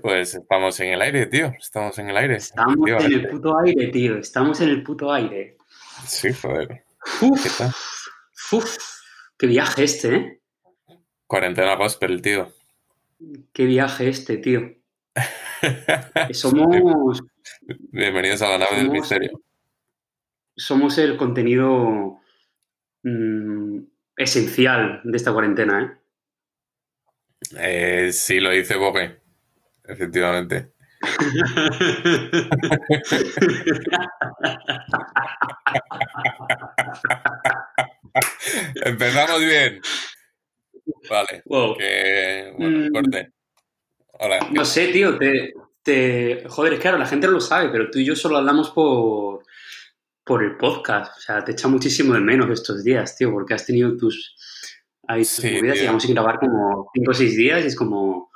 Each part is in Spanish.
Pues estamos en el aire, tío. Estamos en el aire. Estamos en el puto aire, tío. Estamos en el puto aire. Sí, joder. Uf, uf, qué viaje este, ¿eh? Cuarentena gospel, tío. Qué viaje este, tío. somos. Bienvenidos a la nave del misterio. Somos el contenido mm, esencial de esta cuarentena, ¿eh? Eh, sí, lo dice Bogue, efectivamente. Empezamos bien. Vale. Wow. Que, bueno, Mm. corte. Hola. No sé, tío, te, te- Joder, es claro, la gente no lo sabe, pero tú y yo solo hablamos por, por el podcast. O sea, te echa muchísimo de menos estos días, tío, porque has tenido tus... Ahí tus Sí, movidas y tío. llevamos sin grabar como 5 o 6 días y es como...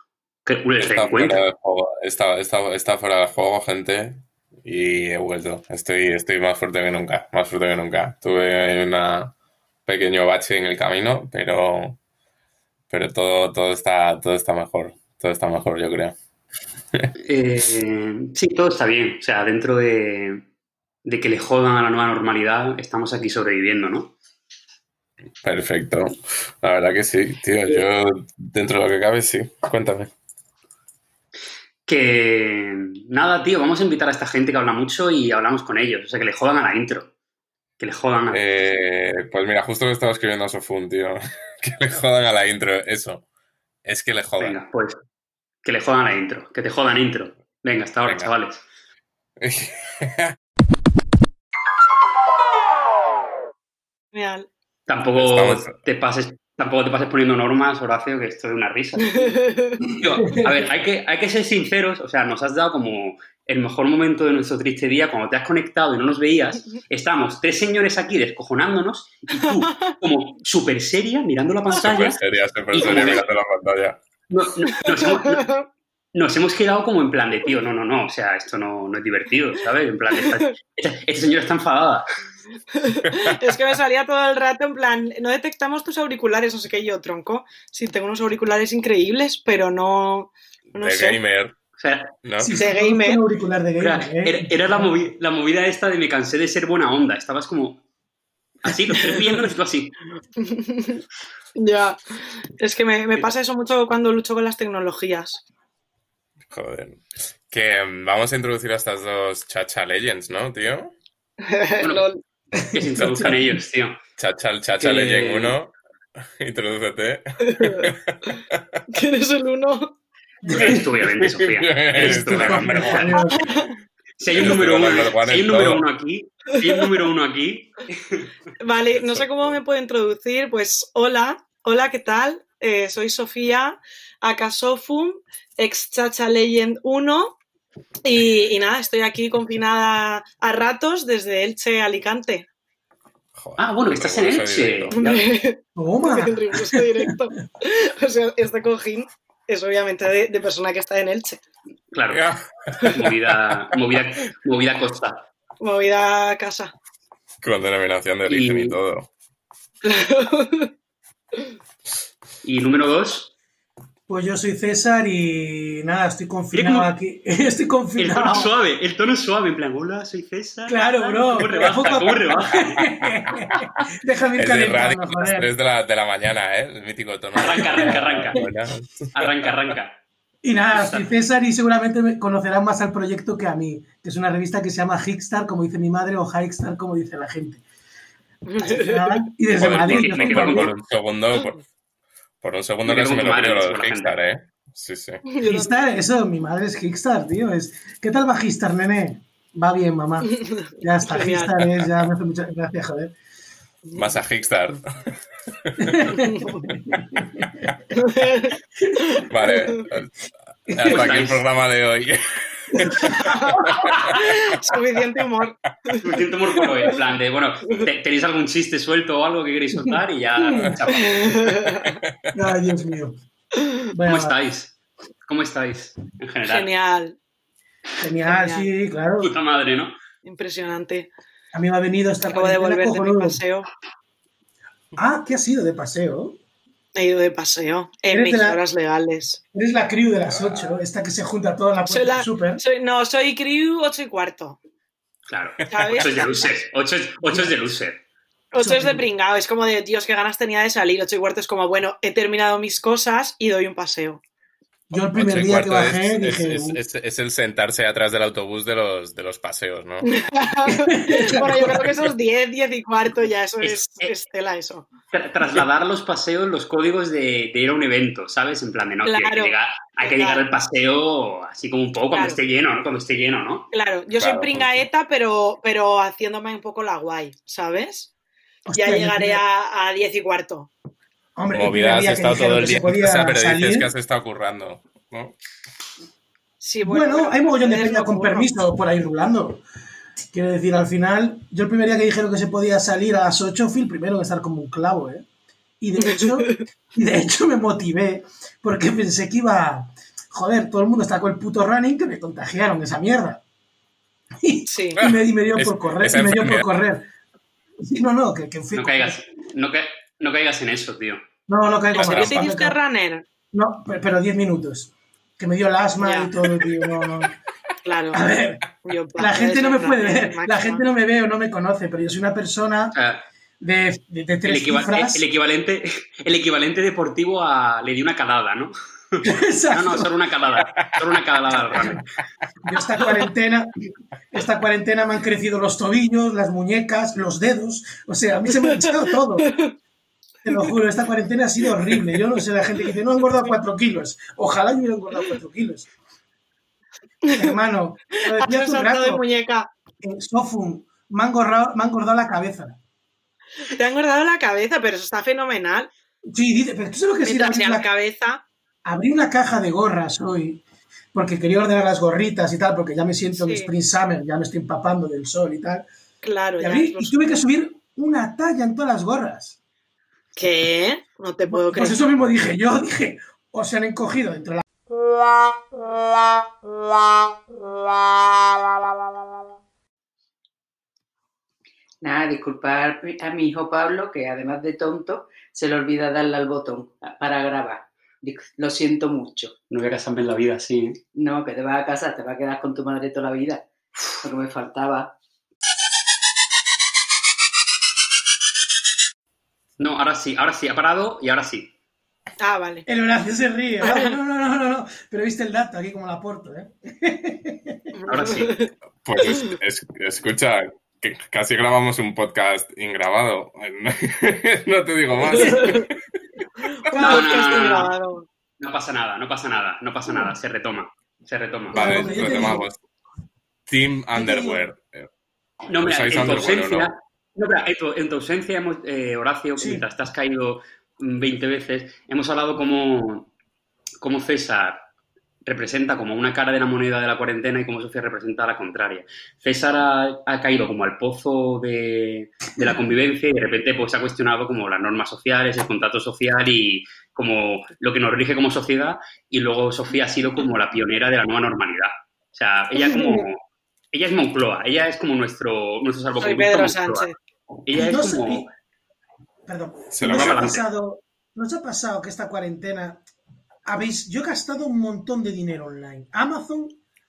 Que el Está reencuentro. fuera de juego. Está, está- está fuera de juego, gente. Y he vuelto. Estoy, estoy más fuerte que nunca. Más fuerte que nunca. Tuve un pequeño bache en el camino, pero, pero todo, todo, está, todo está mejor. Todo está mejor, yo creo. Eh, sí, todo está bien. O sea, dentro de, de que le jodan a la nueva normalidad, estamos aquí sobreviviendo, ¿no? Perfecto. La verdad que sí, tío. Yo, dentro de lo que cabe, sí. Cuéntame. Que nada, tío, vamos a invitar a esta gente que habla mucho y hablamos con ellos. O sea, que le jodan a la intro. Que le jodan a... Eh, pues mira, justo lo estaba escribiendo a Sofun, tío. Que le jodan a la intro. Eso. Es que le jodan. Venga, pues que le jodan a la intro. Que te jodan intro. Venga, hasta ahora, Venga. chavales. Genial. Tampoco Estamos- te pases... Tampoco te pases poniendo normas, Horacio, que esto es una risa. A ver, hay que, hay que ser sinceros. O sea, nos has dado como el mejor momento de nuestro triste día. Cuando te has conectado y no nos veías, estamos tres señores aquí descojonándonos y tú, como súper seria, mirando la pantalla. Súper seria, súper seria mirando la pantalla. No- no- nos, hemos, nos hemos quedado como en plan de, tío, no, no, no, o sea, esto no, no es divertido, ¿sabes? En plan, esta, esta, esta señora está enfadada. es que me salía todo el rato en plan, no detectamos tus auriculares, no sé qué, yo, tronco. Sí, tengo unos auriculares increíbles, pero no. no de sé. gamer, O sea, ¿no? Sí, De gamer. un auricular de era, gamer, era- ¿eh? era la, movi- la movida esta de me cansé de ser buena onda. Estabas como así, los tres viéndonos y tú así. Ya. Es que me, me pasa eso mucho cuando lucho con las tecnologías. Joder. Que mm, vamos a introducir a estas dos Chacha Legends, ¿no, tío? Lol. Que se introduzcan ellos, tío. Chacha, Chacha Que- Legend 1. Introdúcete. ¿Quién es el uno? Eres tú, obviamente, Sofía. Eres tú, la number one. Si hay un número uno, si hay un número uno aquí, si hay un número uno aquí, Vale, no sé cómo me puedo introducir. Pues hola, hola, ¿qué tal? Eh, soy Sofía, acá Sofum, ex Chacha Legend 1. Y, y nada, estoy aquí confinada a ratos desde Elche, Alicante. Joder, Ah, bueno, estás en Elche. Toma. Riguroso directo. O sea, este cojín es obviamente de, de persona que está en Elche. Claro, movida, movida, movida costa. Movida a casa. Con denominación de origen y, Y- todo. Y número dos, Pues yo soy César y nada, estoy confinado aquí. Estoy el tono confinado. suave, el tono suave, en plan, hola, soy César. Claro, bro. ¿Cómo rebaja? Poco a ¿Cómo poco. rebaja? Déjame ir Es de radio calentando, a las joder. 3 de la, de la mañana, ¿eh? El mítico tono. Arranca, arranca, arranca. Arranca, arranca. Y nada, soy César y seguramente me conocerán más al proyecto que a mí, que es una revista que se llama Hickstar, como dice mi madre, o Hickstar, como dice la gente. Nada, Y desde Joder, Madrid. me quedo por un segundo, por, por un segundo quedo casi me lo madre, lo dice de la Kickstar, ¿eh? Sí, sí. Hickstar, eso, mi madre es Hickstar, tío. Es, ¿Qué tal va Hickstar, nene? Va bien, mamá. Ya está. Hickstar es, ya me hace muchas gracias, joder. Más a Kickstar. Vale. Hasta aquí el programa de hoy. Suficiente humor. Suficiente humor por hoy. En plan de, bueno, te- ¿tenéis algún chiste suelto o algo que queréis soltar? Y ya. Ay, Dios mío. ¿Cómo estáis? ¿Cómo estáis? En general. Genial. Genial, sí, claro. Puta madre, ¿no? Impresionante. A mí me ha venido esta Acabo de volver de mi paseo. Ah, ¿qué ha sido de paseo? He ido de paseo en mis la- horas legales. Eres la crew de las 8, esta que se junta toda en la Soy puerta la-. Soy- no, soy crew 8 y cuarto. Claro. ¿Sabes? 8 es de loser. 8 es, ocho es de loser. 8 es de Ocho. pringao, es como de, Dios, qué ganas tenía de salir. 8 y cuarto es como, bueno, he terminado mis cosas y doy un paseo. Yo el primer día que bajé es, dije, es- es- es- es el sentarse atrás del autobús de los, de los paseos, ¿no? bueno, yo creo que esos 10, 10 y cuarto ya, eso es, es tela eso. Tra- Trasladar a los paseos los códigos de, de ir a un evento, ¿sabes? En plan de no, que hay que Claro. llegar, hay que Claro. llegar al paseo así como un poco cuando Claro. esté lleno, ¿no? Cuando esté lleno, ¿no? Claro, yo Claro, soy pringaeta, pero, pero haciéndome un poco la guay, ¿sabes? hostia, ya llegaré a, a 10 y cuarto. Hombre, Movida, has que estado todo el que se día en podía casa, pero dices salir- que has estado currando, ¿no? Sí, Bueno, hay mogollón de peña con permiso por ahí rulando. Quiero decir, al final, yo el primer día que dijeron que se podía salir a las 8 fui el primero en estar como un clavo, ¿eh? Y de hecho, y de hecho me motivé porque pensé que iba... Joder, todo el mundo está con el puto running que me contagiaron esa mierda. Y, Sí. y me, y me dio Es- por correr, y me dio por correr. Sí, no, no, que, que fui No caigas, no, ca- no caigas en eso, tío. No, no caigo ¿En más. te hiciste runner? No, pe- pero 10 minutos. Que me dio el asma Ya. y todo, tío. No, no. Claro. A ver, Yo, la gente no me puede ver, la gente no me ve o no me conoce, pero yo soy una persona sea, de, de, de el, tres cifras. el equivalente, el equivalente deportivo a le di una calada, ¿no? No, Exacto. no, solo una calada. Solo una calada al runner. Yo esta cuarentena, esta cuarentena me han crecido los tobillos, las muñecas, los dedos. O sea, a mí se me ha echado todo. Te lo juro, esta cuarentena ha sido horrible. Yo no sé, la gente que dice, no he engordado cuatro kilos. Ojalá yo hubiera engordado cuatro kilos. Hermano, salto de muñeca. en Sofun, me ha engordado, me ha engordado la cabeza. Te ha engordado la cabeza, pero eso está fenomenal. Sí, dice, pero tú sabes lo que es ir a Mientras abrir sea la cabeza. abrí una caja de gorras hoy porque quería ordenar las gorritas y tal, porque ya me siento en Sí. Spring Summer, ya me estoy empapando del sol y tal. Claro, Y, abrí, y tuve que subir una talla en todas las gorras. ¿Qué? No te puedo creer. Pues eso mismo dije yo, dije, o se han encogido dentro de la... Nada, disculpar a mi hijo Pablo, que además de tonto, se le olvida darle al botón para grabar. Lo siento mucho. No voy a casarme en la vida así, ¿eh? No, que te vas a casa, te vas a quedar con tu madre toda la vida. Lo que me faltaba. No, ahora sí, ahora sí, ha parado y ahora sí. Ah, vale. El Horacio se ríe. ¿vale? No, no, no, no, no. Pero viste el dato aquí como la aporto, ¿eh? Ahora sí. Pues es- es- escucha, que casi grabamos un podcast ingrabado. No te digo más. Un No, no, podcast no, no. pasa nada, no pasa nada, no pasa nada, se retoma. Se retoma. Vale, retomamos. Team Underwear. No, ¿Usáis en tu ausencia, no? mira, en, tu, en tu ausencia, hemos, eh, Horacio, Sí. mientras te has caído mm, 20 veces, hemos hablado como, como César representa como una cara de la moneda de la cuarentena y como Sofía representa la contraria. César ha, ha caído como al pozo de, de la convivencia y de repente pues ha cuestionado como las normas sociales, el contrato social y como lo que nos rige como sociedad y luego Sofía ha sido como la pionera de la nueva normalidad. O sea, ella como... Ella es Moncloa, ella es como nuestro, nuestro Soy salvoconducto Pedro Moncloa. Sánchez. Ella No es como... Perdón. Se lo ¿No os, ha pasado, ¿No os ha pasado que esta cuarentena habéis... Yo he gastado un montón de dinero online. Amazon...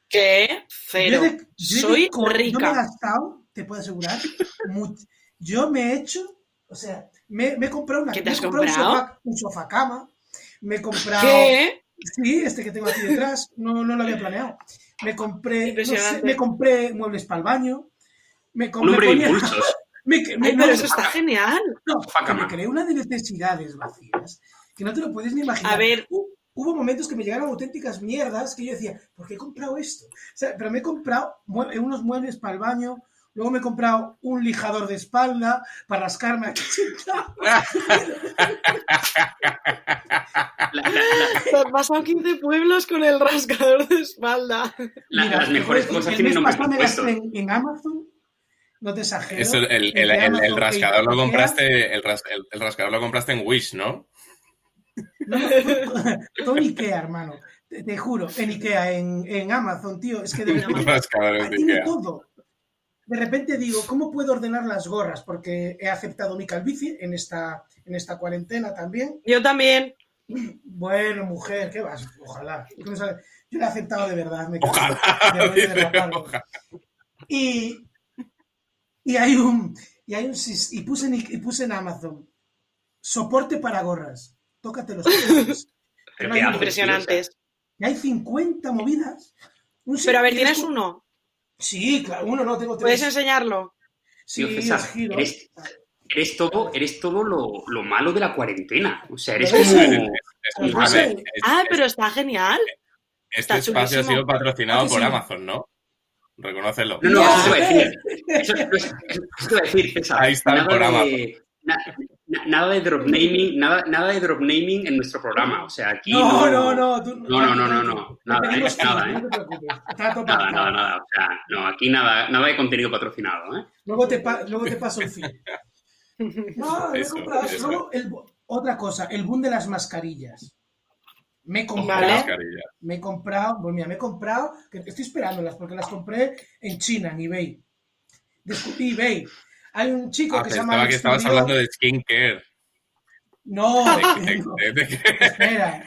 ¿Qué? Cero. Yo he de- yo he de Soy co- Yo me he rica. gastado, te puedo asegurar, yo me he hecho... O sea, me, me he comprado una... ¿Qué te me he has comprado un sofá- Un sofá cama. Me he comprado... ¿Qué? Sí, este que tengo aquí detrás, no, no lo había planeado. Me compré, no sé, me compré muebles para el baño. Me compré hombre de ponía- impulsos. me, me- Ay, no, pero eso está genial. no, me creé una de necesidades vacías que no te lo puedes ni imaginar. A ver. Hu- Hubo momentos que me llegaron auténticas mierdas que yo decía, ¿por qué he comprado esto? O sea, pero me he comprado mue- unos muebles para el baño, luego me he comprado un lijador de espalda para rascarme aquí sentado. La- la- la- Te has pasado 15 pueblos con el rascador de espalda. la- Mira, las mejores el- cosas tienen nombres me compuestos. en, en Amazon, no te exagero. Eso, el, el, el- rascador lo compraste, el, ras- el- el rascador lo compraste en Wish, ¿no? No, todo en Ikea, hermano. Te, te juro, en Ikea, en, en Amazon, tío. Es que de verdad. Tiene Ikea. todo. de repente digo, ¿cómo puedo ordenar las gorras? Porque he aceptado mi calvicie en esta, en esta cuarentena también. Yo también. Bueno, mujer, ¿qué vas? Ojalá. Yo lo he aceptado de verdad. Me Ojalá, de dice, derraparlo. ojalá. Y, y hay un. Y, hay un y, puse en, y puse en Amazon soporte para gorras. Tócate los No haces, Impresionantes. Y hay 50 movidas. Un Pero a ver, ¿tienes uno? Sí, claro, uno no, tengo ¿Puedes tres. enseñarlo? Sí, giro. eres- Eres todo, eres todo lo, lo malo de la cuarentena. O sea, eres como. Ah, pero está genial. este está espacio ha sido patrocinado ¿A que por sí? Amazon, ¿no? Reconócelo. No, no, eso te iba a decir. Eso, eso- eso te iba a decir, César. Ahí está el nada programa. de, na- na- nada de drop naming, nada, nada de drop naming en nuestro programa. O sea, aquí. No, no, no. tú- No, no, no, no, no. Nada, eh, nada, no eh. te preocupes. Trato Nada, nada, nada. O sea, no, aquí nada, nada de contenido patrocinado, ¿eh? Luego te, pa- luego te paso el feed. No, he comprado. eso. Luego, el otra cosa, el boom de las mascarillas. Me he comprado, me he comprado, pues mira, me he comprado, que estoy esperándolas porque las compré en China, en eBay. Descubrí eBay. Hay un chico Ah, que se llama que estabas hablando de skincare. No, De- de- de- espera.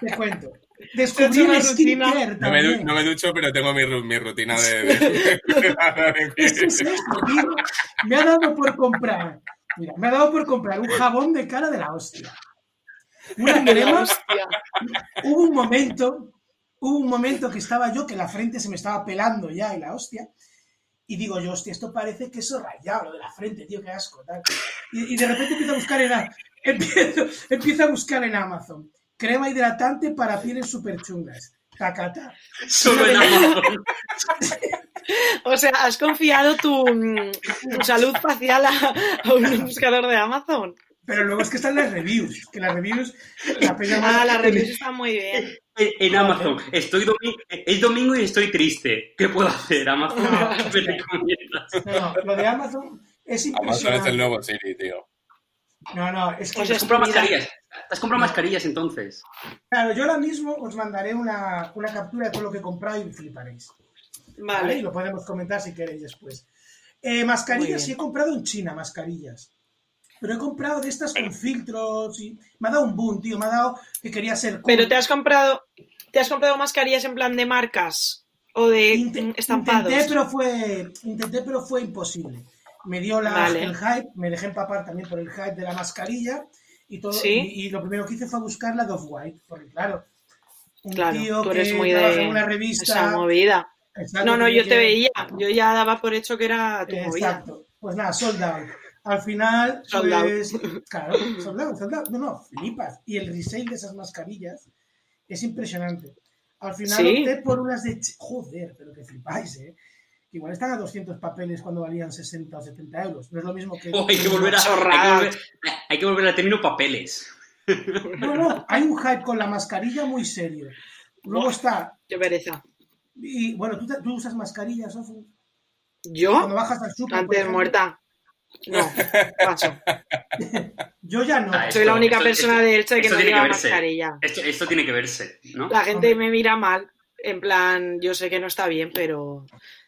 Te cuento. Descubrí el rutina. skincare No me, du- no me ducho, pero tengo mi, mi rutina de... de- Es que es esto, tío. Me ha dado por comprar. Mira, me ha dado por comprar un jabón de cara de la hostia. Una crema. Hostia. Hubo un momento, hubo un momento que estaba yo, que la frente se me estaba pelando ya y la hostia. Y digo yo, hostia, esto parece queso rayado, lo de la frente, tío, qué asco. Tal. Y, y de repente empiezo a buscar en, a- empiezo, empiezo a buscar en Amazon. Crema hidratante para pieles súper chungas. Tacata. Solo en Amazon. O sea, has confiado tu, mm, tu salud facial a, a un buscador de Amazon. Pero luego es que están las reviews, que las reviews, la Ah, más- las reviews están muy bien. En Amazon. Estoy domi- es domingo y estoy triste. ¿Qué puedo hacer, Amazon? ¿Qué me recomiendas? No, lo de Amazon es Amazon impresionante. es el nuevo Siri, tío. No, no, es que Pues ¿Te es has comprado mascarillas? ¿Te has comprado mascarillas entonces? Claro, yo ahora mismo os mandaré una, una captura de todo lo que he comprado y fliparéis. ¿vale? Y lo podemos comentar si queréis después. Eh, mascarillas, sí he comprado en China, mascarillas. Pero he comprado de estas con filtros y me ha dado un boom, tío. Me ha dado que quería ser cool. Pero te has comprado, te has comprado mascarillas en plan de marcas o de mm, estampados. Intenté, pero fue, intenté, pero fue imposible. Me dio la, Vale. el hype, me dejé empapar también por el hype de la mascarilla y todo. Sí. Y, y lo primero que hice fue buscar la de Off-White, porque claro, un Claro, tío tú que eres muy trabaja de en una esa revista. movida. Exacto, No, no, que- yo te que- veía. Yo ya daba por hecho que era tu movida. Exacto. Pues nada, sold out. Al final, Sold out. pues, claro, sold out, sold out. No, no, flipas. Y el resale de esas mascarillas es impresionante. Al final Sí. opté por unas de... Ch- Joder, pero que flipáis, ¿eh? Que igual están a 200 papeles cuando valían 60 o 70 euros. No es lo mismo que... Oh, hay, que volver a, hay, que Chorrada. volver, hay que volver al término papeles. No, no, hay un hype con la mascarilla muy serio. Luego está... Qué pereza. Y bueno, ¿tú, te- tú usas mascarillas, Ofu? Cuando ¿Yo? bajas al súper, por Antes ejemplo. muerta. No, paso. Yo ya no. Ah, Soy Esto- la única esto- persona esto- de Elche que no tiene que lleva verse. mascarilla. Esto, esto tiene que verse, ¿no? La gente Hombre. me mira mal. En plan, yo sé que no está bien, pero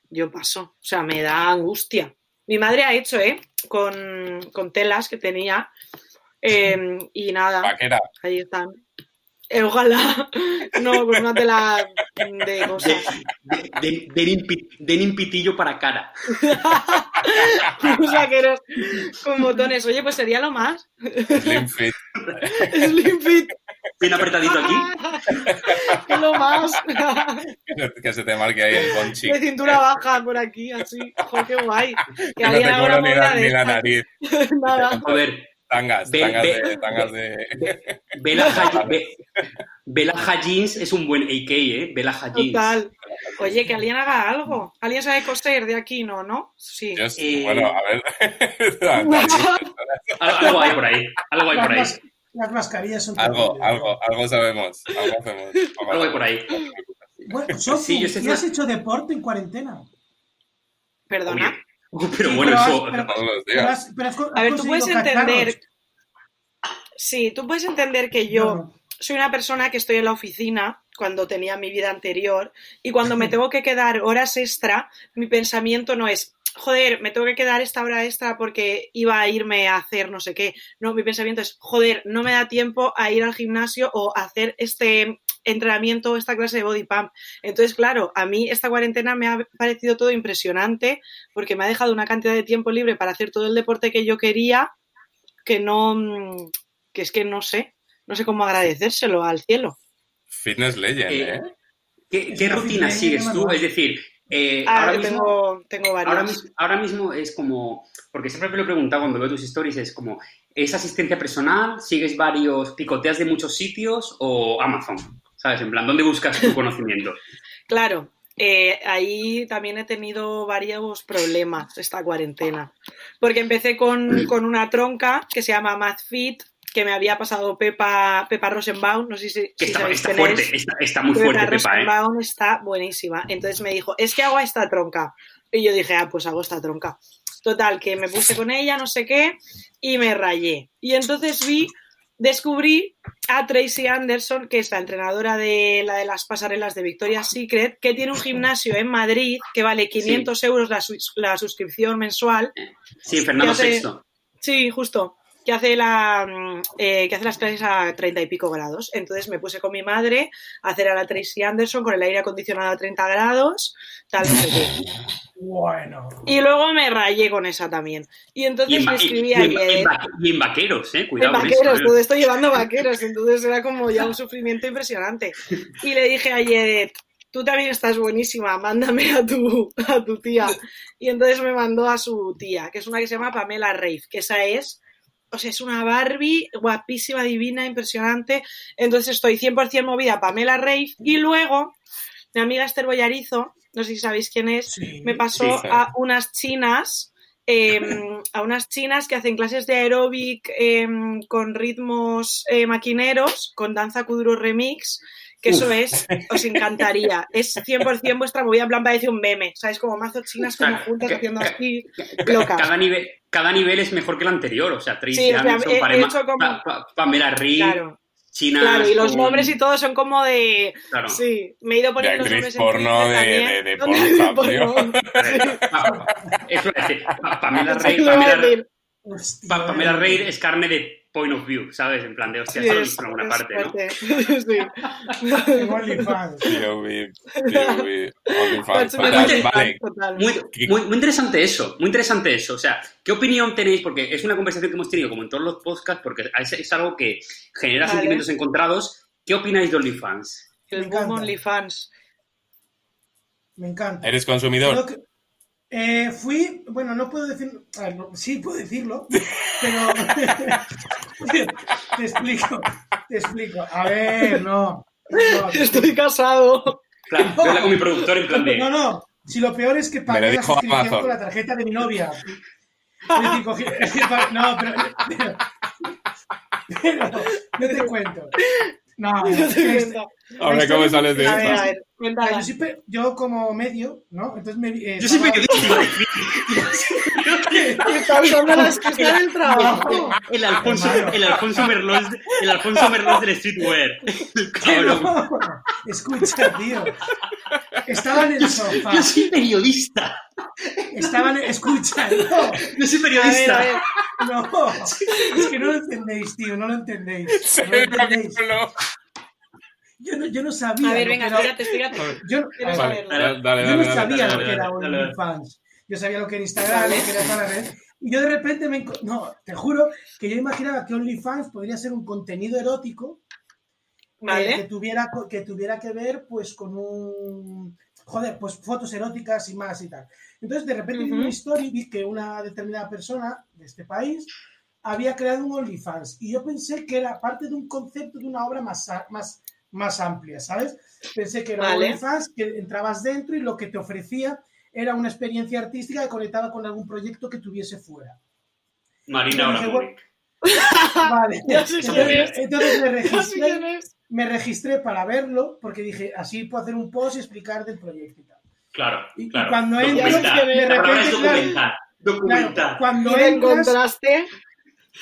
yo paso. O sea, me da angustia. Mi madre ha hecho, ¿eh? Con, con telas que tenía. Eh, y nada, Vaquera. ahí están. Eh, ojalá. No, con una tela de cosas. De, de- denim pi- denim pitillo para cara. Vaqueros con botones. Oye, pues sería lo más. Slim Fit. Slim fit. Bien apretadito aquí. Es lo más. Que se te marque ahí el conchi. De cintura baja por aquí, así. Joder, qué guay. Que no te cubra ni la, de ni la nariz. Nada. A ver, Tangas, Ve- tangas ve- de... Tangas de... Be- Jeans es un buen AK, ¿eh? Bella Jeans. Total. Oye, que alguien haga algo. ¿Alguien sabe coser de aquí? No, ¿no? Sí. Eh, Bueno, a ver. Algo, algo hay por ahí. Algo hay Las, por ahí. las mascarillas son... algo, terribles. algo, algo sabemos. Algo hacemos. Algo hay por ahí. Bueno, Sofi, Sí, yo sé ¿y que- has hecho deporte en cuarentena? Perdona. Oye, uh, pero Sí, bueno, pero eso. pero- Pero has- has A ver, tú puedes entender. Sí, tú puedes entender que yo No, soy una persona que estoy en la oficina cuando tenía mi vida anterior y cuando me tengo que quedar horas extra, mi pensamiento no es, joder, me tengo que quedar esta hora extra porque iba a irme a hacer no sé qué. No, mi pensamiento es, joder, no me da tiempo a ir al gimnasio o a hacer este entrenamiento, esta clase de body pump. Entonces, claro, a mí esta cuarentena me ha parecido todo impresionante porque me ha dejado una cantidad de tiempo libre para hacer todo el deporte que yo quería que no, mm, que es que no sé, no sé cómo agradecérselo al cielo. Fitness Legend, Eh, ¿eh? ¿Qué, rutina sigues tú? Es decir, eh, Ah, ahora, mismo, tengo, tengo varios. ahora, mis- ahora mismo es como, porque siempre me lo he preguntado cuando veo tus stories, es como, ¿es asistencia personal? ¿Sigues varios, picoteas de muchos sitios o Amazon? ¿Sabes? En plan, ¿dónde buscas tu conocimiento? Claro, eh, ahí también he tenido varios problemas esta cuarentena. Porque empecé con, con una tronca que se llama MathFit, que me había pasado Pepa, Pepa Rosenbaum, no sé si, si está, sabéis está fuerte, es. está, está muy Pepa fuerte, Pepa, ¿eh? Rosenbaum está buenísima. Entonces me dijo, es que hago esta tronca. Y yo dije, ah, pues hago esta tronca. Total, que me puse con ella, no sé qué, y me rayé. Y entonces vi, descubrí a Tracy Anderson, que es la entrenadora de la de las pasarelas de Victoria's Secret, que tiene un gimnasio en Madrid que vale 500 euros la, la suscripción mensual. Sí, Fernando. VI. Sí, justo. Que hace, la, mm, eh, que hace las clases a 30 y pico grados. Entonces me puse con mi madre a hacer a la Tracy Anderson con el aire acondicionado a 30 grados, tal, no sé qué. Bueno. Y luego me rayé con esa también. Y Y entonces en, y- escribí y en- ayer. en va- y en vaqueros, ¿eh? En Cuidado con vaqueros, eso. todo ¿eh? esto llevando vaqueros, entonces era como ya un sufrimiento impresionante. Y le dije ayer, tú también estás buenísima, mándame a tu, a tu tía. Y entonces me mandó a su tía, que es una que se llama Pamela Reif, que esa es, o sea, es una Barbie guapísima, divina, impresionante. Entonces estoy 100% movida a Pamela Reif. Y luego, mi amiga Esther Boyarizo, no sé si sabéis quién es, Sí. me pasó Sí, a unas chinas, eh, a unas chinas que hacen clases de aeróbic eh, con ritmos eh, maquineros, con danza kuduro remix, que eso Uf. es, os encantaría. Es 100% vuestra movida, en plan parece un meme, ¿sabes? Como mazo chinas como Claro, juntas que- haciendo así, Ca- locas. Cada nivel, cada nivel es mejor que el anterior. O sea, Tracy Sí, Anderson, he- he hecho como- Pa- Pa- Pamela Reed, Claro, China. claro, y los nombres y todo son como de... Claro. Sí, me he ido poniendo De los actriz nombres en porno Twitter de- de- de porno. Pamela Reid, Pamela Reid es carne de point of view, ¿sabes? En plan de, hostia, Sí, esto lo he es- visto en alguna es parte, ¿no? Sí. OnlyFans. OnlyFans. Vale. Muy, muy, muy interesante eso, muy interesante eso. O sea, ¿qué opinión tenéis? Porque es una conversación que hemos tenido como en todos los podcasts, porque es, es algo que genera Vale. sentimientos encontrados. ¿Qué opináis de OnlyFans? El Me boom encanta. OnlyFans. Me encanta. ¿Eres consumidor? Eh, fui, bueno, no puedo decir, a ver, no, sí puedo decirlo, pero te explico, te explico. A ver, no. no, Estoy casado. Hablo con mi productor en plan de... No, no. Si lo peor es que Me pagué lo la dijo suscripción Amazon. con la tarjeta de mi novia. No, pero, pero, pero no te cuento. No, no, te es- cuento. Ahora, ¿cómo sales de A ver, a esto? ver, Ah, cuéntala. yo, siempre- yo como medio, ¿no? Entonces me eh, Yo soy estaba- periodista, iba a decir. Está usando la excusa del trabajo. El Alfonso, Hermano. el Alfonso Merlos, el Alfonso Merlos del streetwear. El Que cabrón. no. Escucha, tío. Estaba en el sofá. Yo soy periodista. Estaban, escucha, no, Yo soy A ver, periodista. a ver. no, es que no lo entendéis, tío, no lo entendéis. No lo el entendéis. Yo no, yo no sabía. A ver, venga, que era- espérate, espérate. Yo, no dale, sabía dale, lo que era. OnlyFans. Yo sabía lo que era Instagram, lo que era toda la red. Y yo de repente me... No, te juro que yo imaginaba que OnlyFans podría ser un contenido erótico eh, que, Vale. tuviera, co- que tuviera que ver pues con un... Joder, pues fotos eróticas y más y tal. Entonces de repente vi Ujú. una historia vi que una determinada persona de este país había creado un OnlyFans. Y yo pensé que era parte de un concepto de una obra más, más, más amplia, ¿sabes? Pensé que era un Vale. OnlyFans, que entrabas dentro y lo que te ofrecía era una experiencia artística que conectaba con algún proyecto que tuviese fuera. Marina ahora. Bueno, Vale. Entonces, es. entonces me registré, me registré para verlo porque dije, así puedo hacer un post y explicar del proyecto y tal. Claro, Y- y claro. cuando entro, documentar. de repente, claro, documentar. Claro, Documentar. cuando Y te entras, encontraste,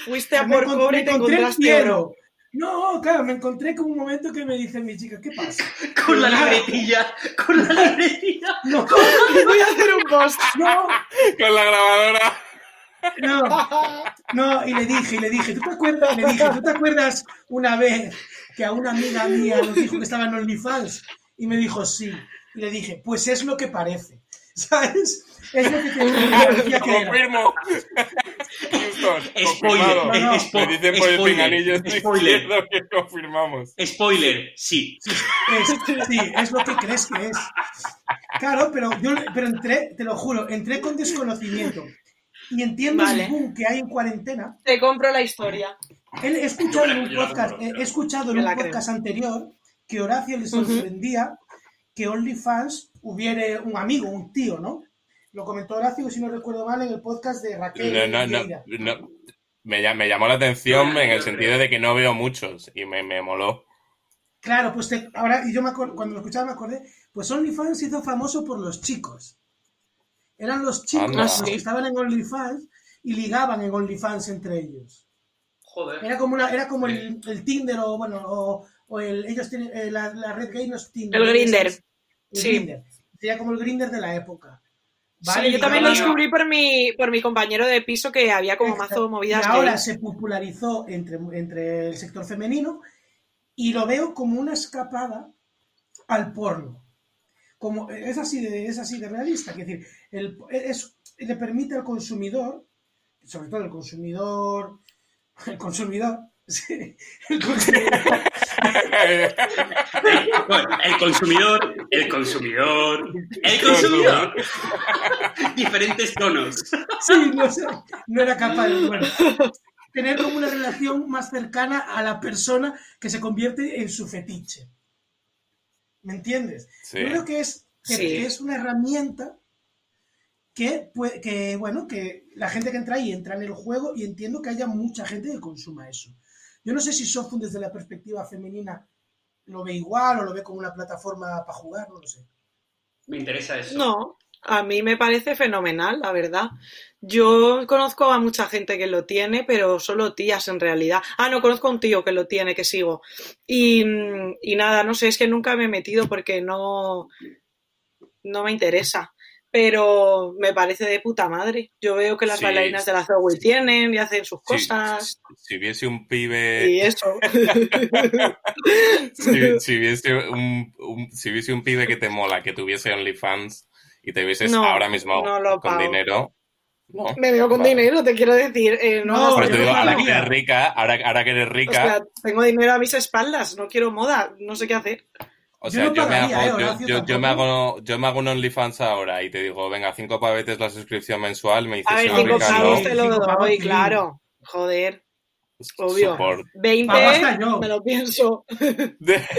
fuiste a por cobre y te encontraste oro. No, claro, me encontré con un momento que me dice mi chica, ¿qué pasa? Con la libretilla, con la libretilla. No, Voy a hacer un post. no, Con la grabadora. no, no, y le dije, y le dije, ¿tú te acuerdas? Le dije, ¿tú te acuerdas una vez que a una amiga mía nos dijo que estaba en OnlyFans? Y me dijo, sí. Y le dije, pues es lo que parece, ¿sabes? Es lo que te decía que era. Houston, Spoiler, confirmado. No, no. spo- Me dicen por el spoiler, pinganillo estoy spoiler, diciendo que confirmamos. spoiler, sí. Es, sí, es lo que crees que es. Claro, pero yo pero entré, te lo juro, entré con desconocimiento. Y entiendo Vale. el boom que hay en cuarentena. Te compro la historia. He, escuchado en un podcast, he, escuchado en un anterior que Horacio le sorprendía que OnlyFans hubiera un amigo, un tío, ¿no? Lo comentó Horacio, si no recuerdo mal, en el podcast de Raquel. No, no, no. Me, lla- me llamó la atención No, en el sentido de que no veo muchos y me, me moló. Claro, pues te- ahora, y yo me acuerdo, cuando lo escuchaba me acordé, pues OnlyFans se hizo famoso por los chicos. Eran los chicos Anda. los Ah, que sí. estaban en OnlyFans y ligaban en OnlyFans entre ellos. Joder. Era como, una, era como el, el Tinder o, bueno, o, o el, ellos tienen, eh, la, la red gay no es Tinder. El Grindr. El Sí. Grindr. Sería como el Grinder de la época. Sí, yo también lo descubrí por mi, por mi compañero de piso que había como mazo movidas Y ahora se popularizó entre, entre el sector femenino y lo veo como una escapada al porno. Como, es, así de, es así de realista. Es decir, el, es, le permite al consumidor, sobre todo el consumidor, el consumidor, sí, el consumidor, El consumidor, el consumidor, el consumidor. Diferentes tonos. sí, no, sé, no era capaz de, bueno, tener como una relación más cercana a la persona que se convierte en su fetiche. ¿Me entiendes? Sí. Yo creo que es, que, Sí. es una herramienta que, que, bueno, que la gente que entra ahí entra en el juego y entiendo que haya mucha gente que consuma eso. Yo no sé si Sofun desde la perspectiva femenina lo ve igual o lo ve como una plataforma para jugar, no lo sé. Me interesa eso. No, a mí me parece fenomenal, la verdad. Yo conozco a mucha gente que lo tiene, pero solo tías en realidad. Ah, no, conozco a un tío que lo tiene, que sigo. Y, y nada, no sé, es que nunca me he metido porque no, no me interesa. Pero me parece de puta madre. Yo veo que las Sí. bailarinas de la Zoe tienen y hacen sus Si- cosas. Si, viese un pibe. Y eso. Si, si viese un, un- si viese un pibe que te mola, que tuviese OnlyFans y te vieses No, ahora mismo no lo con pago. dinero. No. Me veo con Vale. dinero, te quiero decir. eh, no, eso te digo, ahora que eres rica, ahora, ahora que eres O rica, sea, tengo dinero a mis espaldas, no quiero moda, no sé qué hacer. O Yo sea, no yo, me hago, eh, yo, me hago, yo me hago un OnlyFans ahora y te digo, venga, cinco pavetes la suscripción mensual, me dices A ver, si sí, cinco rica, pavos no. te lo Cinco pavos, doy, sí. claro. Joder, obvio. Support. 20 Pago hasta yo. me lo pienso.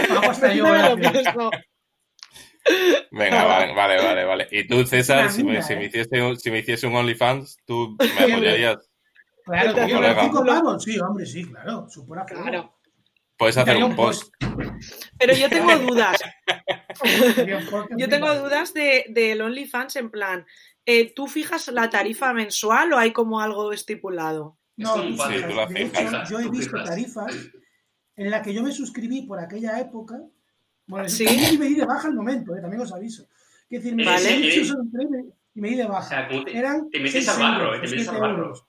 Pago hasta yo, 20 me lo Horacio. pienso. Venga, vale, vale, vale, vale. Y tú, César, Una si me, mina, si, me ¿eh? hiciese un, si me hiciese un OnlyFans, tú me apoyarías. Claro, Como tío, colega. cinco pavos, sí, hombre, sí, claro. Supera Claro. Puedes hacer un post. Pero yo tengo dudas. Yo tengo dudas de, del OnlyFans en plan, eh, ¿tú fijas la tarifa mensual o hay como algo estipulado? No. Sí, tú la de hecho, fijas. yo he visto tarifas en la que yo me suscribí por aquella época. Bueno, Sí. también me di de baja al momento, eh, también os aviso. Es decir, me Vale. he dicho, solo entré y me- y di de O baja. sea, como te, Eran te metes al barro, euros, te metes al barro. euros.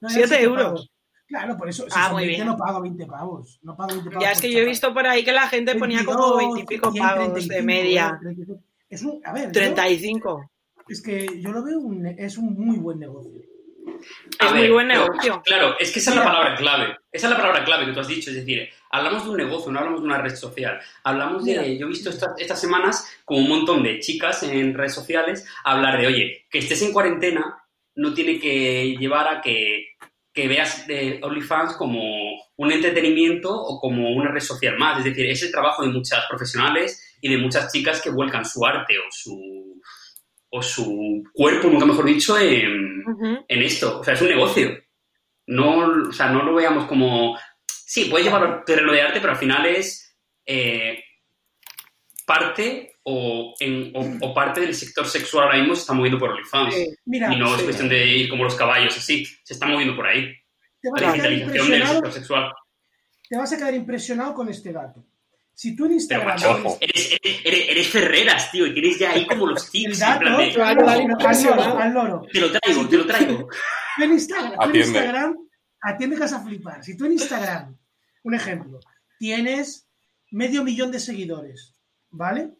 No, eran ¿Siete siete euros? Claro, por eso, si Ah, son muy 20 bien. no pago 20 pavos. No pago 20 pavos. Ya es que yo he visto por ahí que la gente ponía como 22, 20 y pico 100, pavos de 35, media. eh, 35. Es un, a ver, yo- 35. es que yo lo veo un, es un muy buen negocio. A Es muy buen pero, negocio. Claro, es que esa es la palabra clave. Esa es la palabra clave que tú has dicho. Es decir, hablamos de un negocio, no hablamos de una red social. Hablamos de. Yo he visto estas, estas semanas como un montón de chicas en redes sociales hablar de, oye, que estés en cuarentena no tiene que llevar a que, que veas de OnlyFans como un entretenimiento o como una red social más. Es decir, es el trabajo de muchas profesionales y de muchas chicas que vuelcan su arte o su o su cuerpo, nunca mejor dicho, en esto. O sea, es un negocio. No, o sea, no lo veamos como. Sí, puedes llevar terreno de arte, pero al final es eh, parte o, en- o- o parte del sector sexual ahora mismo se está moviendo por OnlyFans. Mira, Y no es cuestión de ir como los caballos, así. Se está moviendo por ahí. te vas La a quedar digitalización del impresionado sector sexual. te vas a quedar impresionado con este dato. Si tú en Pero Instagram... macho, Ojo. eres, eres, eres- eres Ferreras, tío, y tienes ya ahí como los dato, de, Claro, al loro, al loro. te lo traigo, te lo traigo. Tú en Instagram, tú en. Instagram, atiende que vas a flipar. Si tú en Instagram, un ejemplo, tienes medio millón de seguidores, ¿vale?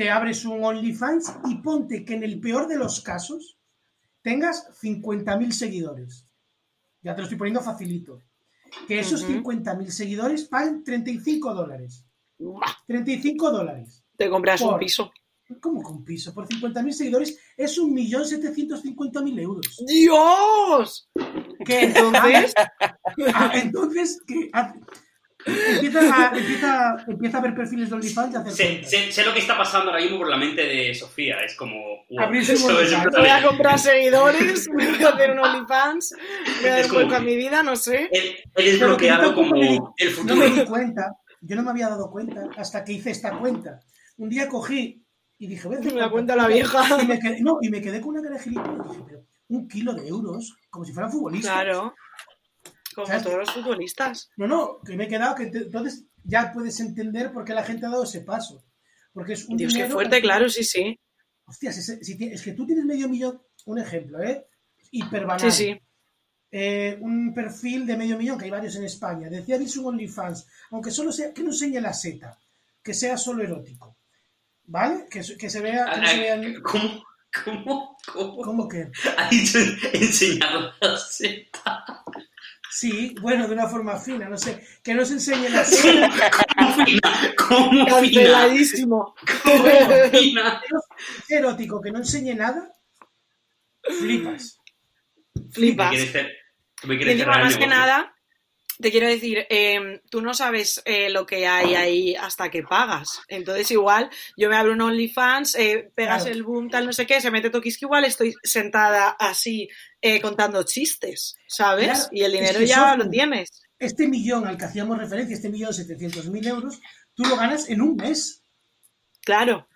Te abres un OnlyFans y ponte que en el peor de los casos tengas 50.000 seguidores. Ya te lo estoy poniendo facilito. Que esos Ujú. 50.000 seguidores paguen 35 dólares. 35 dólares. Te compras un piso. ¿Cómo con piso? Por 50.000 seguidores es 1.750.000 euros. ¡Dios! Que Entonces, Ah, entonces, que ah, empieza, a, empieza, empieza a ver perfiles de OnlyFans y hacer Sé, sé- sé lo que está pasando ahora mismo por la mente de Sofía. Es como. wow, es voy a comprar seguidores, voy a hacer un OnlyFans, voy a dar Es un como- vuelco a mi vida, no sé. Que yo desbloqueado tampoco me como el No futuro. me di cuenta, yo no me había dado cuenta hasta que hice esta cuenta. Un día cogí y dije, voy a hacer Me la cuenta. la vieja. Y me quedé, no, y me quedé con una cara de gilipollas. Dije, pero un kilo de euros, como si fueran futbolistas. Claro. Como ¿Sabes? todos los futbolistas. No, no, que me he quedado, que te- entonces ya puedes entender por qué la gente ha dado ese paso. Porque es un Dios, qué fuerte, que- claro, sí, sí. Hostias, es que tú tienes medio millón, un ejemplo, ¿eh? Hiperbanal. Sí, sí. Eh, un perfil de medio millón, que hay varios en España. Decía un OnlyFans, aunque solo sea, que no enseñe la seta, que sea solo erótico. ¿Vale? Que, se- que se vea. Que no se vean- ¿Cómo? ¿Cómo? ¿Cómo? ¿Cómo que? Ha dicho enseñado la seta. Sí, bueno, de una forma fina, no sé. Que no se enseñe la seta. ¿Cómo fina? ¿Cómo fina? Canceladísimo. ¿Cómo fina? erótico, que no enseñe nada. Flipas. Me Flipas. quieres cer- me quieres cerrar el más que nada, te quiero decir, eh, tú no sabes eh, lo que hay ahí hasta que pagas. Entonces, igual, yo me abro un OnlyFans, eh, pegas Claro. el boom, tal, no sé qué, se mete Tokiski, igual estoy sentada así eh, contando chistes, ¿sabes? Claro, y el es dinero que ya lo tienes. Este millón al que hacíamos referencia, este millón setecientos mil euros, tú lo ganas en un mes. Claro.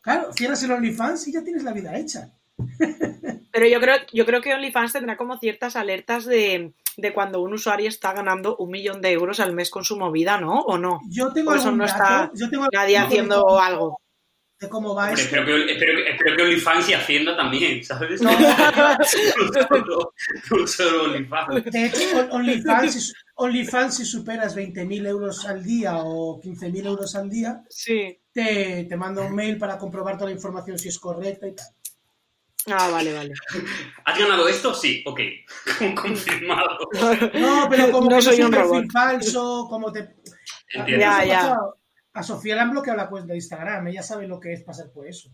Claro, cierras el OnlyFans y ya tienes la vida hecha. Pero yo creo, yo creo que OnlyFans tendrá como ciertas alertas de, de cuando un usuario está ganando un millón de euros al mes con su movida, ¿no? ¿O no? Yo tengo Por eso no dato, está yo tengo Nadie de haciendo cómo- algo. De cómo va Hombre, espero, que, espero, espero que OnlyFans y Hacienda también, ¿sabes? No. No solo, OnlyFans. De hecho, On- OnlyFans, si, OnlyFans, si superas 20.000 euros al día o 15.000 euros al día, Sí. te, te manda un mail para comprobar toda la información si es correcta y tal. Ah, vale, vale. ¿Has ganado esto? Sí, ok. Confirmado. No, pero como No que soy es un perfil robot. falso, como te... Entiendo. Ya, A Sofía le han bloqueado la cuenta de Instagram, ella sabe lo que es pasar por eso.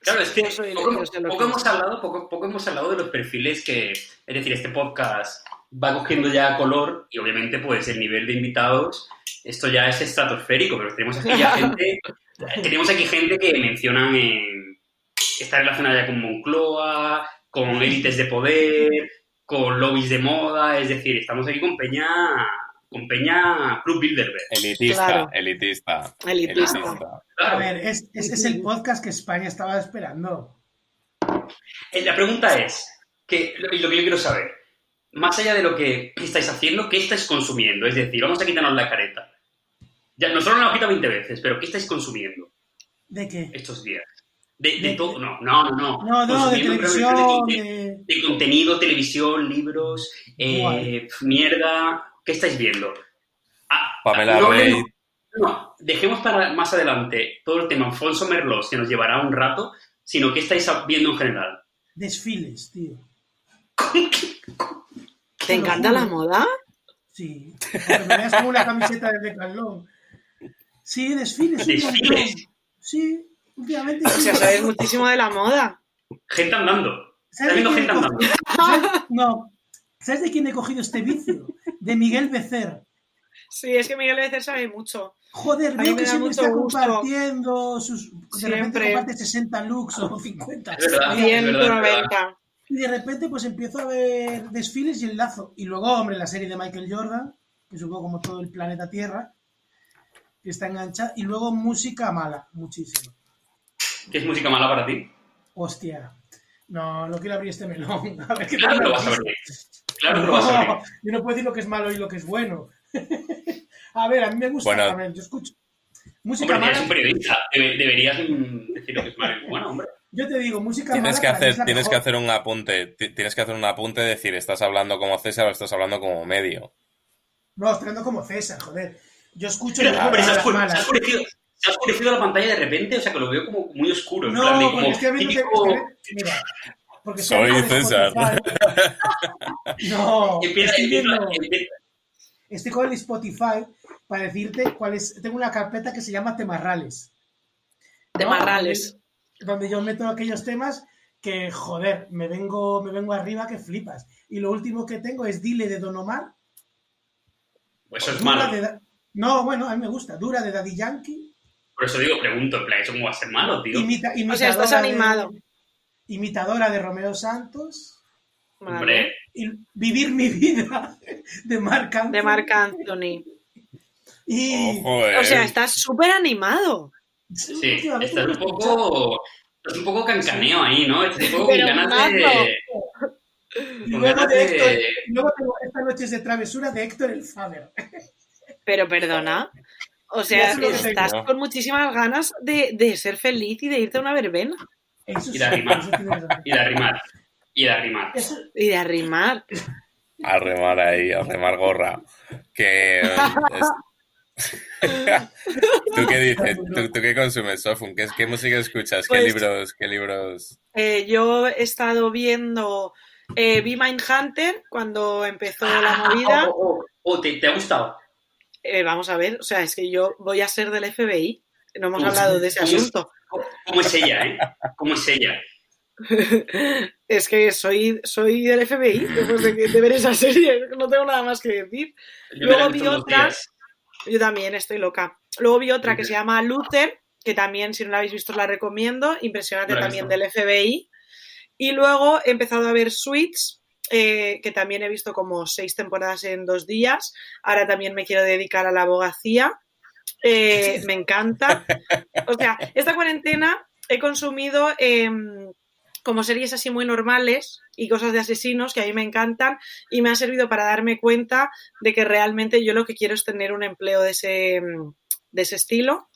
Claro, es que poco, hemos hablado, poco, poco hemos hablado de los perfiles que, es decir, este podcast va cogiendo ya color y obviamente pues el nivel de invitados, esto ya es estratosférico, pero tenemos aquí ya gente, tenemos aquí gente que mencionan en, está relacionada ya con Moncloa, con élites de poder, con lobbies de moda, es decir, estamos aquí con Peña, con Peña Club Bilderberg. Elitista, Claro. elitista. Elitista. A Claro. ver, es, ese es el podcast que España estaba esperando. Eh, La pregunta es, que, y lo que yo quiero saber, más allá de lo que estáis haciendo, ¿qué estáis consumiendo? Es decir, vamos a quitarnos la careta. Ya, nosotros nos lo quitado 20 veces, pero ¿qué estáis consumiendo ¿De qué? estos días? De, de De- todo, no, no, no. no. No, no, de televisión, de, de- de... de contenido, televisión, libros, eh, mierda. ¿Qué estáis viendo? Ah, Pamela no, Rey. no, no, dejemos para más adelante todo el tema Alfonso Merlos, que nos llevará un rato, sino qué estáis viendo en general. desfiles, tío. ¿Te encanta la moda? Sí. Me veas como una camiseta de Decathlon. Sí, desfiles. ¿Desfiles? Sí, últimamente O sea, sabes muchísimo de la moda. Gente andando. ¿Sabes Está de gente he andando. No. ¿Sabes de quién he cogido este vicio? De Miguel Becer. Sí, es que Miguel Becer sabe mucho. Joder, veo me que siempre está gusto. compartiendo sus. De repente comparte 60 looks o 50. Es verdad. Ah, es 190. Y de repente, pues empiezo a ver desfiles y enlazo. Y luego, hombre, la serie de Michael Jordan, que supongo como todo el planeta Tierra, que está enganchada. Y luego música mala, muchísimo. ¿Qué es música mala para ti? Hostia. No, no quiero abrir este melón. A ver qué Claro lo vas a abrir. Claro que lo vas a abrir. No, yo no puedo decir lo que es malo y lo que es bueno. A ver, a mí me gusta. Bueno. a ver, yo escucho. Música Hombre, mala. un periodista. Debe- deberías decir lo que es malo y bueno, hombre. Yo te digo, música Tienes mala que hacer, tienes que hacer un apunte. Ti- Tienes que hacer un apunte de decir, estás hablando como César o estás hablando como medio. No, estoy hablando como César, joder. Yo escucho Pero, hombre, malas, se ha malas. oscurecido, se ha oscurecido la pantalla de repente, o sea que lo veo como muy oscuro. en No, plan de porque estoy viendo que- típico- estoy- Mira. Porque Soy César. No, Empieza, estoy viendo- Estoy con el Spotify para decirte cuál es. Tengo una carpeta que se llama Temarrales. De ¿no? marrales. Donde, yo meto aquellos temas que, joder, me vengo, me vengo arriba que flipas. Y lo último que tengo es Dile de Don Omar. Pues eso es malo. Da- no, bueno, a mí me gusta. Dura de Daddy Yankee. Por eso digo, pregunto, en plan, ¿eso cómo va a ser malo, tío? Imita- O sea, estás de- animado. imitadora de Romeo Santos. Hombre, y Vivir mi vida de Marc Anthony. De Marc Anthony. Y Ojo, eh. O sea, estás súper animado. sí, estás un poco... Estás un poco cancaneo ahí, ¿no? Estás un poco con Pero ganas mazo. de... Y con luego, de de- Héctor, y luego tengo esta noche es de travesura de Héctor el Faber. Pero perdona. O sea, estás tengo. con muchísimas ganas de, de ser feliz y de irte a una verbena. Eso Y de arrimar. Y de arrimar. Y de arrimar. Eso- Y de arrimar. A remar ahí, a remar gorra. Que. es- ¿Tú qué dices? ¿Tú, tú qué consumes, Sofun? ¿Qué, qué música escuchas? ¿Qué Pues- libros? ¿Qué libros? Eh, yo he estado viendo eh, Be Hunter cuando empezó la movida. Oh, oh, oh, oh, ¿te, te ha gustado? Eh, vamos a ver, o sea, es que yo voy a ser del FBI. No hemos ¿Cómo hablado de ese asunto. ¿Cómo es ella, eh? ¿Cómo es ella? Es que soy, soy del FBI después de, ver esa serie. No tengo nada más que decir. Yo Luego vi visto en dos otra. días. Yo también estoy loca. Luego vi otra que se llama Luther, que también, si no la habéis visto, la recomiendo. Impresionante No también visto. del FBI. Y luego he empezado a ver Suits, eh, que también he visto como seis temporadas en dos días. Ahora también me quiero dedicar a la abogacía. Eh, me encanta. O sea, esta cuarentena he consumido em, como series así muy normales y cosas de asesinos que a mí me encantan y me ha servido para darme cuenta de que realmente yo lo que quiero es tener un empleo de ese, de ese estilo.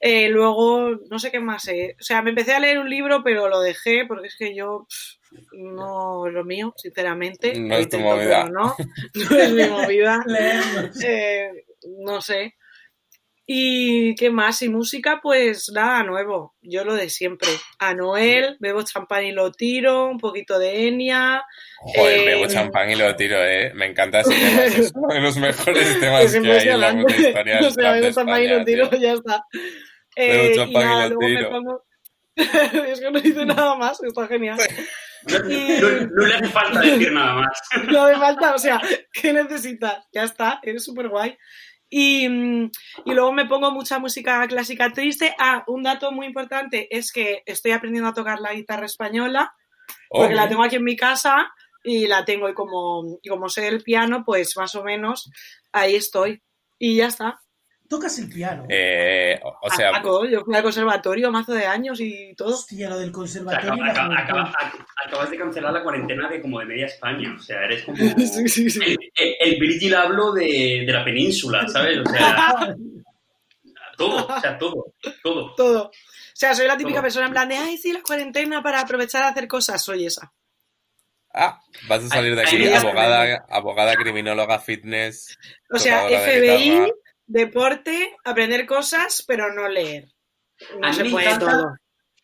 Eh, luego, no sé qué más. O sea, me empecé a leer un libro, pero lo dejé porque es que yo pff, no es lo mío, sinceramente. No es tu movida. No, no es mi movida. Eh, no sé. ¿Y qué más? Y música, pues nada nuevo. Yo lo de siempre. A Noel, bebo champán y lo tiro, un poquito de Enya. Joder, Eh, bebo champán y lo tiro, ¿eh? Me encanta ese tema. Es uno de los mejores temas Es que hay en la puta historia bebo champán y lo tiro, tío. ya está. Bebo Eh, y champán y nada, lo luego me tiro. pongo... es que no dice nada más, está genial. No, no- no le hace falta decir nada más. No me falta, o sea, ¿qué necesitas? Ya está, eres súper guay. Y, y luego me pongo mucha música clásica triste. Ah, un dato muy importante es que estoy aprendiendo a tocar la guitarra española, porque Oh, la tengo aquí en mi casa y la tengo y como, y como sé el piano, pues más o menos ahí estoy. Y ya está. Tocas el piano. eh, o o sea, yo fui al conservatorio mazo de años y todo. Hostia, lo del O sea, conservatorio. acaba- acaba- acaba- acabas de cancelar la cuarentena de como de media España. O sea, eres como Sí, sí, sí. el, el, el Virgil hablo de, de la península, ¿sabes? O sea, todo, o sea, todo, todo. Todo. O sea, soy la típica Todo. persona en plan de, ay, sí, la cuarentena para aprovechar a hacer cosas. Soy esa. ah, vas a salir de aquí abogada, abogada, criminóloga, A No mí se me puede encanta- todo.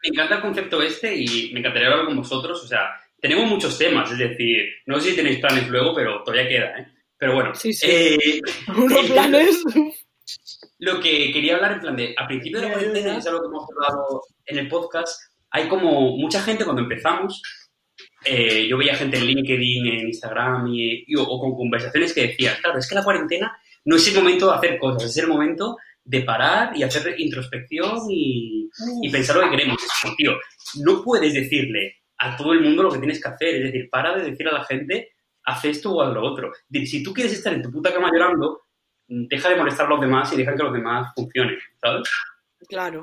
Me encanta el concepto este y me encantaría hablar con vosotros. O sea, tenemos muchos temas, es decir, no sé si tenéis planes luego, pero todavía queda, ¿eh? Pero bueno, Sí, sí. eh, Unos planes. lo que quería hablar en plan de, a principio de la cuarentena, es algo que hemos hablado en el podcast, hay como mucha gente cuando empezamos, eh, yo veía gente en LinkedIn, en Instagram y, y- o, o con conversaciones que decían, claro, es que la cuarentena no es el momento de hacer cosas, es el momento de parar y hacer introspección y, pensar lo que queremos. Como, tío, no puedes decirle a todo el mundo lo que tienes que hacer, es decir, para de decir a la gente, haz esto o haz lo otro. Si tú quieres estar en tu puta cama llorando, deja de molestar a los demás y deja que los demás funcionen, ¿sabes? Claro.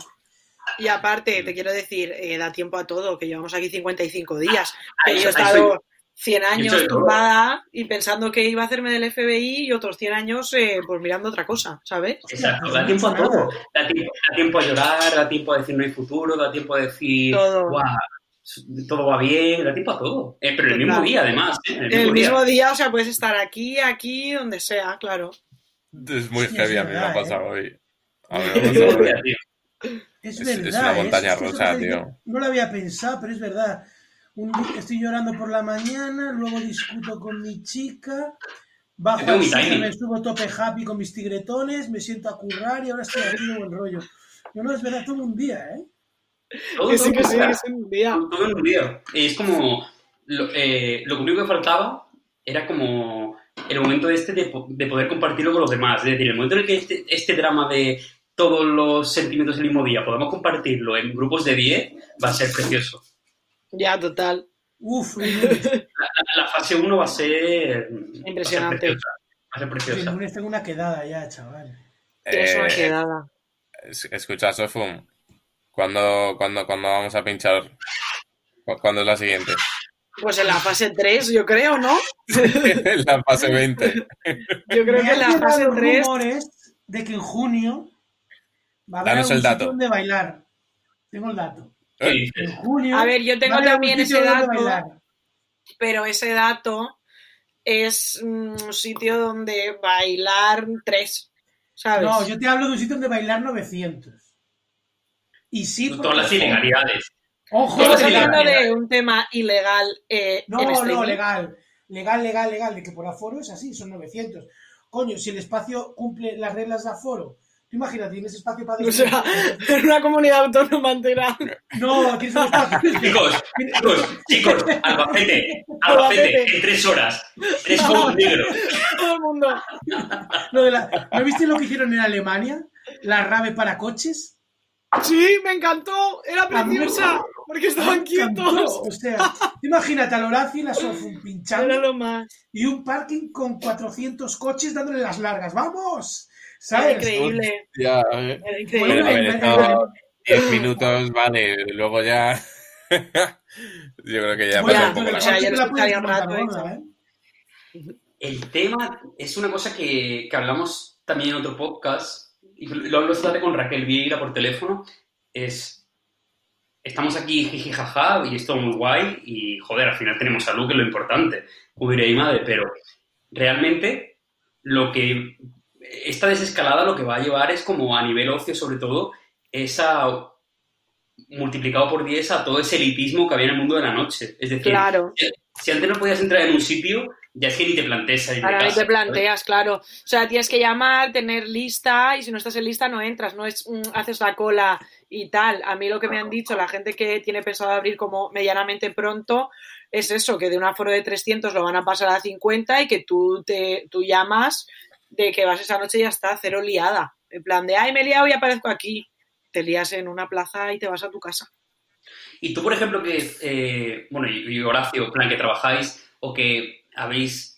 Y aparte, te quiero decir, eh, da tiempo a todo, que llevamos aquí 55 días. Ahí- Que yo he estado, 100 hecho años tumbada y pensando que iba a hacerme del FBI y otros 100 años eh, pues mirando otra cosa, ¿sabes? Exacto, da tiempo a todo. Da tiempo, da tiempo a llorar, da tiempo a decir no hay futuro, da tiempo a decir Todo. "Guau, todo va bien, da tiempo a todo. Eh, pero el mismo día, además. ¿eh? El El mismo día. mismo día, o sea, puedes estar aquí, aquí, donde sea, claro. Es muy Sí, heavy, es a mí me ha verdad, pasado hoy. A mí me ha pasado hoy. Es, Es- es verdad. una ¿eh? montaña rusa, tío. No lo había pensado, pero es verdad. Un día estoy llorando por la mañana, luego discuto con mi chica, bajo súper, timing. me subo tope happy con mis tigretones, me siento a currar y ahora estoy aquí de buen rollo. No, no, es verdad, todo un día, ¿eh? Todo, Que sí, todo, que sí, todo. es un día. todo en un día. Es como. Lo, eh, lo único que faltaba era como el momento este de, de poder compartirlo con los demás. Es decir, el momento en el que este, este drama de todos los sentimientos el mismo día podamos compartirlo en grupos de 10 va a ser precioso. Ya, total. Uf, La, lunes, la- la fase 1 va a ser. Impresionante. Va a ser preciosa. Va a ser el preciosa. lunes tengo una quedada ya, chaval. Tienes una Eh, quedada. es- escucha, Sofum, ¿cuándo, cuándo, cuándo vamos a pinchar? ¿Cu- ¿Cuándo es la siguiente? Pues en la fase 3, yo creo, ¿no? la fase 20. Yo creo Me que en la fase llegado 3. rumores de que en junio va a haber Danos algún el dato. sitio donde bailar. Tengo el dato. ¿Qué Eh, dices? En junio. A ver, yo tengo también ese dato. pero ese dato es mm, un sitio donde bailar tres, ¿sabes? No, yo te hablo de un sitio donde bailar 900. Y sí, porque- Todas las ilegalidades. Ojo, Estamos hablando de un tema ilegal eh, en No, no, legal. Legal, legal, legal. De que por aforo es así, son 900. Coño, si el espacio cumple las reglas de aforo, tú imagínate, tienes espacio para O sea, en una comunidad autónoma entera. No, tienes un espacio. Chicos, chicos, chicos, Albacete, Albacete, en tres horas. Tres con negro. Todo el mundo. Lo de la- ¿No viste lo que hicieron en Alemania? La rave para coches. Sí, me encantó. Era preciosa. Porque estaban quietos. O sea, imagínate a Horacio y la Sofun Era pinchando lo más. y un parking con 400 coches dándole las largas. ¡Vamos! Era ¿Sabes? increíble. Ya, eh. Era increíble. a ver, en- esto 10 minutos, vale, luego ya. Yo creo que ya. El tema es una cosa que, que hablamos también en otro podcast, y lo hablo esta tarde con Raquel Vieira por teléfono, es, estamos aquí jiji jaja y es todo muy guay y joder, al final tenemos salud que es lo importante, hubiera y madre, pero realmente lo que, esta desescalada lo que va a llevar es como a nivel ocio sobre todo, esa multiplicado por 10 a todo ese elitismo que había en el mundo de la noche. Es decir, Claro. si antes no podías entrar en un sitio, ya es que ni te planteas salir de Ahora ni casa. te planteas, claro. O sea, tienes que llamar, tener lista y si no estás en lista no entras, no es mm, haces la cola y tal. A mí lo que me han dicho la gente que tiene pensado abrir como medianamente pronto es eso, que de un aforo de 300 lo van a pasar a 50 y que tú, te, tú llamas de que vas esa noche y ya está, cero liada. En plan de, ay, me he liado y aparezco aquí. Te lías en una plaza y te vas a tu casa. Y tú, por ejemplo, que, eh, bueno, y, Horacio, en plan, que trabajáis o que habéis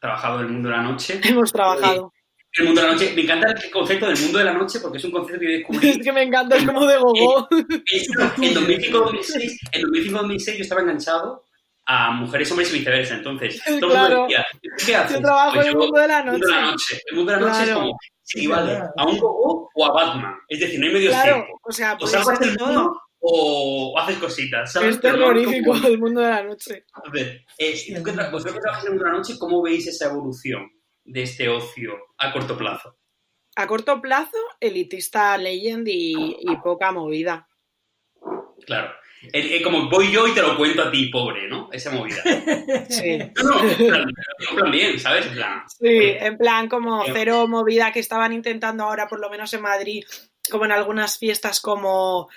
trabajado en el mundo de la noche. Hemos trabajado. El mundo de la noche, me encanta el concepto del mundo de la noche porque es un concepto que yo descubrí Es que me encanta, es como de gogo. en 2005-2006. En 2005-2006 yo estaba enganchado a mujeres, hombres y viceversa. Entonces, todo el mundo Claro. decía, ¿qué haces? Yo trabajo Pues en el mundo de la el mundo de la noche. El mundo de la noche es Claro. como, equivale verdad. a un gogo o a Batman. Es decir, no hay medio Claro, tiempo. o sea, O salvas ser el mundo o, o haces cositas. ¿sabes? Es terrorífico como- el mundo de la noche. A ver, eh, tú que tra- vosotros que trabajáis en una noche, ¿cómo veis esa evolución de este ocio a corto plazo? A corto plazo, elitista legend y, y poca movida. Claro. Como voy yo y te lo cuento a ti, pobre, ¿no? Esa movida. Sí. No, no, en plan, en plan bien, ¿sabes? En plan, Sí, en plan como cero movida que estaban intentando ahora, por lo menos en Madrid, como en algunas fiestas, como,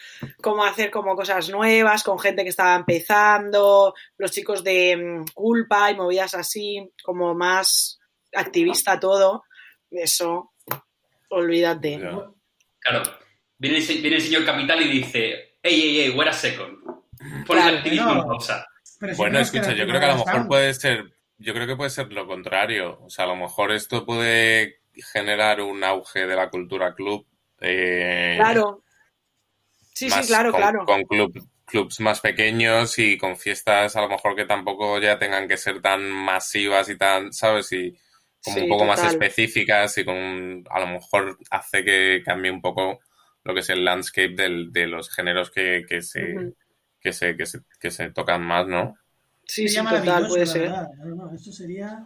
como hacer como cosas nuevas, con gente que estaba empezando, los chicos de mm, culpa y movidas así, como más activista todo. Eso, olvídate. Claro. Viene el, se- viene el señor Capital y dice, ey, ey, ey, wait a second. Pon Claro, el activismo en no. pausa. Pero si Bueno, no es escucha, yo creo que a lo mejor puede ser, yo creo que puede ser lo contrario. O sea, a lo mejor esto puede generar un auge de la cultura club. eh, Claro. Sí, sí, claro, con, claro. Con club, clubs más pequeños y con fiestas a lo mejor que tampoco ya tengan que ser tan masivas y tan, ¿sabes? Y como Sí, un poco más específicas y con un- a lo mejor hace que cambie un poco lo que es el landscape del- de los géneros que, que se, que, se, que, se, que se tocan más, ¿no? Sí, sí, total, puede ser. verdad. No, no, esto sería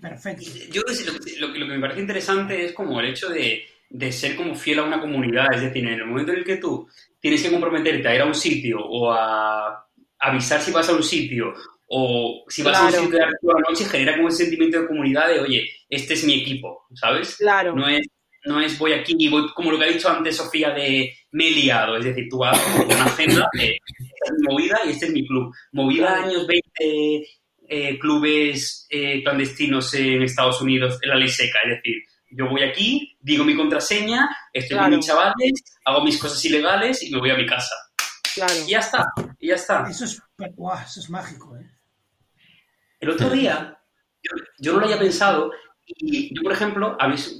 perfecto. Yo lo, que- lo que lo que me parece interesante es como el hecho de, de ser como fiel a una comunidad. Es decir, en el momento en el que tú tienes que comprometerte a ir a un sitio o a avisar si vas a un sitio o si vas a un sitio de la noche, genera como ese sentimiento de comunidad de, oye, este es mi equipo, ¿sabes? Claro. No es, no es voy aquí y voy, como lo que ha dicho antes Sofía, de me he liado. Es decir, tú vas con una agenda de esta es mi movida y este es mi club. Movida años 20, eh, clubes eh, clandestinos en Estados Unidos, en la ley seca. Es decir, yo voy aquí, digo mi contraseña, estoy Claro. con mis chavales, hago mis cosas ilegales y me voy a mi casa. Claro. Y ya está, y ya está. Eso es, guau, eso es mágico, ¿eh? El otro día, yo, yo no lo había pensado, y yo, por ejemplo,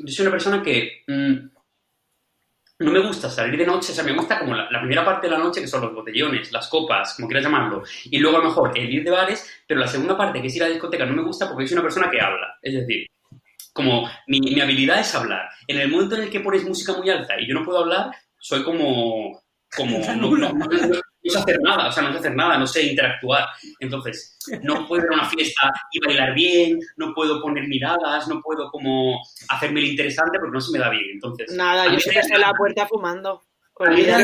soy una persona que mm, no me gusta salir de noche, o sea, me gusta como la, la primera parte de la noche, que son los botellones, las copas, como quieras llamarlo, y luego a lo mejor el ir de bares, pero la segunda parte, que es ir a la discoteca, no me gusta porque soy una persona que habla, es decir, como mi, mi habilidad es hablar. En el momento en el que pones música muy alta y yo no puedo hablar, soy como... como no, no- no- no sé hacer nada, o sea, no sé hacer nada, no sé interactuar. Entonces, no puedo ir a una fiesta y bailar bien, no puedo poner miradas, no puedo como hacerme el interesante porque no se me da bien. Entonces, Nada, a yo se dejé la puerta fumando. A mí- a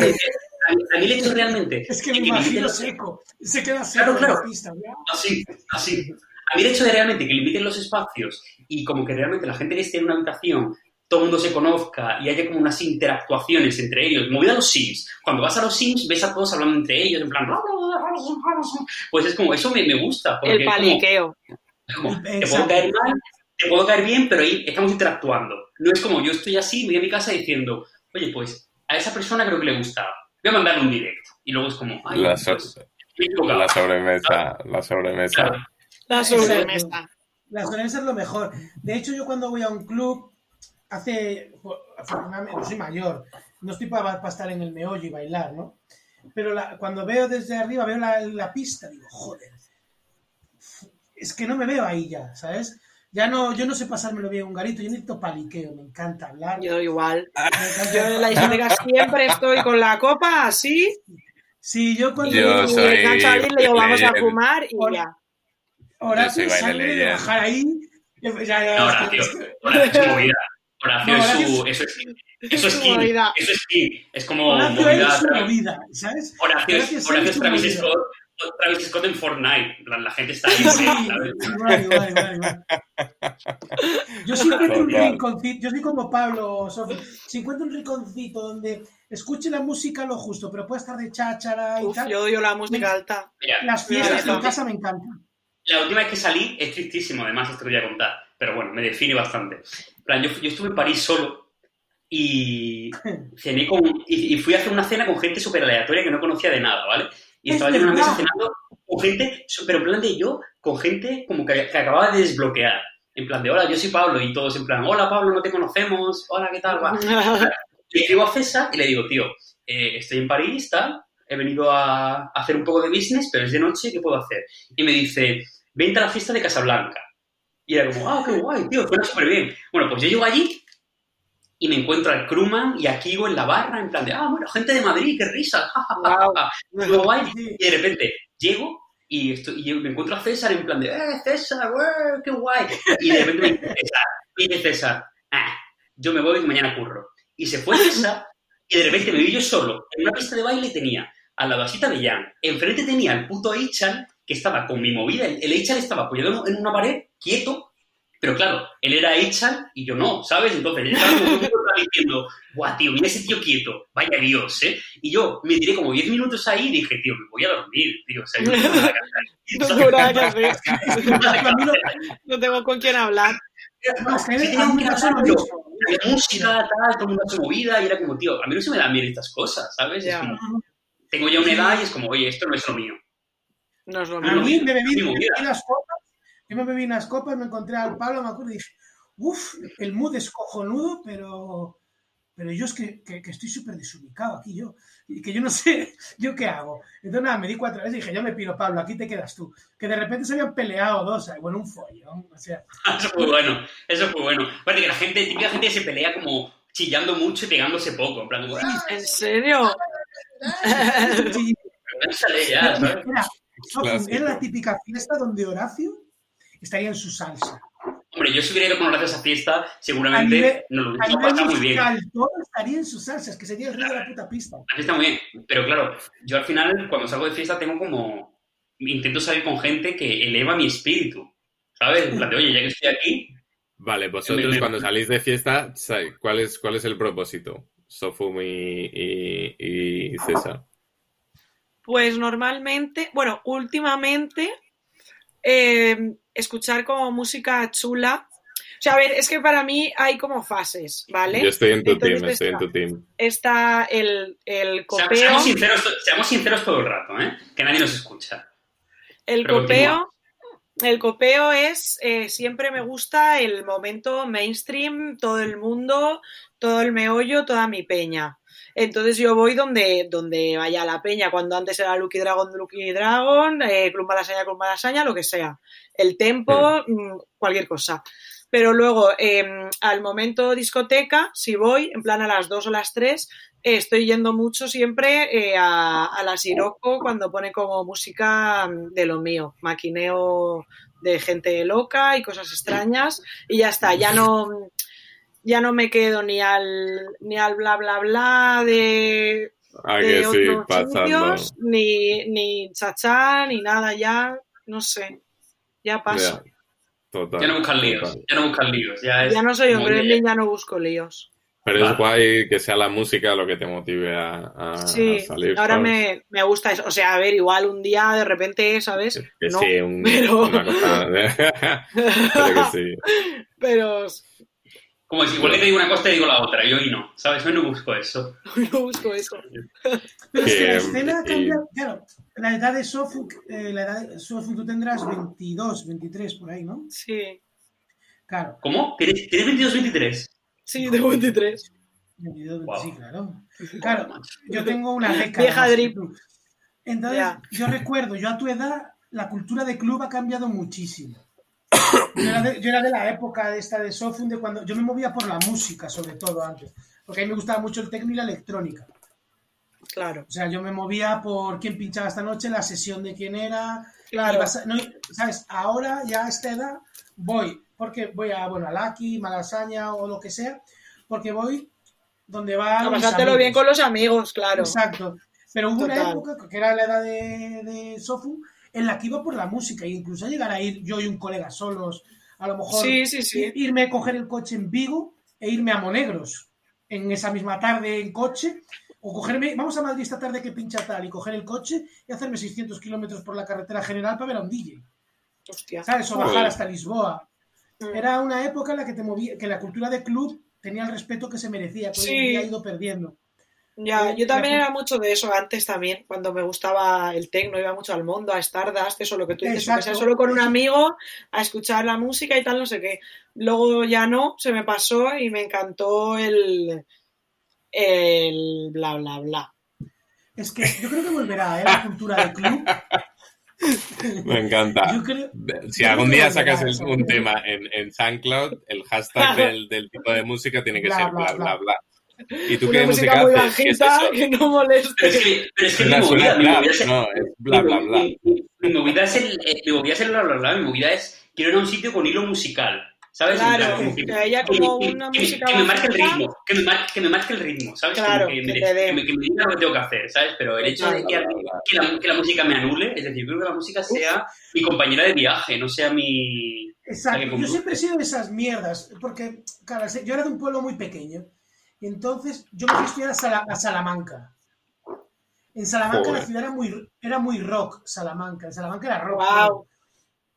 mí el hecho realmente Es que me imagino los- seco. Se queda seco Claro, en la claro. pista. ¿verdad? Así, así. A mí el hecho de realmente que limiten los espacios y como que realmente la gente que esté en una habitación, todo el mundo se conozca y haya como unas interactuaciones entre ellos, movida a los Sims. Cuando vas a los Sims ves a todos hablando entre ellos, en plan... Pues es como, eso me, me gusta. Porque El como- paliqueo. como, te puedo caer mal, te puedo caer bien, pero ahí estamos interactuando. No es como yo estoy así, me voy a mi casa diciendo, oye, pues a esa persona creo que le gustaba. Voy a mandarle un directo. Y luego es como, ay, La, pues, so- equivocado. la sobremesa, la sobremesa. Claro. La sobremesa. La sobremesa es lo mejor. De hecho, yo cuando voy a un club, hace. Afortunadamente, no soy mayor, no estoy para, estar en el meollo y bailar, ¿no? Pero la- cuando veo desde arriba, veo la, la pista, digo, joder, es que no me veo ahí ya, ¿sabes? Ya no, yo no sé pasármelo bien un garito, yo necesito paliqueo, me encanta hablar. Yo igual. me encanta- Yo en la discoteca siempre estoy con la copa así. Sí, yo cuando Yo y soy el chaval le digo, vamos a fumar y ya. Horacio baile de bajar ahí. Ya, ya, No, es que- Horacio, es que- Horacio es su movida. Horacio No, es su. Eso es, eso es su. Eso es skin. Es como Horacio movida. es su movida, ¿sabes? Horacio es, Horacio Horacio es Travis movida. Scott. Travis Scott en Fortnite. La gente está ahí, Sí, ¿sabes? igual, igual, igual. Yo si encuentro un rinconcito, yo soy como Pablo, Sofi, si encuentro un rinconcito donde escuche la música lo justo, pero puede estar de cháchara y Uf, tal, yo odio la música alta. Mira, las fiestas mira, en casa me encantan. La última vez que salí es tristísimo, además, esto que voy a contar. Pero bueno, me define bastante. Plan, yo, yo estuve en París solo y cené con. Y, y fui a hacer una cena con gente súper aleatoria que no conocía de nada, ¿vale? Y Es estaba yo en una mesa cenando con gente, pero en plan de yo, con gente como que, que acababa de desbloquear. En plan de, hola, yo soy Pablo, y todos en plan, hola Pablo, no te conocemos, hola, ¿qué tal? Va. Le escribo a César y le digo, tío, eh, estoy en París, tal, he venido a hacer un poco de business, pero es de noche, ¿qué puedo hacer? Y me dice, vente a la fiesta de Casablanca. Y era como, ah, qué guay, tío, suena súper bien. Bueno, pues yo llego allí y me encuentro al Kruman y a Kigo en la barra, en plan de, ah, bueno, gente de Madrid, qué risa, ja, ja, ja, ja, ja. Qué guay. Y de repente llego y, estoy, y me encuentro a César en plan de, ¡eh, César, qué guay! Y de repente me dice César, y dice César, ah, yo me voy que mañana curro. Y se fue César y de repente me vi yo solo en una pista de baile y tenía a la vasita de Jan, enfrente tenía el puto Eichan que estaba con mi movida, el el Eichan estaba apoyado en una pared, quieto, pero claro, él era Eichan y yo no, ¿sabes? Entonces él estaba como estaba diciendo, guau, tío, mira ese tío quieto, vaya Dios, ¿eh? Y yo me tiré como 10 minutos ahí y dije, tío, me voy a dormir, tío, o sea, yo no tengo nada que hacer. No tengo nada que hacer. A mí no- No tengo con quién hablar. no, a Sí, tenía a un. Había música, tal, todo el mundo hace movida y era como, tío, a mí no se me dan bien estas cosas, ¿sabes? Es Ya. como, tengo ya una edad y es como, oye, esto no es lo mío. No es lo A mismo. mí me bebí, yo me bebí unas copas, me encontré al Pablo, me acuerdo y dije, uff, el mood es cojonudo, pero, pero yo es que, que, que estoy súper desubicado aquí yo, y que yo no sé, ¿yo qué hago? Entonces nada, me di cuatro veces y dije, yo me piro, Pablo, aquí te quedas tú. Que de repente se habían peleado dos, bueno, un follón, o sea... Eso fue bueno, eso fue bueno. Aparte que la gente, típica gente se pelea como chillando mucho y pegándose poco, en plan como, "Ah, ¿En serio? Sí, sale ya, ¿sabes? era, era la típica fiesta donde Horacio estaría en su salsa. Hombre, yo si hubiera ido con Horacio a esa fiesta, A nivel- seguramente nos lo hubiéramos pasado muy bien. todo estaría en sus salsas, que sería el rey de la puta pista. La fiesta muy bien. Pero claro, yo al final, cuando salgo de fiesta, tengo como. Intento salir con gente que eleva mi espíritu. ¿Sabes? En plan de, oye, ya que estoy aquí, Vale, vosotros Me- me- cuando salís de fiesta, ¿cuál es, cuál es el propósito? Sofum y, y, y César. Pues normalmente, bueno, últimamente, eh, escuchar como música chula. O sea, a ver, es que para mí hay como fases, ¿vale? Yo estoy en tu Entonces team, estoy en tu team. Está el, el copeo, seamos sinceros, seamos sinceros todo el rato, ¿eh? Que nadie nos escucha. el pero copeo, el copeo es, eh, siempre me gusta el momento mainstream, todo el mundo, todo el meollo, toda mi peña. Entonces yo voy donde, donde vaya la peña, cuando antes era Lucky Dragon, Lucky Dragon, eh, Club Malasaña, Club Malasaña, lo que sea. El tempo, mm, cualquier cosa. Pero luego, eh, al momento discoteca, si voy, en plan a las dos o las tres, eh, estoy yendo mucho siempre eh, a, a la Siroco cuando pone como música mm, de lo mío, maquineo de gente loca y cosas extrañas y ya está, ya no ya no me quedo ni al ni al bla bla bla de, Ah, de que sí, otros pasando. sitios, ni ni chachá ni nada ya no sé ya paso Ya, total, Ya no buscan líos, total. ya no buscan líos. Ya, es ya no soy un gremlin ya no busco líos Pero es guay que sea la música lo que te motive a, a- sí a salir. ahora me, me gusta eso o sea a ver igual un día de repente sabes Que no sí, un- pero- una cosa. pero que sí. pero Como si igual que te digo una cosa, te digo la otra. Yo hoy no, ¿sabes? Hoy no busco eso. no busco eso Pero es que la escena y- cambia, claro, la edad de Sofuk, eh, la edad de Sofuk tú tendrás 22, 23 por ahí, ¿no? sí Claro, ¿Cómo? ¿Tienes, ¿tienes 22, 23? sí de 23 22, Wow. sí, claro. Claro, yo tengo una década. Vieja drip. Entonces, yo recuerdo, yo a tu edad, la cultura de club ha cambiado muchísimo. Yo era, de, yo era de la época de esta de Sofun, de cuando yo me movía por la música, sobre todo antes, porque a mí me gustaba mucho el techno y la electrónica. claro O sea, yo me movía por quién pinchaba esta noche, la sesión de quién era. claro ibas a- no, ¿Sabes? Ahora, ya a esta edad, voy, porque voy a, bueno, a Lucky, Malasaña o lo que sea, porque voy donde va. a pasártelo bien con los amigos claro Exacto. Pero hubo una época, que era la edad de, de Sofu, en la que iba por la música, e incluso llegar a ir yo y un colega solos, a lo mejor sí sí sí irme a coger el coche en Vigo e irme a Monegros en esa misma tarde en coche, o cogerme, vamos a Madrid esta tarde que pincha tal, y coger el coche y hacerme 600 kilómetros por la carretera general para ver a un DJ, hostia ¿sabes? O bajar hasta Lisboa. Mm. Era una época en la que te movía, que la cultura de club tenía el respeto que se merecía, que hoy en Sí. día ha ido perdiendo. Ya, yo también era mucho de eso antes también, cuando me gustaba el tecno, iba mucho al mundo, a Stardust, eso lo que tú dices, o sea solo con un amigo, a escuchar la música y tal, no sé qué. Luego ya no, se me pasó y me encantó el, el bla, bla, bla. Es que yo creo que volverá, ¿eh? La cultura de club. Me encanta. Yo creo, Si yo algún día sacas volverá, un tema en, en SoundCloud, el hashtag del, del tipo de música tiene que Bla, ser bla, bla, bla, bla. ¿Y tú Una qué música música muy es bajita eso? que no Pero es moleste. que, pero es que mi movida, mi bla, movida es, no, es bla, bla, bla. mi- mi- mi movida es el, eh, mi movida es el bla, bla, bla, mi movida es, quiero ir a un sitio con hilo musical, ¿sabes? Claro, que, que haya como que- una que- música que me marque el ritmo, que me, mar- que me marque el ritmo, ¿sabes? Claro, que, me, que te dé. que me- que me diga lo que tengo que hacer, ¿sabes? Pero el hecho de que, la, que la música me anule, es decir, creo que la música sea mi compañera de viaje, no sea mi... Exacto. Yo siempre he sido de esas mierdas, porque, claro, yo era de un pueblo muy pequeño. Y entonces yo me fui a estudiar a, Sala- a Salamanca. En Salamanca Joder. la ciudad era muy, era muy rock, Salamanca. En Salamanca era rock.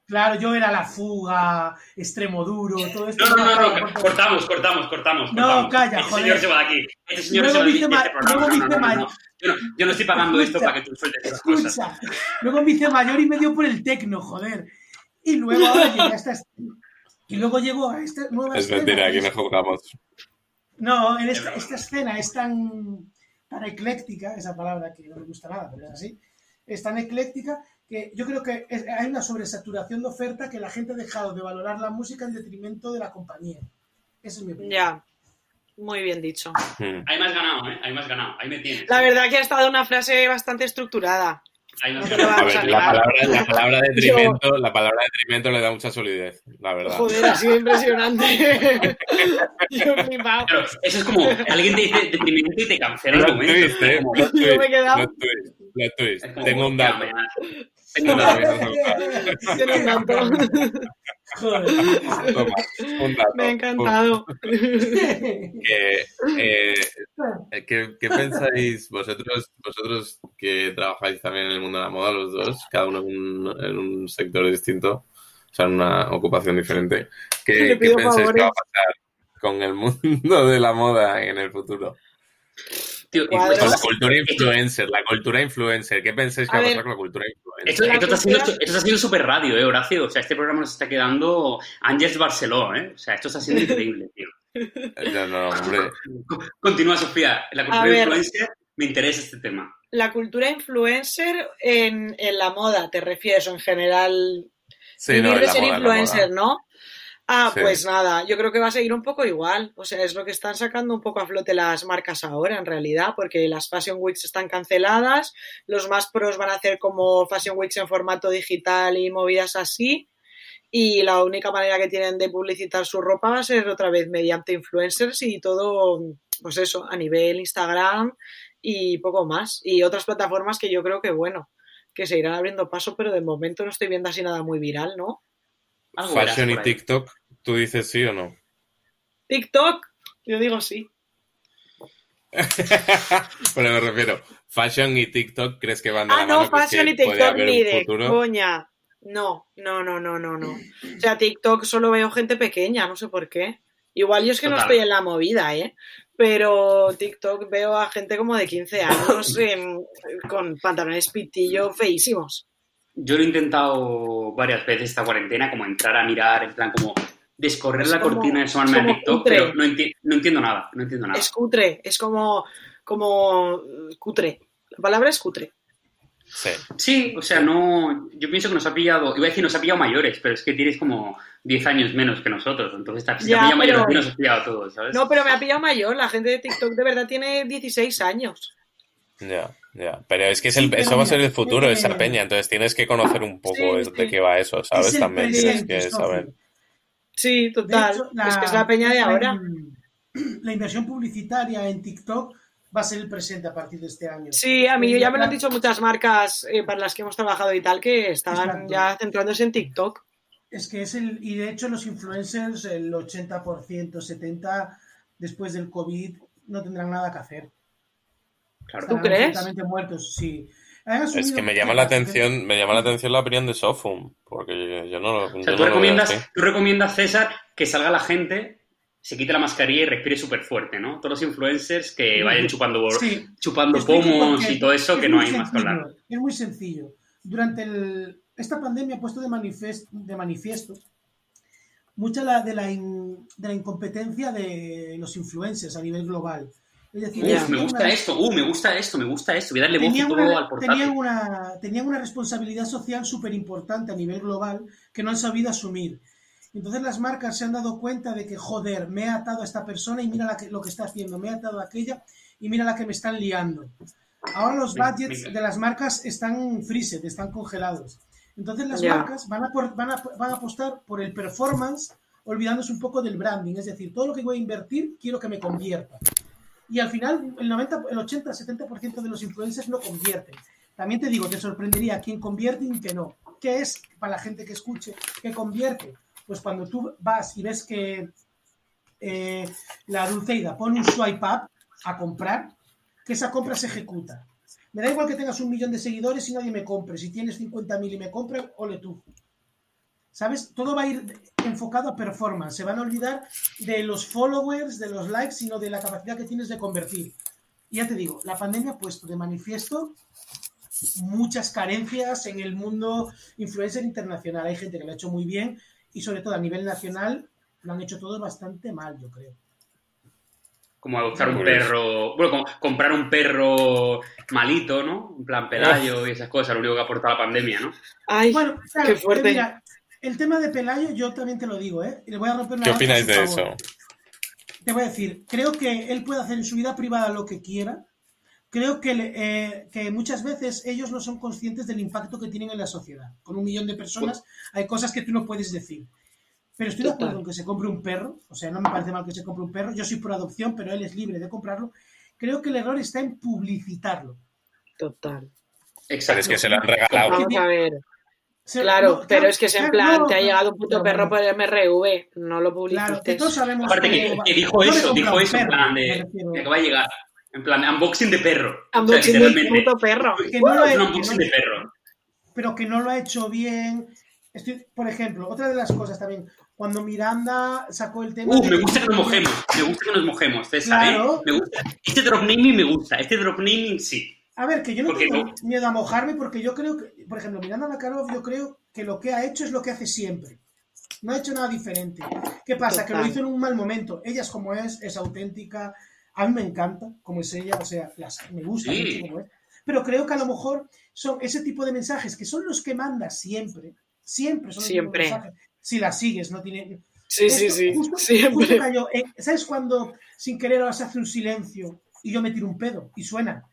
Claro, yo era La Fuga, Extremo Duro, todo esto. No, no, no, no, cortamos, cortamos, cortamos. No, cortamos. calla, Este joder. señor se va de aquí. Este señor Luego se va de este programa. luego No, no, no, no, ma- no. Yo no, yo no estoy pagando esto para que tú sueltes esas cosas. Escucha. Luego me hice mayor y me dio por el tecno, joder. Y luego ahora llegué a esta... Y luego llegó a esta nueva Es escena, mentira, aquí que no jugamos. No, en esta, esta escena es tan, tan ecléctica, esa palabra que no me gusta nada, pero es así, es tan ecléctica que yo creo que es- hay una sobresaturación de oferta que la gente ha dejado de valorar la música en detrimento de la compañía. Esa es mi opinión. Ya, muy bien dicho. Ahí me has ganado, ¿eh? Ahí me has ganado. Ahí me tienes. La verdad que ha estado una frase bastante estructurada. No A ver, la palabra, la palabra detrimento, la palabra detrimento le da mucha solidez, la verdad. Joder, ha sido impresionante. Yo flipado. Eso es como alguien te dice deprimento y te cancela el momento. twist, eh. Como- Plot Yo me he twist, quedado- plot twist, Tengo un dato. Tengo un dato que no sé. Tiene un dato. Joder. Toma, un dato. Me ha encantado. Que, eh, ¿qué, qué pensáis vosotros, vosotros que trabajáis también en el mundo de la moda, los dos, cada uno en un, en un sector distinto, o sea, en una ocupación diferente? ¿Qué, qué pensáis que va a favores. pasar con el mundo de la moda en el futuro? Tío, la cultura influencer, la cultura influencer. ¿Qué pensáis que A va a ver. pasar con la cultura influencer? esto, está cultura- esto está súper radio, ¿eh, Horacio? O sea, este programa nos está quedando Ángels Barceló, ¿eh? O sea, esto está siendo increíble, tío. No, no, hombre. Continúa, Sofía. La cultura A ver. influencer, me interesa este tema. La cultura influencer en, en la moda, ¿te refieres? O en general, Sí, vivir no, en de la ser moda, en la influencer, moda. ¿no? Ah, Sí. pues nada, yo creo que va a seguir un poco igual. O sea, es lo que están sacando un poco a flote las marcas ahora, en realidad, porque las Fashion Weeks están canceladas, los más pros van a hacer como Fashion Weeks en formato digital y movidas así. Y la única manera que tienen de publicitar su ropa va a ser otra vez mediante influencers y todo, pues eso, a nivel Instagram y poco más. Y otras plataformas que yo creo que, bueno, que se irán abriendo paso, pero de momento no estoy viendo así nada muy viral, ¿no? Algo Fashion y. TikTok, ¿tú dices sí o no? TikTok, yo digo sí. Pero me refiero, Fashion y TikTok, ¿crees que van de Ah, la no, mano? ¿Crees Fashion que y TikTok ni de coña. No, no, no, no, no, no. O sea, TikTok solo veo gente pequeña, no sé por qué. Igual yo es que no Total. estoy en la movida, ¿eh? Pero TikTok veo a gente como de 15 años en- con pantalones pitillo feísimos. Yo lo he intentado varias veces esta cuarentena, como entrar a mirar, en plan, como descorrer Es la como- cortina de a como TikTok, cutre. pero no, enti- no entiendo nada, no entiendo nada. Es cutre, es como, como cutre. La palabra es cutre. Sí. Sí, o sea, no. Yo pienso que nos ha pillado. Iba a decir, nos ha pillado mayores, pero es que tienes como 10 años menos que nosotros. Entonces, si te Ya, ha pillado mayores, pero- nos ha pillado a todos, ¿sabes? No, pero me ha pillado mayor. La gente de TikTok de verdad tiene 16 años. Ya, ya. Pero es que es el- Sí, eso va a ser el futuro, eh, esa peña. Entonces tienes que conocer un poco Sí, de- sí. de qué va eso, ¿sabes? Es También tienes que saber. Sí, De total. hecho, es que es la peña de ahora. La inversión publicitaria en TikTok va a ser el presente a partir de este año. Sí, a mí ya me lo han dicho muchas marcas eh, para las que hemos trabajado y tal que estaban Exacto. ya centrándose en TikTok. Es que es el. Y de hecho, los influencers, el 80%, 70%, después del COVID, no tendrán nada que hacer. Claro. ¿Tú crees? absolutamente muertos, sí. Han Es que me llama la atención, me llama la atención la opinión de Sofum, porque yo no, lo- O sea, tú no lo veo recomiendas, así. tú recomiendas, César, que salga la gente, se quite la mascarilla y respire súper fuerte, ¿no? Todos los influencers que vayan chupando, Sí. chupando pomos y todo eso, Es que no hay más que hablar. Es muy sencillo. Durante el- esta pandemia ha puesto de, manifest- de manifiesto mucha la- de, la in- de la incompetencia de los influencers a nivel global. Es decir, Uf, me gusta una- esto, uh, me gusta esto, me gusta esto. Voy a darle voz y todo al portátil. tenían una, tenían una responsabilidad social súper importante a nivel global que no han sabido asumir. Entonces las marcas se han dado cuenta de que, joder, me he atado a esta persona y mira la que- lo que está haciendo, me he atado a aquella y mira la que me están liando. Ahora los budgets venga. de las marcas están freezed, están congelados. Entonces las marcas van a, por- van, a, van a apostar por el performance, olvidándose un poco del branding. Es decir, todo lo que voy a invertir, quiero que me convierta. Y al final, el 90, el 80, 70% de los influencers no convierten. También te digo, te sorprendería quién convierte y quién no. ¿Qué es, para la gente que escuche, que convierte? Pues cuando tú vas y ves que eh, la Dulceida pone un swipe up a comprar, que esa compra se ejecuta. Me da igual que tengas un millón de seguidores y nadie me compre. Si tienes 50.000 y me compra, ole tú. ¿Sabes? Todo va a ir enfocado a performance. Se van a olvidar de los followers, de los likes, sino de la capacidad que tienes de convertir. Y ya te digo, la pandemia ha puesto de manifiesto muchas carencias en el mundo influencer internacional. Hay gente que lo ha hecho muy bien y sobre todo a nivel nacional lo han hecho todos bastante mal, yo creo. Como adoptar un perro, bueno, como comprar un perro malito, ¿no? En plan Pelayo y esas cosas, lo único que ha aportado la pandemia, ¿no? Ay, Bueno, claro, qué fuerte. mira, el tema de Pelayo, yo también te lo digo, ¿eh? Y le voy a romper una ¿Qué opináis de favor. eso? Te voy a decir, creo que él puede hacer en su vida privada lo que quiera. Creo que, eh, que muchas veces ellos no son conscientes del impacto que tienen en la sociedad. Con un millón de personas hay cosas que tú no puedes decir. Pero estoy de acuerdo en que se compre un perro. O sea, no me parece mal que se compre un perro. Yo soy por adopción, pero él es libre de comprarlo. Creo que el error está en publicitarlo. total. Exacto. es que se lo han regalado. Vamos a ver. Se- Claro, no, pero es que es en claro, plan, no, te ha llegado un puto perro por MRV, no lo Claro, que todos publicites. sabemos Aparte que, dijo eso, dijo eso en plan de, de que va a llegar. En plan, unboxing de perro. Unboxing o sea, literalmente. puto perro. Que no lo Es he- un unboxing no- de perro. pero que no lo ha hecho bien. Estoy, por ejemplo, otra de las cosas también, cuando Miranda sacó el tema. Uh, de- me gusta que nos mojemos. Me gusta que nos mojemos, César, Claro. ¿eh? Me gusta. Este drop naming me gusta. Este drop naming sí. A ver, que yo no tengo no. miedo a mojarme porque yo creo que, por ejemplo, Miranda Makarov, yo creo que lo que ha hecho es lo que hace siempre. No ha hecho nada diferente. ¿Qué pasa? Que lo hizo en un mal momento. Ella es como es, es auténtica. A mí me encanta como es ella, o sea, las- me gusta Sí. mucho como es. Pero creo que a lo mejor son ese tipo de mensajes que son los que manda siempre. Siempre son los Siempre. mensajes. Si la sigues, no tiene. Sí, sí, Esto, sí, justo- siempre. justo cayó en- ¿Sabes cuando sin querer se hace un silencio y yo me tiro un pedo y suena?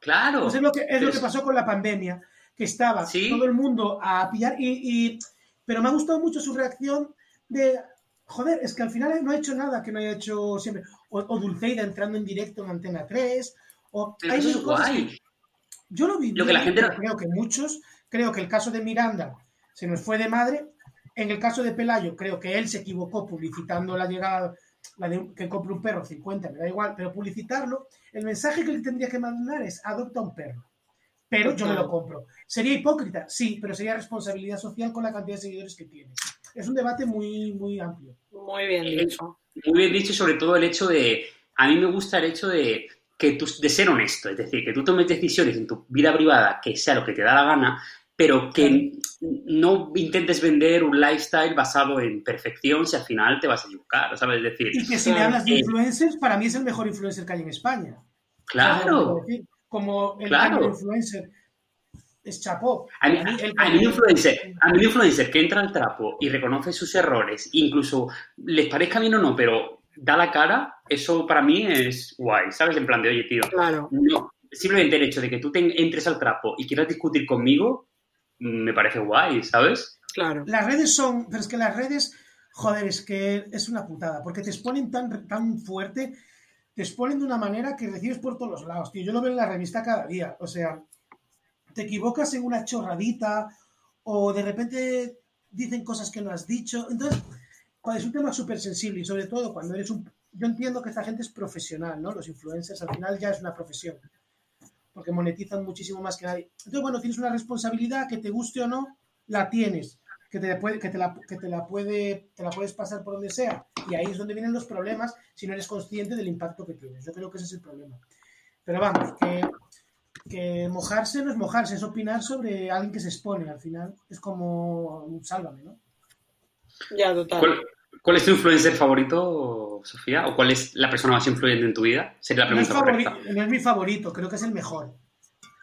Claro. Pues es lo que, es lo que pasó con la pandemia, que estaba Sí. todo el mundo a pillar y, y- Pero me ha gustado mucho su reacción de... Joder, es que al final no ha hecho nada que no haya hecho siempre. O, o Dulceida entrando en directo en Antena 3. O Pero hay eso es guay. que- yo lo vi. Lo que la gente Creo que muchos, creo que el caso de Miranda se nos fue de madre. En el caso de Pelayo, creo que él se equivocó publicitando la llegada, la de que compre un perro, 50, me da igual, pero publicitarlo, el mensaje que le tendría que mandar es adopta un perro. Pero yo me lo compro. ¿Sería hipócrita? Sí, pero sería responsabilidad social con la cantidad de seguidores que tiene. Es un debate muy, muy amplio. Muy bien dicho. Muy bien dicho, y sobre todo el hecho de. A mí me gusta el hecho de que tú, de ser honesto, es decir, que tú tomes decisiones en tu vida privada que sea lo que te da la gana, pero que no intentes vender un lifestyle basado en perfección si al final te vas a equivocar, ¿sabes? Es decir, Y que si Claro. hablas de Eh, influencers, para mí es el mejor influencer que hay en España. claro. Es Como el Claro. influencer es chapó. A mí, a mí influencer, a mí influencer que entra al trapo y reconoce sus errores, incluso les parezca bien o no, pero da la cara, eso para mí es guay, ¿sabes? En plan de, oye, tío, Claro. no, simplemente el hecho de que tú te entres al trapo y quieras discutir conmigo, me parece guay, ¿sabes? Claro. Las redes son, pero es que las redes, joder, es que es una putada, porque te exponen tan, tan fuerte, te exponen de una manera que recibes por todos los lados, tío. Yo lo veo en la revista cada día, o sea, te equivocas en una chorradita o de repente dicen cosas que no has dicho. Entonces, es un tema súper sensible y sobre todo cuando eres un... Yo entiendo que esta gente es profesional, ¿no? Los influencers al final ya es una profesión, porque monetizan muchísimo más que nadie. Entonces, bueno, tienes una responsabilidad que te guste o no, la tienes que te, puede, que, te la, que te la puede te la puedes pasar por donde sea y ahí es donde vienen los problemas si no eres consciente del impacto que tienes yo creo que ese es el problema pero vamos que, que mojarse no es mojarse es opinar sobre alguien que se expone al final es como un sálvame ¿no? Ya, total. ¿Cuál, cuál es tu influencer favorito, Sofía? ¿O cuál es la persona más influyente en tu vida? Sería la no pregunta favori- correcta. no es mi favorito creo que es el mejor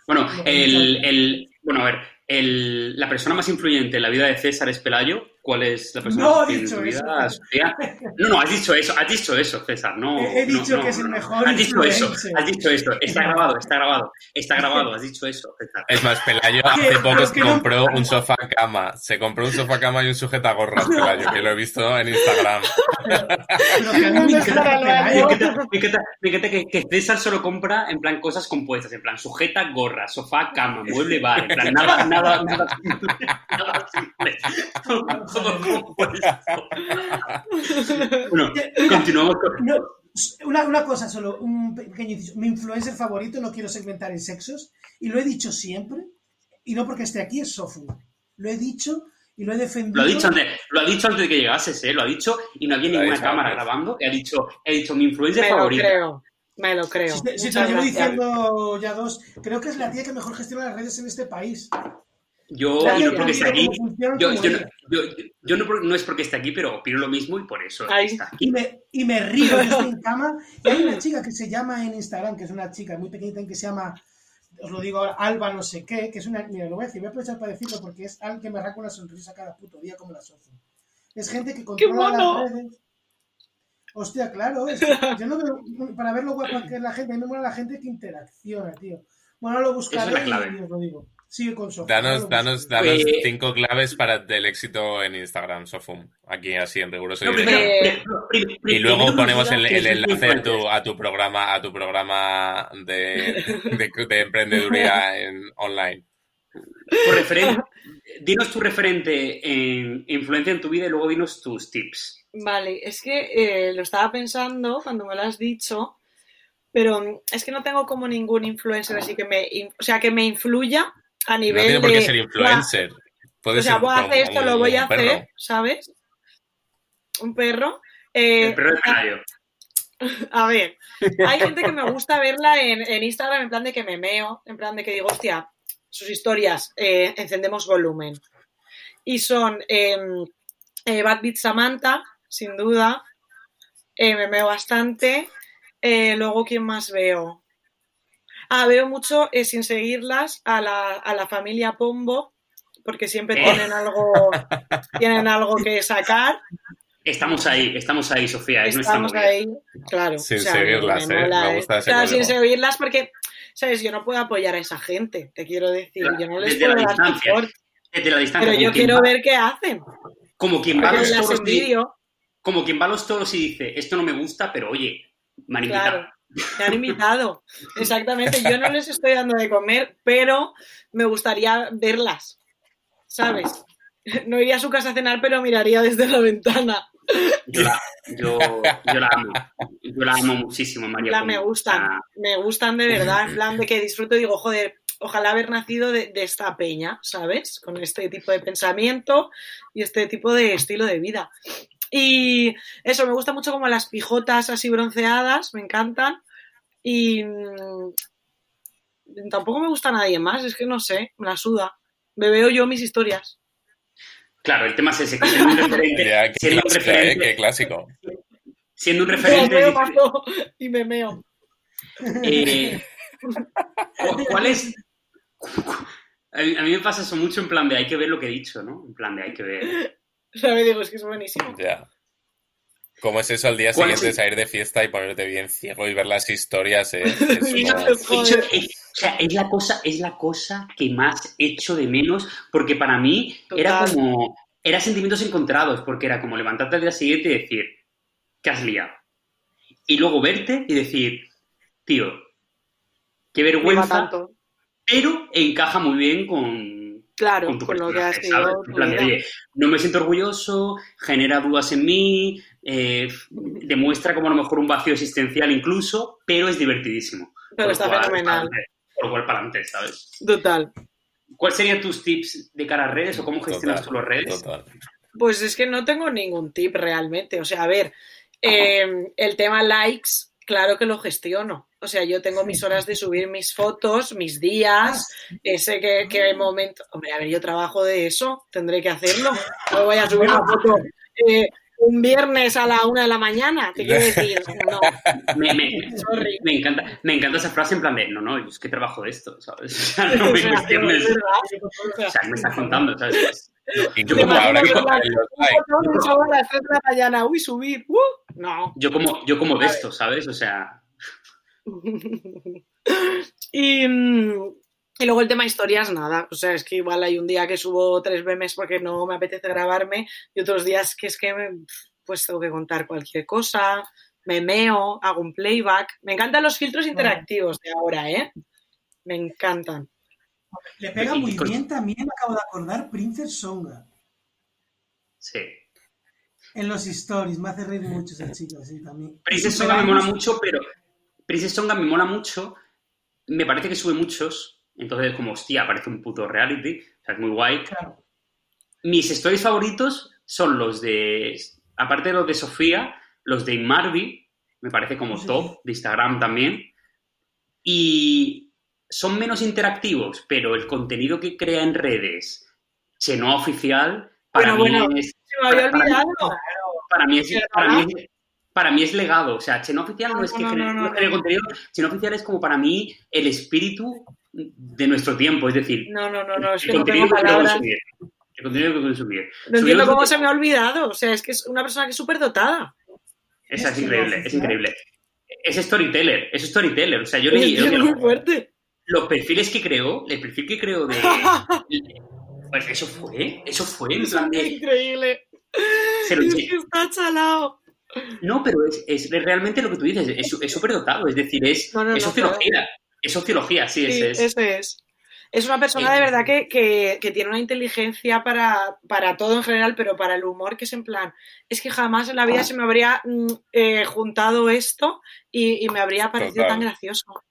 Bueno, No, el, no. el- bueno, a ver, el- la persona más influyente en la vida de César es Pelayo. ¿Cuál es la persona No influyente dicho en tu vida, eso. Sofía? No, no, has dicho eso, has dicho eso, César. No, He- dicho no, que es el no. mejor Has dicho eso, has dicho eso. Está grabado, está grabado, está grabado, has dicho eso, César. Es más, Pelayo Que- hace poco pero se que no- compró un sofá cama. Se compró un sofá cama y un sujetagorras, Pelayo, que lo he visto en Instagram. que me ¿Dónde encanta estará el Pelayo. Me encanta, me encanta- me encanta que, que César solo compra en plan cosas compuestas, en plan sujeta, gorra, sofá, cama, mueble, bar, en plan nada, nada, nada simple, nada simple. Todo. Bueno, continuamos con... No, una, una cosa solo, un pequeño inciso. Mi influencer favorito, no quiero segmentar en sexos, y lo he dicho siempre, y no porque esté aquí, es Sofu. Lo he dicho y lo he defendido. Lo ha dicho antes, lo ha dicho antes de que llegases, ¿eh? Lo ha dicho y no había Lo ninguna cámara antes. grabando. Y ha dicho, he dicho mi influencer Me lo favorita. creo. Me lo creo. Si te, si te lo llevo diciendo ya dos, creo que es la tía que mejor gestiona las redes en este país. Yo, y no porque esté aquí, yo, como yo no, ella. yo- yo no, por- no es porque esté aquí, pero opino lo mismo y por eso Ahí. está aquí. Y me, y me río, yo estoy en cama. Y hay una chica que se llama en Instagram, que es una chica muy pequeñita, que se llama, os lo digo ahora, Alba no sé qué, que es una, mira, lo voy a decir, voy a aprovechar para decirlo porque es alguien que me arranca una sonrisa cada puto día como la socio. Es gente que controla las redes. Hostia, claro, es que yo no veo, para ver lo guapa que es la gente, a mí me mola la gente que interacciona, tío. Bueno, lo buscaré es la clave. y os lo digo. Sigue con Sofía. ahora Danos, danos, danos Pues- cinco claves para del éxito en Instagram, Sofum. Aquí así en riguroso No, directo. primero, Eh, primero- primero- Y luego ponemos el, el enlace a tu, influencers. a tu programa, a tu programa de, de, de emprendeduría en online. Dinos tu referente en influencia en tu vida y luego dinos tus tips. Vale, es que eh, lo estaba pensando cuando me lo has dicho, pero es que no tengo como ningún influencer así que me, o sea, que me influya a No nivel tiene por qué de, ser influencer. Puede o sea, ser voy a hacer esto, un- lo voy a perro. hacer, ¿sabes? Un perro. Eh, El perro del canario. a ver, hay gente que me gusta verla en, en Instagram en plan de que me meo, en plan de que digo, hostia, sus historias, eh, encendemos volumen. Y son em, eh, Bad Beat Samantha, sin duda, eh, me meo bastante. Eh, luego, ¿quién más veo? Ah, veo mucho, eh, sin seguirlas, a la, a la familia Pombo, porque siempre Eh. tienen algo, tienen algo que sacar. Estamos ahí, estamos ahí, Sofía. Es Estamos ahí, claro. Sin o sea, seguirlas, ¿eh? Me gusta ese Claro, sin seguirlas porque, ¿sabes? Yo no puedo apoyar a esa gente, te quiero decir. Claro, yo no les desde puedo la dar distancia. support, Desde la distancia. pero yo quiero va- ver qué hacen. Como quien va a los toros y- envidio, como quien va a los toros y dice, esto no me gusta, pero oye, invitado. claro. Me han invitado. Exactamente. Yo no les estoy dando de comer, pero me gustaría verlas. ¿Sabes? No iría a su casa a cenar, pero miraría desde la ventana. Yo la, yo, yo la amo. Yo la amo muchísimo, María. La me gustan, me gustan de verdad, en plan de que disfruto y digo, joder, ojalá haber nacido de, de esta peña, ¿sabes? Con este tipo de pensamiento y este tipo de estilo de vida. Y eso, me gusta mucho como las pijotas así bronceadas, me encantan. Y mm, tampoco me gusta nadie más, es que no sé, me la suda. Me veo yo mis historias. claro, el tema es ese, que siendo un referente, Ya, qué siendo un clásico, ¿eh? referente, Qué clásico. siendo un Me referente, veo dice, mazo y me meo. eh, ¿cu- ¿cuál es? A mí, a mí me pasa eso mucho en plan de hay que ver lo que he dicho, ¿no? En plan de hay que ver. ¿Sabes? Digo, es que es buenísimo. Ya. ¿Cómo es eso al día ¿Cuál es siguiente salir de fiesta y ponerte bien ciego y ver las historias? Eh? Es, o sea, es la cosa, es la cosa que más echo de menos, porque para mí era como, era sentimientos encontrados, porque era como levantarte al día siguiente y decir, ¿qué has liado? Y luego verte y decir, tío, qué vergüenza, tanto. pero encaja muy bien con, Claro, con tu con lo que has no me siento orgulloso, genera dudas en mí, eh, demuestra como a lo mejor un vacío existencial incluso, pero es divertidísimo. Pero está cual, fenomenal. Por lo cual, para adelante, ¿sabes? Total. ¿Cuáles serían tus tips de cara a redes o cómo gestionas Total, tú las redes? total. Pues es que no tengo ningún tip realmente. O sea, a ver, eh, el tema likes, claro que lo gestiono. O sea, yo tengo mis horas de subir mis fotos, mis días, ese que, que momento. Hombre, a ver, yo trabajo de eso, tendré que hacerlo. No voy a subir una foto eh, un viernes a la una de la mañana. Te quiero decir, no. Me, me- Sorry. me encanta, me encanta esa frase en plan de, no, no, yo es que trabajo de esto, ¿sabes? O sea, no O me cuestiones. O sea, ¿qué me estás contando? ¿sabes? Incluso como- ahora que yo- tocan los Un likes. botón, un show a las 3 de la mañana. Uy, subir. Uh, no. Yo como, yo como de esto, ¿sabes? O sea, y, mm, y luego el tema historias, nada. O sea, es que igual hay un día que subo tres memes porque no me apetece grabarme y otros días que es que me- pues tengo que contar cualquier cosa, me meo, hago un playback. Me encantan los filtros interactivos de ahora, ¿eh? Me encantan. Le pega muy bien también, me acabo de acordar, Princess Songa. sí. En los stories, me hace reír mucho esa chica, sí, también. Princess Songa me mola mucho, pero Princess Songa me mola mucho. Me parece que sube muchos. Entonces, como, hostia, parece un puto reality. O sea, es muy guay. Claro. Mis stories favoritos son los de. Aparte de los de Sofía, los de Marvi. Me parece como Sí. top. De Instagram también. Y. son menos interactivos, pero el contenido que crea en redes, Chenoa oficial, para Bueno, mí bueno, es... Se me había para- para mí- olvidado. para mí es, Pero para ¿verdad? mí es, para mí es legado. O sea, Cheno Oficial no, No, es que no, cree, no, no, no cree no. contenido, Cheno Oficial es como para mí el espíritu de nuestro tiempo. Es decir, No, no, no, no, es que no tengo que palabras. consumir. El contenido que consumir. No entiendo cómo se me ha olvidado. O sea, es que es una persona que es súper dotada. Esa es Es increíble, es increíble. Es storyteller, es storyteller. O sea, yo que es muy fuerte. los perfiles que creó, el perfil que creó de. Pues eso fue, eso fue. En plan de, Increíble. se lo Es que está chalado. No, pero es, es realmente lo que tú dices, es súper dotado, es decir, es, No, no, es no, es sociología, sí, Sí, ese es. ese es. Es una persona de verdad que, que- que tiene una inteligencia para, para todo en general, pero para el humor, que es en plan, es que jamás en la vida se me habría mm, eh, juntado esto y, y me habría parecido Total. tan gracioso.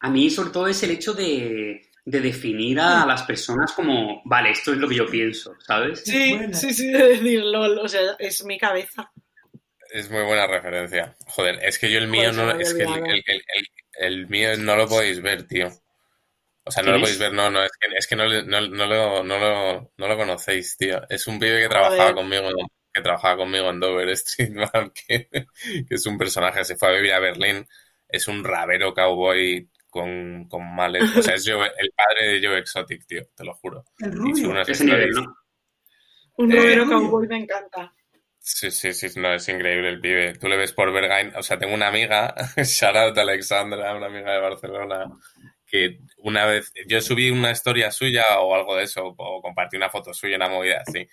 A mí sobre todo es el hecho de, de definir a las personas como, vale, esto es lo que yo pienso, ¿sabes? Sí, sí, sí, de decir LOL, o sea, es mi cabeza. Es muy buena referencia. Joder, es que yo el mío Joder, me no, había es que el, olvidado. el- el- el- mío no lo podéis ver, tío. O sea, no ¿Quién lo es? podéis ver, no, no, es que, es que no, le- no, no lo, no, lo, no lo conocéis, tío. Es un pibe que trabajaba conmigo, que trabajaba conmigo en Dover Street que, que es un personaje, se fue a vivir a Berlín, es un rabero cowboy con, con males. O sea, es Joe- el padre de Joe Exotic, tío, te lo juro. El Y rubio. unas Ese nivel, historias- ¿no? Un Eh, Rubio. cowboy me encanta. Sí, sí, sí, no, es increíble el pibe. Tú le ves por Bergain, o sea, tengo una amiga, shout out Alexandra, una amiga de Barcelona, que una vez, yo subí una historia suya o algo de eso, o compartí una foto suya, una movida así,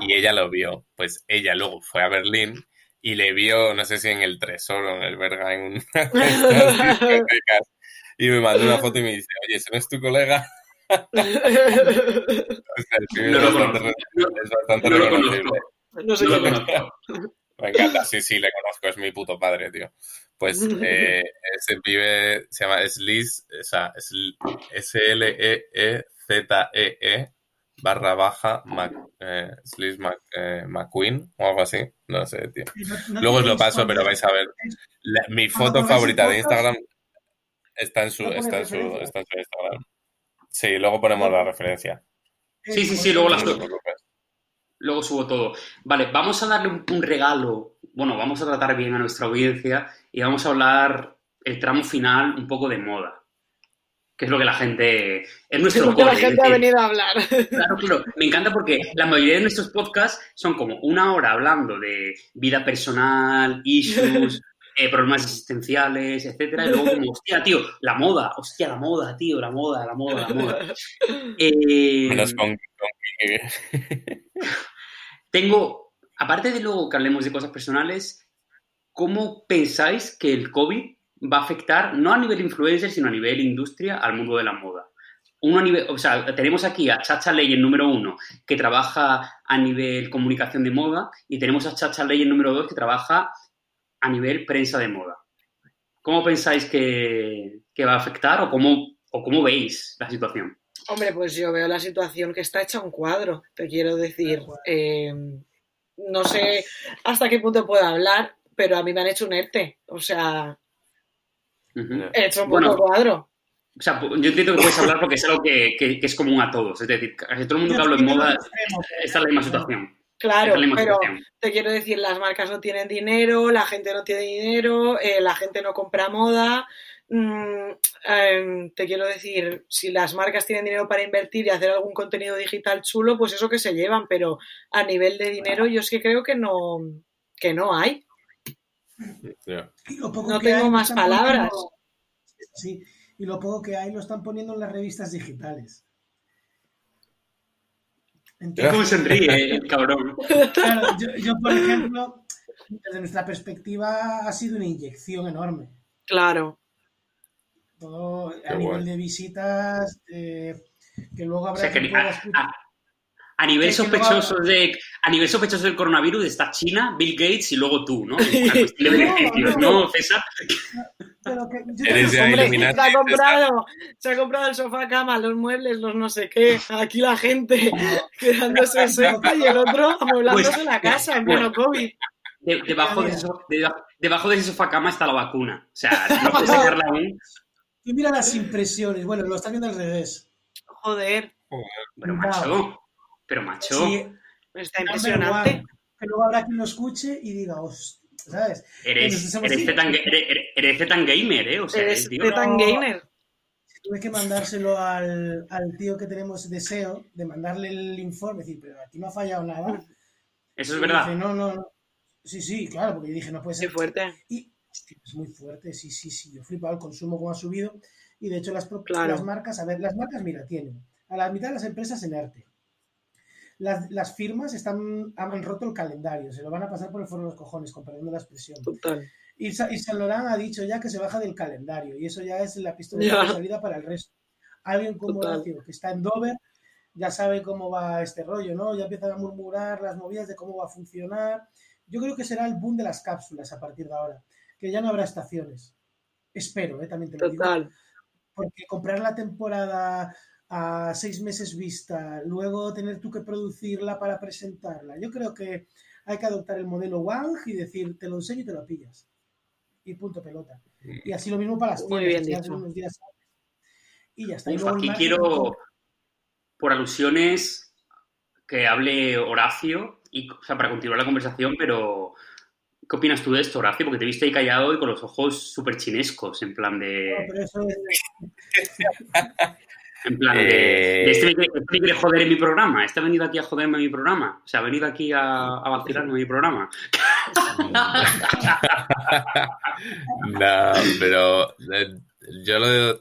y ella lo vio. Pues ella luego fue a Berlín y le vio, no sé si en el Tresor o en el Bergain, y me mandó una foto y me dice, oye, ¿ese no es tu colega? O sea, el pibe No es bastante, es reconocible. No sé quién es. Me encanta, sí, sí, le conozco, es mi puto padre, tío. Pues eh, ese pibe se llama Sliz, o sea, S-L-E-E-Z-E-E barra baja Mac, eh, Sliz Mac, eh, McQueen o algo así, no sé, tío. No- no Luego os lo paso, cuando- pero vais a ver. La- mi foto favorita de Instagram está en su, ¿no pones está en su, está en su Instagram. Sí, luego ponemos la referencia. Sí, sí, sí, luego las. Luego subo todo. Vale, vamos a darle un, un regalo. Bueno, vamos a tratar bien a nuestra audiencia y vamos a hablar el tramo final un poco de moda. Que es lo que la gente. Es nuestro Lo que la core, es gente ha venido a hablar. Claro, claro. Me encanta porque la mayoría de nuestros podcasts son como una hora hablando de vida personal, issues, eh, problemas existenciales, etcétera. Y luego como, hostia, tío, la moda, hostia, la moda, tío, la moda, la moda, la moda. Eh, Menos con, tengo, aparte de luego que hablemos de cosas personales, ¿cómo pensáis que el COVID va a afectar, no a nivel influencer, sino a nivel industria, al mundo de la moda? Uno a nivel, o sea, tenemos aquí a Chacha Leyen número uno, que trabaja a nivel comunicación de moda, y tenemos a Chacha Leyen número dos, que trabaja a nivel prensa de moda. ¿Cómo pensáis que, que va a afectar o cómo, o cómo veis la situación? Hombre, pues yo veo la situación que está hecha un cuadro, te quiero decir. Eh, no sé hasta qué punto puedo hablar, pero a mí me han hecho un ERTE. O sea, he hecho un Bueno, cuadro. O sea, yo entiendo que puedes hablar porque es algo que, que- que es común a todos. Es decir, casi todo el mundo que habla en moda está en la misma situación. Claro, pero te quiero decir, las marcas no tienen dinero, la gente no tiene dinero, eh, la gente no compra moda. Mm, em, te quiero decir, si las marcas tienen dinero para invertir y hacer algún contenido digital chulo, pues eso que se llevan, pero a nivel de dinero yo es que creo que no, que no hay. No tengo hay más palabras. poniendo- Sí, y lo poco que hay lo están poniendo en las revistas digitales. Entonces, ¿Cómo sonríe el cabrón? claro, yo, yo, por ejemplo, desde nuestra perspectiva ha sido una inyección enorme. Claro. Todo a nivel guay. de visitas, eh, que luego O habrá sea, que quien a, nivel sospechoso de a nivel sospechoso del coronavirus está China, Bill Gates y luego tú, ¿no? Beneficios, no. ¿no, César? pero que yo Eres Hombre, se ha comprado, se ha comprado el sofá cama, los muebles, los no sé qué. Aquí la gente quedándose seca y el otro amoblándose Pues, la casa en pleno COVID. De- debajo, de ese, debajo de ese sofá cama está la vacuna. O sea, no puedes sacarla aún. Y mira las impresiones. Bueno, lo estás viendo al revés. Joder, Pero macho, pero macho. Sí, está impresionante. Que luego habrá quien lo escuche y diga, "Host", ¿sabes? Eres, eres, Zetan Gamer, ¿eh? O sea, Eres tío, de tan no. gamer. Tuve que mandárselo al, al tío que tenemos deseo de mandarle el informe, decir, pero aquí no ha fallado nada. Eso es Y verdad. dice, no, no, no. Sí, sí, claro, porque yo dije, no puede Qué ser. fuerte. Y hostia, es muy fuerte, sí, sí, sí. Yo flipo el consumo como ha subido. Y de hecho, las, Claro. las marcas, a ver, las marcas, mira, tienen a la mitad de las empresas en arte. Las, las firmas están, han roto el calendario, se lo van a pasar por el foro de los cojones, con perdón de la expresión. Total. Y, y Laurent ha dicho ya que se baja del calendario y eso ya es la pistola de salida para el resto. Alguien como. Horacio, que está en Dover, ya sabe cómo va este rollo, ¿no? Ya empiezan a murmurar las movidas de cómo va a funcionar. Yo creo que será el boom de las cápsulas a partir de ahora, que ya no habrá estaciones. Espero, ¿eh? también te lo digo. Total. Porque comprar la temporada a seis meses vista, luego tener tú que producirla para presentarla. Yo creo que hay que adoptar el modelo Wang y decir, te lo enseño y te lo pillas. Y punto pelota. Y así lo mismo para las Muy tiendas, bien que dicho. unos días antes. Y ya está. Y luego aquí quiero, por alusiones, que hable Horacio, y, o sea, para continuar la conversación, pero ¿qué opinas tú de esto, Horacio? Porque te viste ahí callado y con los ojos súper chinescos, en plan No, de... pero eso es- En plan de... Eh. de este, me quiere, este me quiere joder en mi programa. Este ha venido aquí a joderme en mi programa. O sea, ha venido aquí a, a vacilarme en mi programa. No, pero eh, yo lo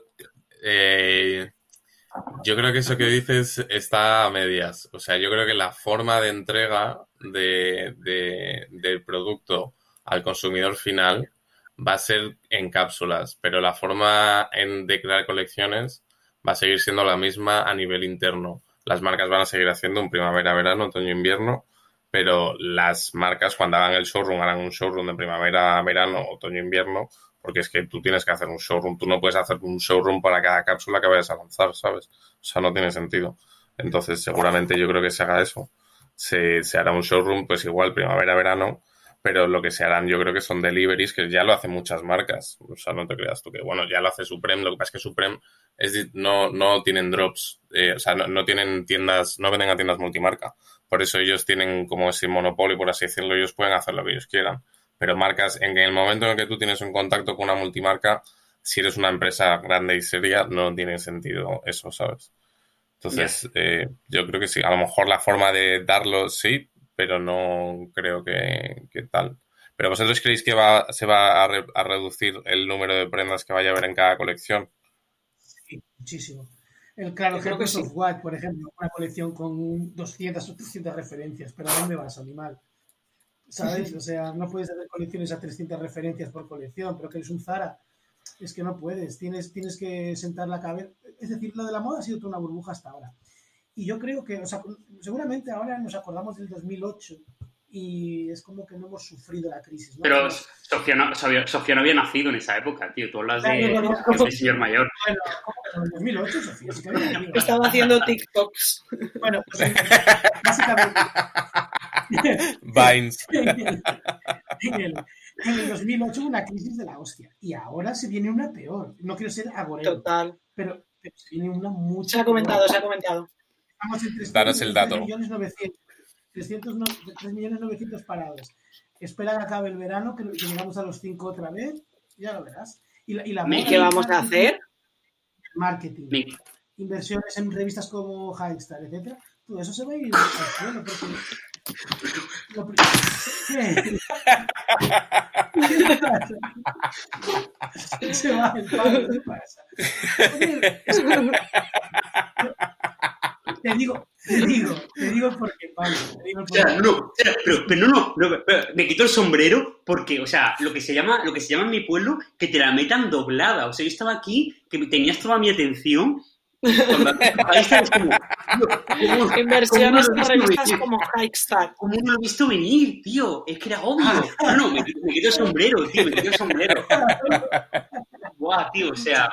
eh, yo creo que eso que dices está a medias. O sea, yo creo que la forma de entrega de, de- del producto al consumidor final va a ser en cápsulas, pero la forma en, de crear colecciones va a seguir siendo la misma a nivel interno. Las marcas van a seguir haciendo un primavera, verano, otoño, invierno, pero las marcas cuando hagan el showroom harán un showroom de primavera, verano, otoño, invierno, porque es que tú tienes que hacer un showroom, tú no puedes hacer un showroom para cada cápsula que vayas a lanzar, ¿sabes? O sea, no tiene sentido. Entonces, seguramente yo creo que se haga eso. Se, se hará un showroom, pues igual primavera, verano, pero lo que se harán yo creo que son deliveries, que ya lo hacen muchas marcas. O sea, no te creas tú que, bueno, ya lo hace Supreme, lo que pasa es que Supreme es, no, no tienen drops, eh, o sea, no, no tienen tiendas, no venden a tiendas multimarca. Por eso ellos tienen como ese monopolio, por así decirlo, ellos pueden hacer lo que ellos quieran. Pero marcas, en el momento en el que tú tienes un contacto con una multimarca, si eres una empresa grande y seria, no tiene sentido eso, ¿sabes? Entonces, eh, yo creo que sí. A lo mejor la forma de darlo sí, pero no creo que, que tal. Pero vosotros creéis que va, se va a, re- a reducir el número de prendas que vaya a haber en cada colección? muchísimo. El claro creo que es sí. Off-White, por ejemplo, una colección con 200 o 300 referencias, pero ¿a dónde vas, animal? ¿Sabes? O sea, no puedes hacer colecciones a 300 referencias por colección, pero que eres un Zara. Es que no puedes, tienes, tienes que sentar la cabeza. Es decir, lo de la moda ha sido toda una burbuja hasta ahora. Y yo creo que, seguramente ahora nos acordamos del 2008 y es como que no hemos sufrido la crisis. ¿no? Pero Sofía no, Sofía- Sofía no había nacido en esa época, tío. Tú hablas de, no, no. de señor mayor. Bueno, en 2008, Sofía, sí que había nacido. Estaba haciendo TikToks. Bueno, pues, básicamente. Vines. en el, en el- en el 2008 hubo una crisis de la hostia y ahora se viene una peor. No quiero ser agorero, Total. pero, pero se viene una mucho Se ha comentado, se ha comentado. Estamos en 300, Danos el dato. 3 millones 900, 300 no- 3 millones 900 parados. Espera que acabe el verano, que, que llegamos a los 5 otra vez, ya lo verás. Y la, y la ¿Y moda qué el vamos a marketing- hacer? Marketing, Me- inversiones en revistas como Highstar, etcétera. Todo eso se va a ir al suelo porque... lo pri- ¿Qué? Se va el palo, ¿qué pasa? Oye, Te digo, te digo, te digo porque, Pablo, te digo O sea, porque... no, pero, pero no, no, no, espera, me quito el sombrero porque, o sea, lo que se llama, lo que se llama en mi pueblo, que te la metan doblada. O sea, yo estaba aquí, que tenías toda mi atención. Cuando estás como, tío, ¿cómo- Inversiones cómo no en lo he visto revistas venir? como Hikestar. ¿Cómo no lo he visto venir, tío? Es que era obvio. No, no, me, me quito el sombrero, tío, me quito el sombrero. Guau, tío, o sea,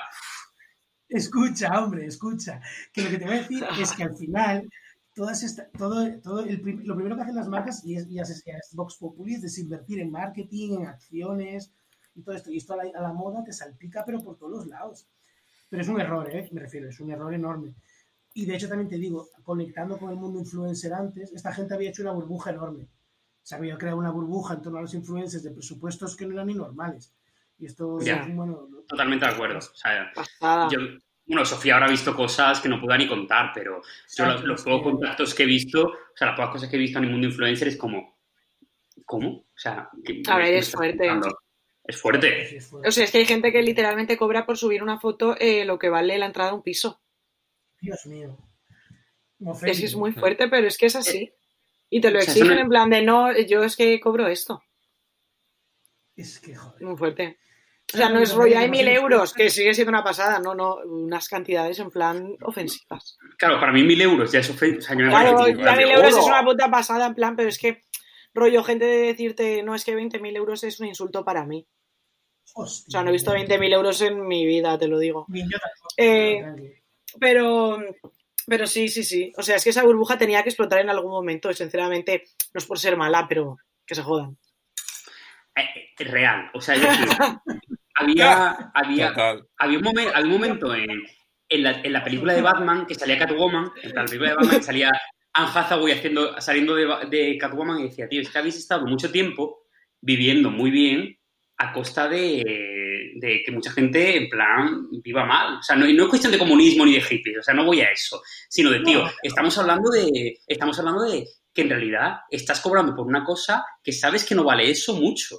Escucha, hombre, escucha. Que lo que te voy a decir es que al final, todas esta, todo, todo el lo primero que hacen las marcas, y es, y es, es Vox Populi, es desinvertir en marketing, en acciones y todo esto. Y esto a la, a la moda te salpica, pero por todos los lados. Pero es un error, ¿eh? Me refiero, es un error enorme. Y de hecho también te digo, conectando con el mundo influencer antes, esta gente había hecho una burbuja enorme. Se había creado una burbuja en torno a los influencers de presupuestos que no eran ni normales. Y esto, Ya. bueno, Totalmente de acuerdo. O sea, Pasada. yo, bueno, Sofía habrá visto cosas que no pueda ni contar, pero yo los, los pocos contactos que he visto, o sea, las pocas cosas que he visto en el mundo influencer es como, ¿cómo? O sea, ¿qué- A ver, es fuerte. Es fuerte. sí, es fuerte. O sea, es que hay gente que literalmente cobra por subir una foto eh, lo que vale la entrada a un piso. Dios mío. Es es muy fuerte, pero es que es así. Y te lo O sea, exigen no- en plan de no, yo es que cobro esto. Es que, joder. Muy fuerte. O sea, no es rollo, hay mil euros, que sigue siendo una pasada. No, no, unas cantidades en plan ofensivas. Claro, para mí mil euros ya es ofensivo. O Claro, parece que- ya mil euros oro. es una puta pasada en plan, pero es que rollo, gente de decirte, no, es que 20.000 euros es un insulto para mí. Hostia. O sea, no he visto 20.000 euros en mi vida, te lo digo. Eh. Pero, pero sí, sí, sí. O sea, es que esa burbuja tenía que explotar en algún momento. Y sinceramente, no es por ser mala, pero que se jodan. Eh, eh, real. O sea, es decir, había, había, había, un momen- había un momento en, en, la, en la película de Batman que salía Catwoman, en la película de Batman que salía Anne Hathaway haciendo, saliendo de, de Catwoman y decía, tío, es que habéis estado mucho tiempo viviendo muy bien a costa de, de que mucha gente, en plan, viva mal. O sea, no, no es cuestión de comunismo ni de hippies, o sea, no voy a eso, sino de, tío, estamos hablando de, estamos hablando de que en realidad estás cobrando por una cosa que sabes que no vale eso mucho.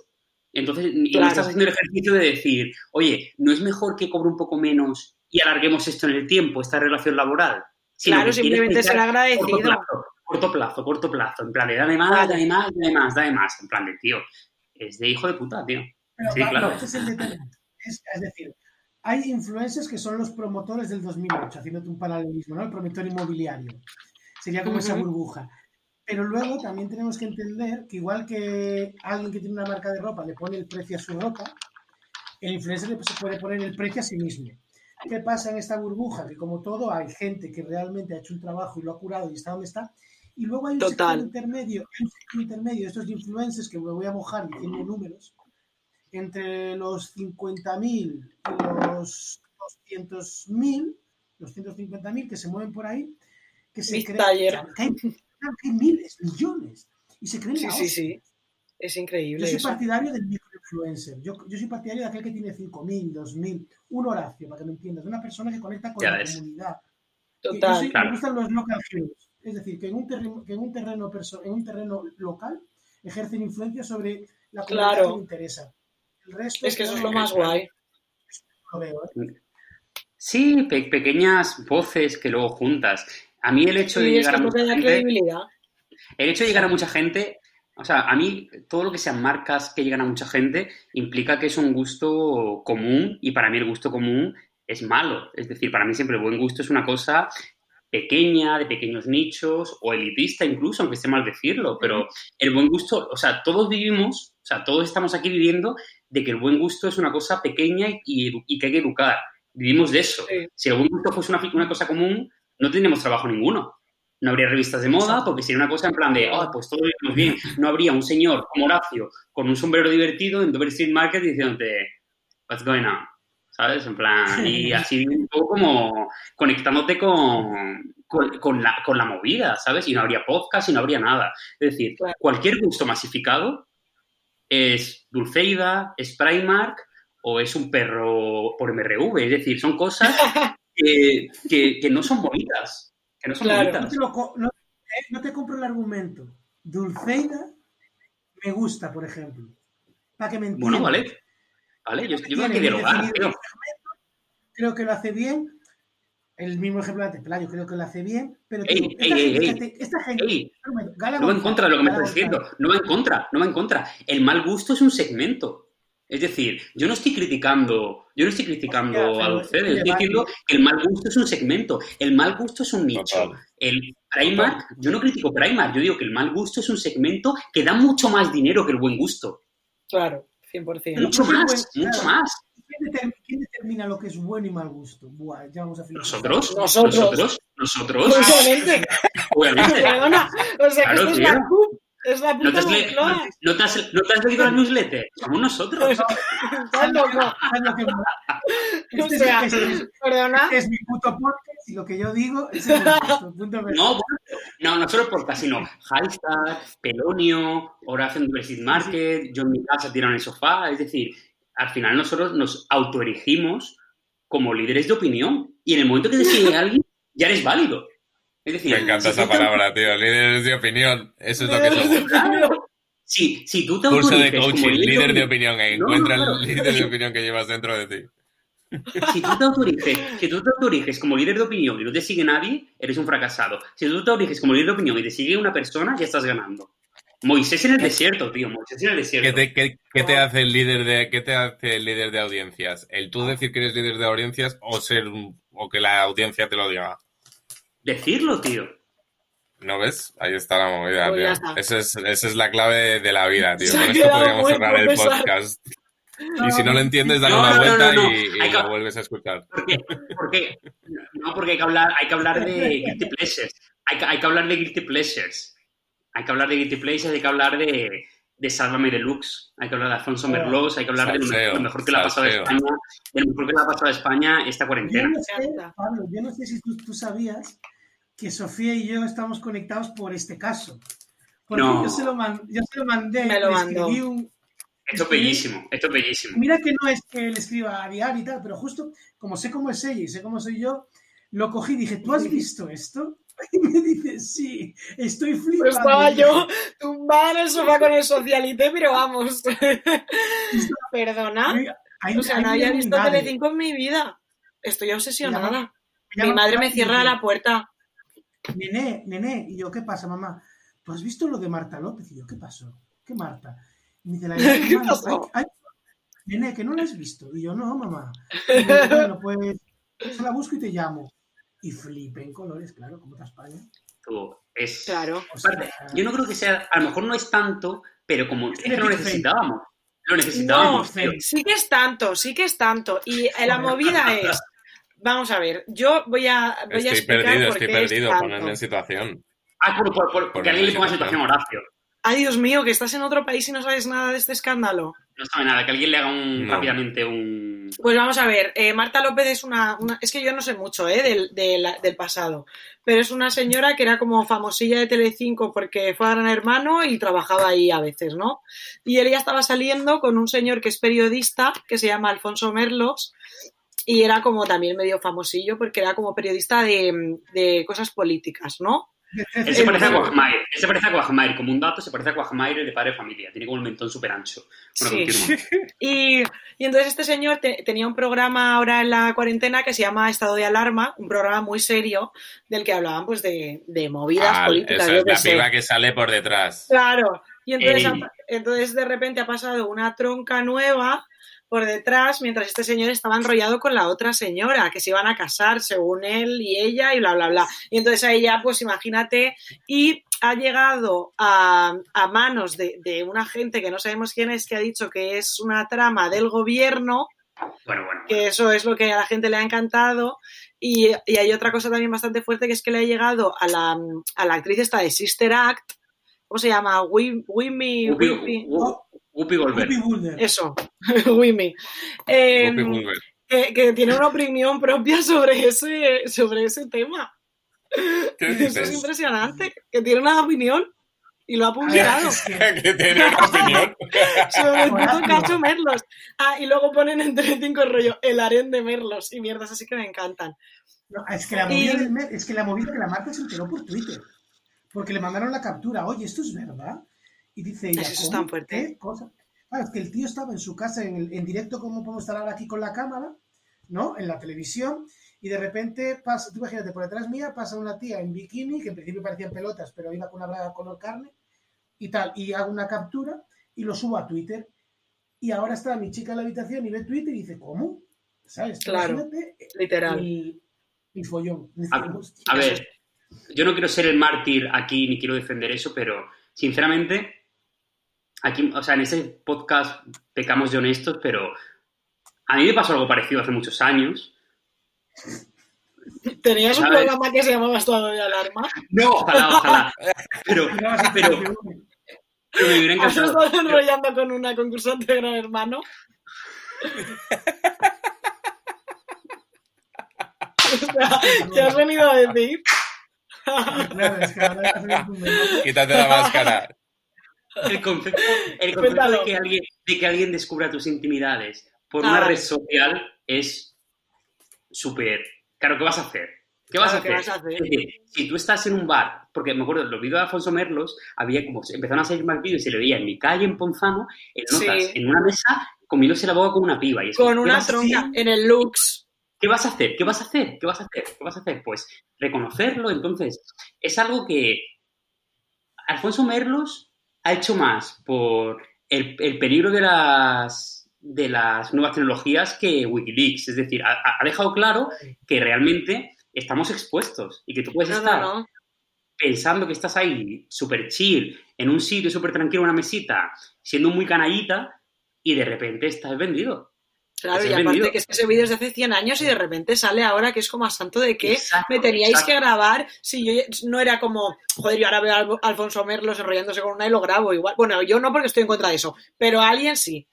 Entonces, y no Claro. estás haciendo el ejercicio de decir, oye, ¿no es mejor que cobre un poco menos y alarguemos esto en el tiempo, esta relación laboral? Sino Claro, simplemente ser agradecido. Corto plazo, corto plazo, corto plazo. En plan de dame más, Vale. dame más, dame más, dame más. En plan de, tío, es de hijo de puta, tío. Pero, Sí, claro. ese es el detalle. Es, es decir, hay influencers que son los promotores del 2008, haciéndote un paralelismo, ¿no? El promotor inmobiliario. Sería como esa burbuja. Pero luego también tenemos que entender que igual que alguien que tiene una marca de ropa le pone el precio a su ropa, el influencer le- se puede poner el precio a sí mismo. ¿Qué pasa en esta burbuja? Que como todo hay gente que realmente ha hecho un trabajo y lo ha curado y está donde está. Y luego hay un Total. sector intermedio, un sector intermedio estos influencers que me voy a mojar diciendo números, entre los 50.000 y los 200.000, los 150.000 que se mueven por ahí, que se Mick miles, millones, y se creen Sí, la sí, sí. Es Yo increíble soy eso. partidario del microinfluencer. Yo, yo soy partidario de aquel que tiene 5.000, 2.000, un Horacio, para que me entiendas, de una persona que conecta con Ya la ves. comunidad. Yo Total. soy- Claro. Me gustan los local heroes. Es decir, que en un terreno, que en un terreno, en un terreno local ejercen influencia sobre la comunidad Claro. que me interesa. El resto Es que eso yo es lo más guay. lo veo, ¿eh? Sí, pe- pequeñas voces que luego juntas. A mí el hecho de llegar a mucha gente, el hecho de llegar a mucha gente, o sea, a mí todo lo que sean marcas que llegan a mucha gente implica que es un gusto común y para mí el gusto común es malo. Es decir, para mí siempre el buen gusto es una cosa pequeña, de pequeños nichos o elitista incluso, aunque esté mal decirlo, pero el buen gusto, o sea, todos vivimos, o sea, todos estamos aquí viviendo de que el buen gusto es una cosa pequeña y, y que hay que educar. Vivimos de eso. Sí. Si el buen gusto fuese una, una cosa común, no tendríamos trabajo ninguno. No habría revistas de moda porque sería una cosa en plan de, ah, pues todos vivimos bien. No habría un señor como Horacio con un sombrero divertido en Dover Street Market diciéndote, what's going on? ¿Sabes? En plan, y así un poco como conectándote con, con, con la, con la movida, ¿sabes? Y no habría podcast y no habría nada. Es decir, cualquier gusto masificado es Dulceida, es Primark o es un perro por MRV. Es decir, son cosas que, que- que no son bonitas. Que no son Claro. No bonitas. te, lo co- no- eh, no te compro el argumento. Dulceida me gusta, por ejemplo. Para que me entiendas. Bueno, vale. Vale, yo, yo que dialogar, Creo que lo hace bien. El mismo ejemplo de Pelayo, creo que lo hace bien. Pero Ey, esta, ey, gente, esta gente. No va en contra de lo que me estás diciendo. No va en contra, no va en contra. El mal gusto es un segmento. Es decir, yo no estoy criticando, yo no estoy criticando Hostia, a pero Dulceida, es yo estoy diciendo que el mal gusto es un segmento, el mal gusto es un nicho. Total. El Primark, yo no critico Primark, yo digo que el mal gusto es un segmento que da mucho más dinero que el buen gusto. Claro, 100%. Pero Mucho ¿por qué más, buen- mucho claro. más. ¿Quién determina, quién determina lo que es bueno y mal gusto? Buah, ya vamos a. Nosotros, Nosotros. nosotros, nosotros, Obviamente. obviamente. Perdona. O sea, Claro, que esto es la. Es la ¿No puta te, has le- Moncloa. no te has- no te has leído la newsletter? Somos nosotros. Estás loco. O sea, perdona. este es mi puto podcast y lo que yo digo es el punto. No, bueno, no, no solo por sino Hashtag, Pelonio, Horacio University Market, yo en mi casa tirado en el sofá. Es decir, al final nosotros nos autoerigimos como líderes de opinión. Y en el momento que sigue alguien, ya eres válido. Es decir, Me encanta esa palabra, tío. Líderes de opinión. Eso es lo que somos. Claro. Si, tú te Curso de coaching, líder de opinión. E No, encuentra el líder de opinión que llevas dentro de ti. Si tú te autoeriges, si tú te autoeriges como líder de opinión y no te sigue nadie, eres un fracasado. Si tú te autoeriges como líder de opinión y te sigue una persona, ya estás ganando. Moisés en el desierto, tío. Moisés en el desierto. ¿Qué te, qué- qué te hace el líder de qué te hace el líder de audiencias? ¿El tú decir que eres líder de audiencias o ser o que la audiencia te lo diga? Decirlo, tío. ¿No ves? Ahí está la movida, Pues tío. Esa es, esa es la clave de la vida, tío. Se Con esto podríamos cerrar el podcast. Y si no lo entiendes, dale No, una vuelta no, no. y, y Hay que- lo vuelves a escuchar. Porque, porque, no, porque hay que hablar, hay que hablar de guilty pleasures. Hay que, hay que hablar de guilty pleasures. Hay que hablar de guilty pleasures, hay que hablar de, de Sálvame Deluxe, hay que hablar de Alfonso Oh, Merlos, hay que hablar de lo mejor, salseo, que le ha pasado a salseo. España, de lo mejor que le ha pasado a España esta Yo cuarentena. no sé, encanta. Pablo, yo no sé si tú, tú sabías que Sofía y yo estamos conectados por este caso. Porque No. yo, se lo man- yo se lo mandé, Me lo le mandó. escribí un- Esto es bellísimo, esto es bellísimo. Mira que no es que él escriba a diario y tal, pero justo como sé cómo es ella y sé cómo soy yo, lo cogí y dije, ¿tú has visto esto? Y me dice, sí, estoy flipando. Pues estaba yo tumbada en el sofá con el socialité, pero vamos. Perdona. Ahí- O sea, ahí no había visto. Telecinco en mi vida. Estoy obsesionada. Mi madre me cierra la puerta. Nené, nené. Y yo, ¿qué pasa, mamá? ¿Tú has visto lo de Marta López? Y yo, ¿qué pasó? ¿Qué Marta? Y me dice, la ¿Qué mamá, pasó? ay, ay, Nené, que no la has visto. Y yo, no, mamá. Y bueno, pues yo la busco y te llamo. Y flipé en colores, claro, como está España. Es, Claro. O sea, Aparte, yo no creo que sea, a lo mejor no es tanto, pero como es que lo necesitábamos. Lo necesitábamos, No, sí que es tanto, sí que es tanto. Y la movida es, vamos a ver, yo voy a, voy a Estoy explicar perdido, por estoy qué es perdido. tanto. Ponedme en situación. Ah, por, por, por- porque alguien le ponga situación a Horacio. Ay, Dios mío, que estás en otro país y no sabes nada de este escándalo. No sabe nada, que alguien le haga un, No. rápidamente un... Pues vamos a ver, eh, Marta López es una, una- Es que yo no sé mucho eh, del, de la- del pasado, pero es una señora que era como famosilla de Telecinco porque fue a Gran Hermano y trabajaba ahí a veces, ¿no? Y ella estaba saliendo con un señor que es periodista, que se llama Alfonso Merlos, y era como también medio famosillo porque era como periodista de, de cosas políticas, ¿no? Él se parece a. Quagmire. Él se parece a Quagmire. Como un dato, se parece a Quagmire de padre de familia. Tiene como el mentón súper ancho. Bueno, Sí. Y, y entonces este señor te- tenía un programa ahora en la cuarentena que se llama Estado de Alarma, un programa muy serio del que hablaban pues de, de movidas Ah, políticas. esa es la sé. piba que sale por detrás. Claro. Y entonces, entonces de repente ha pasado una tronca nueva por detrás mientras este señor estaba enrollado con la otra señora, que se iban a casar según él y ella y bla, bla, bla. Y entonces a ella, pues imagínate, y ha llegado a, a manos de, de una gente que no sabemos quién es, que ha dicho que es una trama del gobierno, Bueno, bueno. que eso es lo que a la gente le ha encantado. Y, y hay otra cosa también bastante fuerte que es que le ha llegado a la, a la actriz esta de Sister Act, ¿cómo se llama? Wim- Wimmy, Whoopi, Whoopi- Goldberg. Eso, Wimmy. Eh, Goldberg. que, que tiene una opinión propia sobre ese, sobre ese tema. ¿Qué Eso es impresionante, que tiene una opinión y lo ha publicado que tiene una opinión. sobre el puto cacho Merlos. Ah, y luego ponen en Telecinco el rollo el harén de Merlos y mierdas así que me encantan. No, es, que la movida Y- es que la movida que la Marta se enteró por Twitter. Porque le mandaron la captura. Oye, ¿esto es verdad? Y dice ella, Eso es "¿Cómo? tan fuerte. ¿Qué cosa?". Claro, es que el tío estaba en su casa en, el- en directo, como podemos estar ahora aquí con la cámara, ¿no? En la televisión. Y de repente pasa, tú imagínate, por detrás mía pasa una tía en bikini, que en principio parecían pelotas, pero iba con una braga color carne, y tal. Y hago una captura y lo subo a Twitter. Y ahora está mi chica en la habitación y ve Twitter y dice, ¿cómo? ¿Sabes? Claro. Imagínate Literal. el, el follón. A, a ver, yo no quiero ser el mártir aquí ni quiero defender eso, pero sinceramente, aquí, o sea, en este podcast pecamos de honestos, pero a mí me pasó algo parecido hace muchos años. ¿Tenías un ¿Sabes? programa que se llamaba Estado de Alarma? No, ojalá, ojalá. Pero, pero, Pero me hubiera ¿Has encantado. estado enrollando con una concursante de Gran Hermano? O sea, ¿Qué has venido a decir? Claro, es que ahora un. Quítate la máscara. El concepto, el concepto Cuéntalo. de, que alguien, de que alguien descubra tus intimidades por Ah, una vale. red social es súper... Claro, ¿qué vas a hacer? ¿Qué vas, a ¿qué hacer? vas a hacer? Es decir, si tú estás en un bar, porque me acuerdo, los vídeos de Alfonso Merlos, había como, empezaron a salir más vídeos y se le veía en mi calle, en Ponzano, en notas, Sí. en una mesa, comiéndose la boca con una piba. Y Con ¿qué una tronca en el Lux. ¿Qué vas a hacer? ¿Qué vas a hacer? ¿Qué vas a hacer? ¿Qué vas a hacer? Pues reconocerlo. Entonces, es algo que Alfonso Merlos ha hecho más por el, el peligro de las, de las nuevas tecnologías que Wikileaks. Es decir, ha, ha dejado claro que realmente estamos expuestos y que tú puedes No, estar no, no. pensando que estás ahí súper chill, en un sitio súper tranquilo, en una mesita, siendo muy canallita y de repente estás vendido. Claro, y es aparte vendido. que ese vídeo es de hace 100 años y de repente sale ahora que es como a santo de que Exacto, me teníais exacto. que grabar. Si yo no era como, joder, yo ahora veo a Alfonso Merlos enrollándose con una y lo grabo igual. Bueno, yo no porque estoy en contra de eso, pero alguien sí.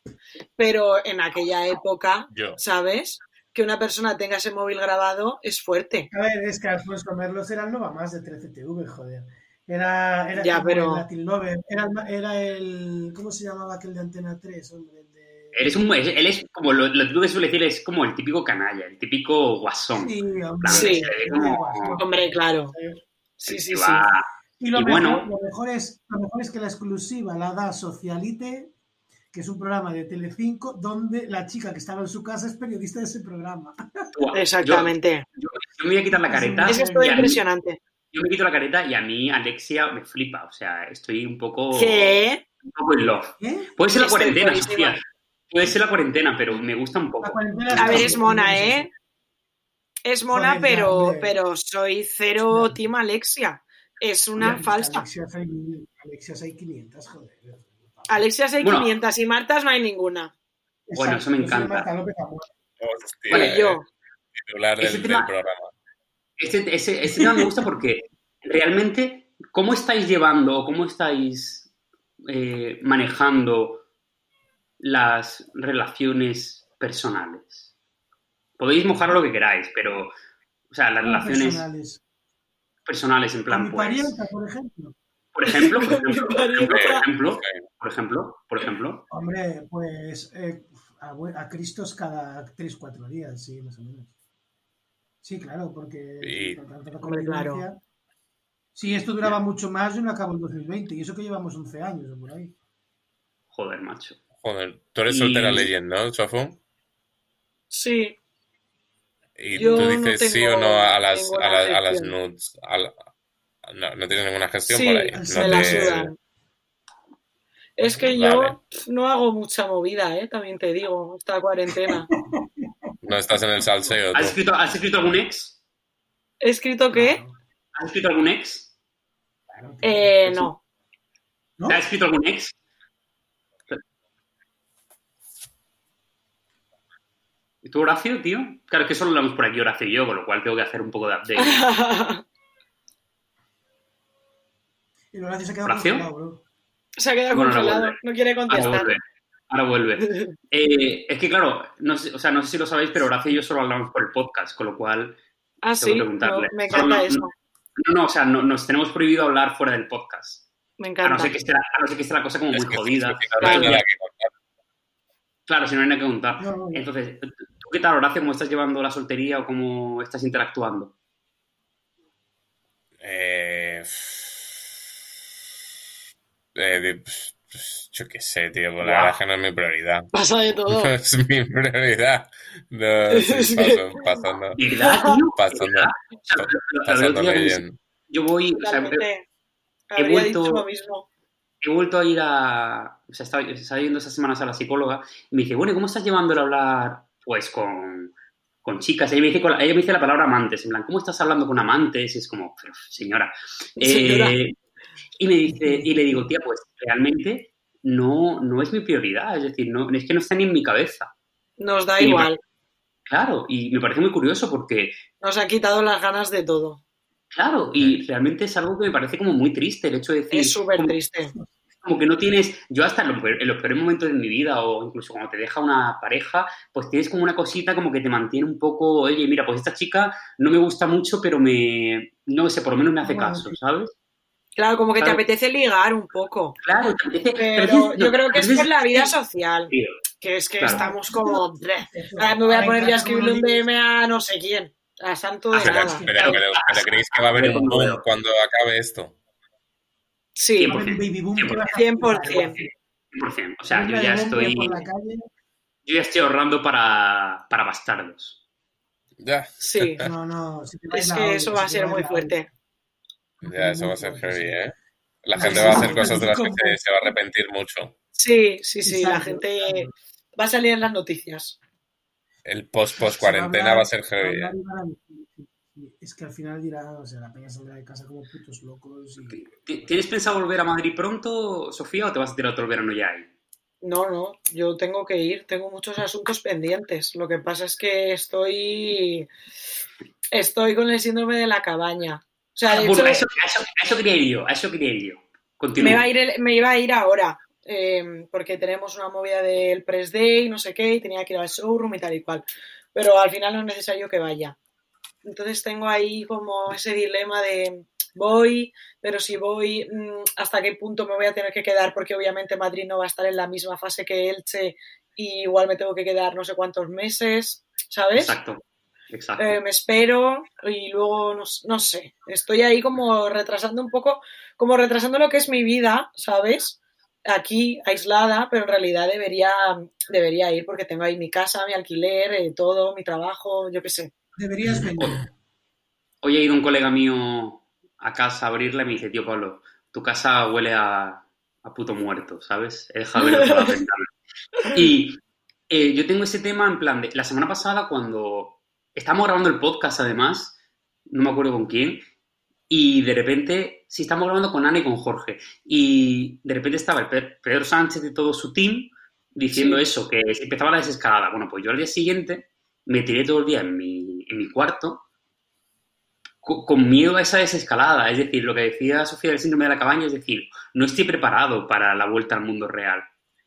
Pero en aquella época, Yo. ¿sabes? Que una persona tenga ese móvil grabado es fuerte. A ver, es que Alfonso Merlos era el Nova Más de 13TV, joder. Era, era Ya, como pero- el Latin Lover, era, el- era el... ¿Cómo se llamaba aquel de Antena 3, hombre? El de... Eres un, es- él es como lo, lo típico que suele decir, es como el típico canalla, el típico guasón. Sí, hombre. Sí. Como- Hombre, claro. Sí, sí, sí. va- Y lo, Y mejor, bueno. lo, mejor es, lo mejor es que la exclusiva la da Socialite, que es un programa de Telecinco, donde la chica que estaba en su casa es periodista de ese programa. Exactamente. Yo, yo me voy a quitar la careta. Es que es todo mí- impresionante. yo me quito la careta y a mí Alexia me flipa. O sea, estoy un poco, ¿Qué? un poco en love. ¿Eh? Puede ser la Estoy cuarentena, buenísima. Puede ser la cuarentena, pero me gusta un poco. A ver, es mona, ¿eh? Es mona, pero, pero soy cero Team Alexia. Es una Mira, falsa. Alexias hay, 500, joder. Alexia hay Bueno. 500 y Martas no hay ninguna. Bueno, eso me encanta. Hostia, Vale, eh, yo. Titular del, Ese del tema- programa. Este, ese, ese tema me gusta porque realmente, ¿cómo estáis llevando o cómo estáis eh, manejando las relaciones personales? Podéis mojar lo que queráis, pero, o sea, las relaciones Personales. personales en Con plan, mi pues, parienta, por ejemplo. por ejemplo, por ejemplo, por ejemplo, por ejemplo, por Hombre, pues eh, a, a Cristos cada 3-4 días, sí, más o menos. Sí, claro, porque Hombre, claro. Si esto duraba mucho más, yo no acabo en 2020, y eso que llevamos 11 años o por ahí. joder, macho. Joder, tú eres Y- soltera leyendo, ¿no, Sofu? Sí. Y Yo tú no dices sí o no a las, a la- a las nudes. a la- no, no tienes ninguna gestión Sí, por ahí. se No me la sudan. Es que Vale. yo no hago mucha movida, ¿eh? También te digo, esta cuarentena. No estás en el salseo. ¿Has escrito, ¿Has escrito algún ex? ¿He escrito qué? ¿Has escrito algún ex? Eh, no. ¿No? ¿Has escrito algún ex? ¿Y tú, Horacio, tío? Claro, es que solo hablamos por aquí Horacio y yo, con lo cual tengo que hacer un poco de update. Y Horacio se ha quedado ¿Horacio? congelado, bro. Se ha quedado Bueno, ahora congelado, no quiere Ahora contestar. vuelve. Ahora vuelve. Eh, es que, claro, no sé, o sea, no sé si lo sabéis, pero Horacio y yo solo hablamos por el podcast, con lo cual... Ah, Tengo sí, que preguntarle. no, me encanta no- eso, No, no, o sea, no- nos tenemos prohibido hablar fuera del podcast. me A encanta. no ser que esté la, a no ser que esté la cosa como Es muy que jodida. Claro. Claro, si no hay nada que contar. No, no, no. Entonces, ¿tú qué tal, Horacio? ¿Cómo estás llevando la soltería o cómo estás interactuando? Eh, eh, pues, yo qué sé, tío, pues la verdad es que no es mi prioridad. Pasa de todo. No es mi prioridad. No, sí, paso- pasando, ¿Verdad, tío? pasando, ¿Verdad? O sea, lo- lo- lo- lo pasándole otro día bien. Yo voy, o sea, he, vuelto- dicho lo mismo. he vuelto a ir a... O sea, estaba, estaba yendo esas semanas a la psicóloga y me dice, bueno, ¿y ¿cómo estás llevándolo a hablar, pues, con, con chicas? Ella me, dice, ella me dice la palabra amantes, en plan, ¿cómo estás hablando con amantes? Y es como, pero, señora. Señora. Eh, y me dice, y le digo, tía, pues, realmente no, no es mi prioridad, es decir, no, es que no está ni en mi cabeza. Nos da igual. Claro, y me parece muy curioso porque, Nos ha quitado las ganas de todo. claro, y realmente es algo que me parece como muy triste el hecho de decir... Es súper triste. Como que no tienes, yo hasta en los, peor- en los peores momentos de mi vida o incluso cuando te deja una pareja, pues tienes como una cosita como que te mantiene un poco, oye, mira, pues esta chica no me gusta mucho, pero me, no sé, por lo menos me hace caso. ¿sabes? Claro, como que te apetece ligar un poco. Claro, te apetece- te Pero yo creo que es por la vida social. Tío, Que es que Claro. estamos como. "Bleh, Eso. Ahora me voy a poner yo a escribirle un DM a no sé quién. A santo de Ah, Pero, nada. pero, pero, pero ¿creéis que va a haber un boom cuando acabe esto? Sí, Va a haber un baby boom que va a 100%. 100%. O sea, yo ya estoy, por la calle. yo ya estoy ahorrando para, para bastardos. Ya, sí. No, no. si Es que olla, eso va a ser muy fuerte. ya, eso va a ser heavy, ¿eh? La gente va a hacer cosas de las que se, se va a arrepentir mucho. Sí, sí, sí. La gente va a salir en las noticias. El post-post Se va a cuarentena va a ser heavy, ¿eh? Es que al final dirán, o sea, la peña saldrá de casa como putos locos y... ¿Ti- ¿Tienes pensado volver a Madrid pronto, Sofía, o te vas a tirar otro verano ya ahí? No, no, yo tengo que ir, tengo muchos asuntos pendientes. Lo que pasa es que estoy estoy con el síndrome de la cabaña. O sea, de Bueno, hecho, a, eso, a eso- a eso quería ir yo, a eso quería ir yo. Continúa. me iba a ir, el- me iba a ir ahora, eh, porque tenemos una movida del press day, no sé qué, y tenía que ir al showroom y tal y cual. Pero al final no es necesario que vaya. Entonces tengo ahí como ese dilema de voy, pero si voy, mm, ¿hasta qué punto me voy a tener que quedar? Porque obviamente Madrid no va a estar en la misma fase que Elche y igual me tengo que quedar no sé cuántos meses, ¿sabes? Exacto, exacto. Eh, me espero y luego no, no sé, estoy ahí como retrasando un poco, como retrasando lo que es mi vida, ¿sabes? Aquí aislada, pero en realidad debería, debería ir porque tengo ahí mi casa, mi alquiler, eh, todo, mi trabajo, yo qué sé. Deberías venir. Hoy ha ido un colega mío a casa a abrirla y me dice, tío Pablo, tu casa huele a, a puto muerto, ¿sabes? He dejado de verlo por la ventana. Y eh, yo tengo ese tema en plan de, la semana pasada cuando estábamos grabando el podcast además, no me acuerdo con quién, y de repente, sí, estamos grabando con Ana y con Jorge, y de repente estaba el Pe- Pedro Sánchez y todo su team diciendo Sí. eso, que empezaba la desescalada. Bueno, pues yo al día siguiente me tiré todo el día en mi, en mi cuarto co- con miedo a esa desescalada. Es decir, lo que decía Sofía del síndrome de la cabaña, es decir, no estoy preparado para la vuelta al mundo real.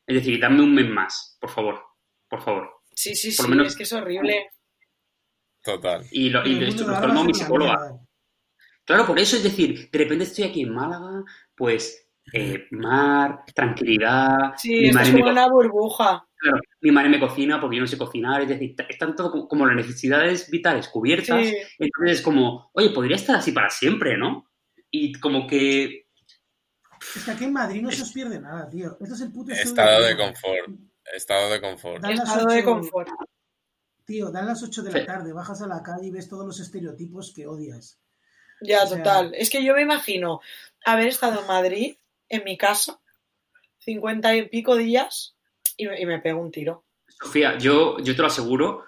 Es decir, dame un mes más, por favor, por favor. Sí, sí, Por sí, menos- es que es horrible. Total. Y, lo, y esto lo a mi psicóloga. Claro, por eso es decir, de repente estoy aquí en Málaga, pues eh, mar, tranquilidad, Sí, mi, esto madre es como co- una burbuja. Claro, mi madre me cocina porque yo no sé cocinar, es decir, están todo como, como las necesidades vitales cubiertas, Sí, entonces es como, oye, podría estar así para siempre, ¿no? Y como que, Es que aquí en Madrid no se os pierde nada, tío. Esto es el puto Estado de confort. Estado de confort. Dan las estado de ocho- confort. Tío, dan las 8 de Sí. la tarde, bajas a la calle y ves todos los estereotipos que odias. Ya, O sea- total. Es que yo me imagino haber estado en Madrid, en mi casa, cincuenta y pico días, y me, y me pego un tiro. Sofía, yo, yo te lo aseguro,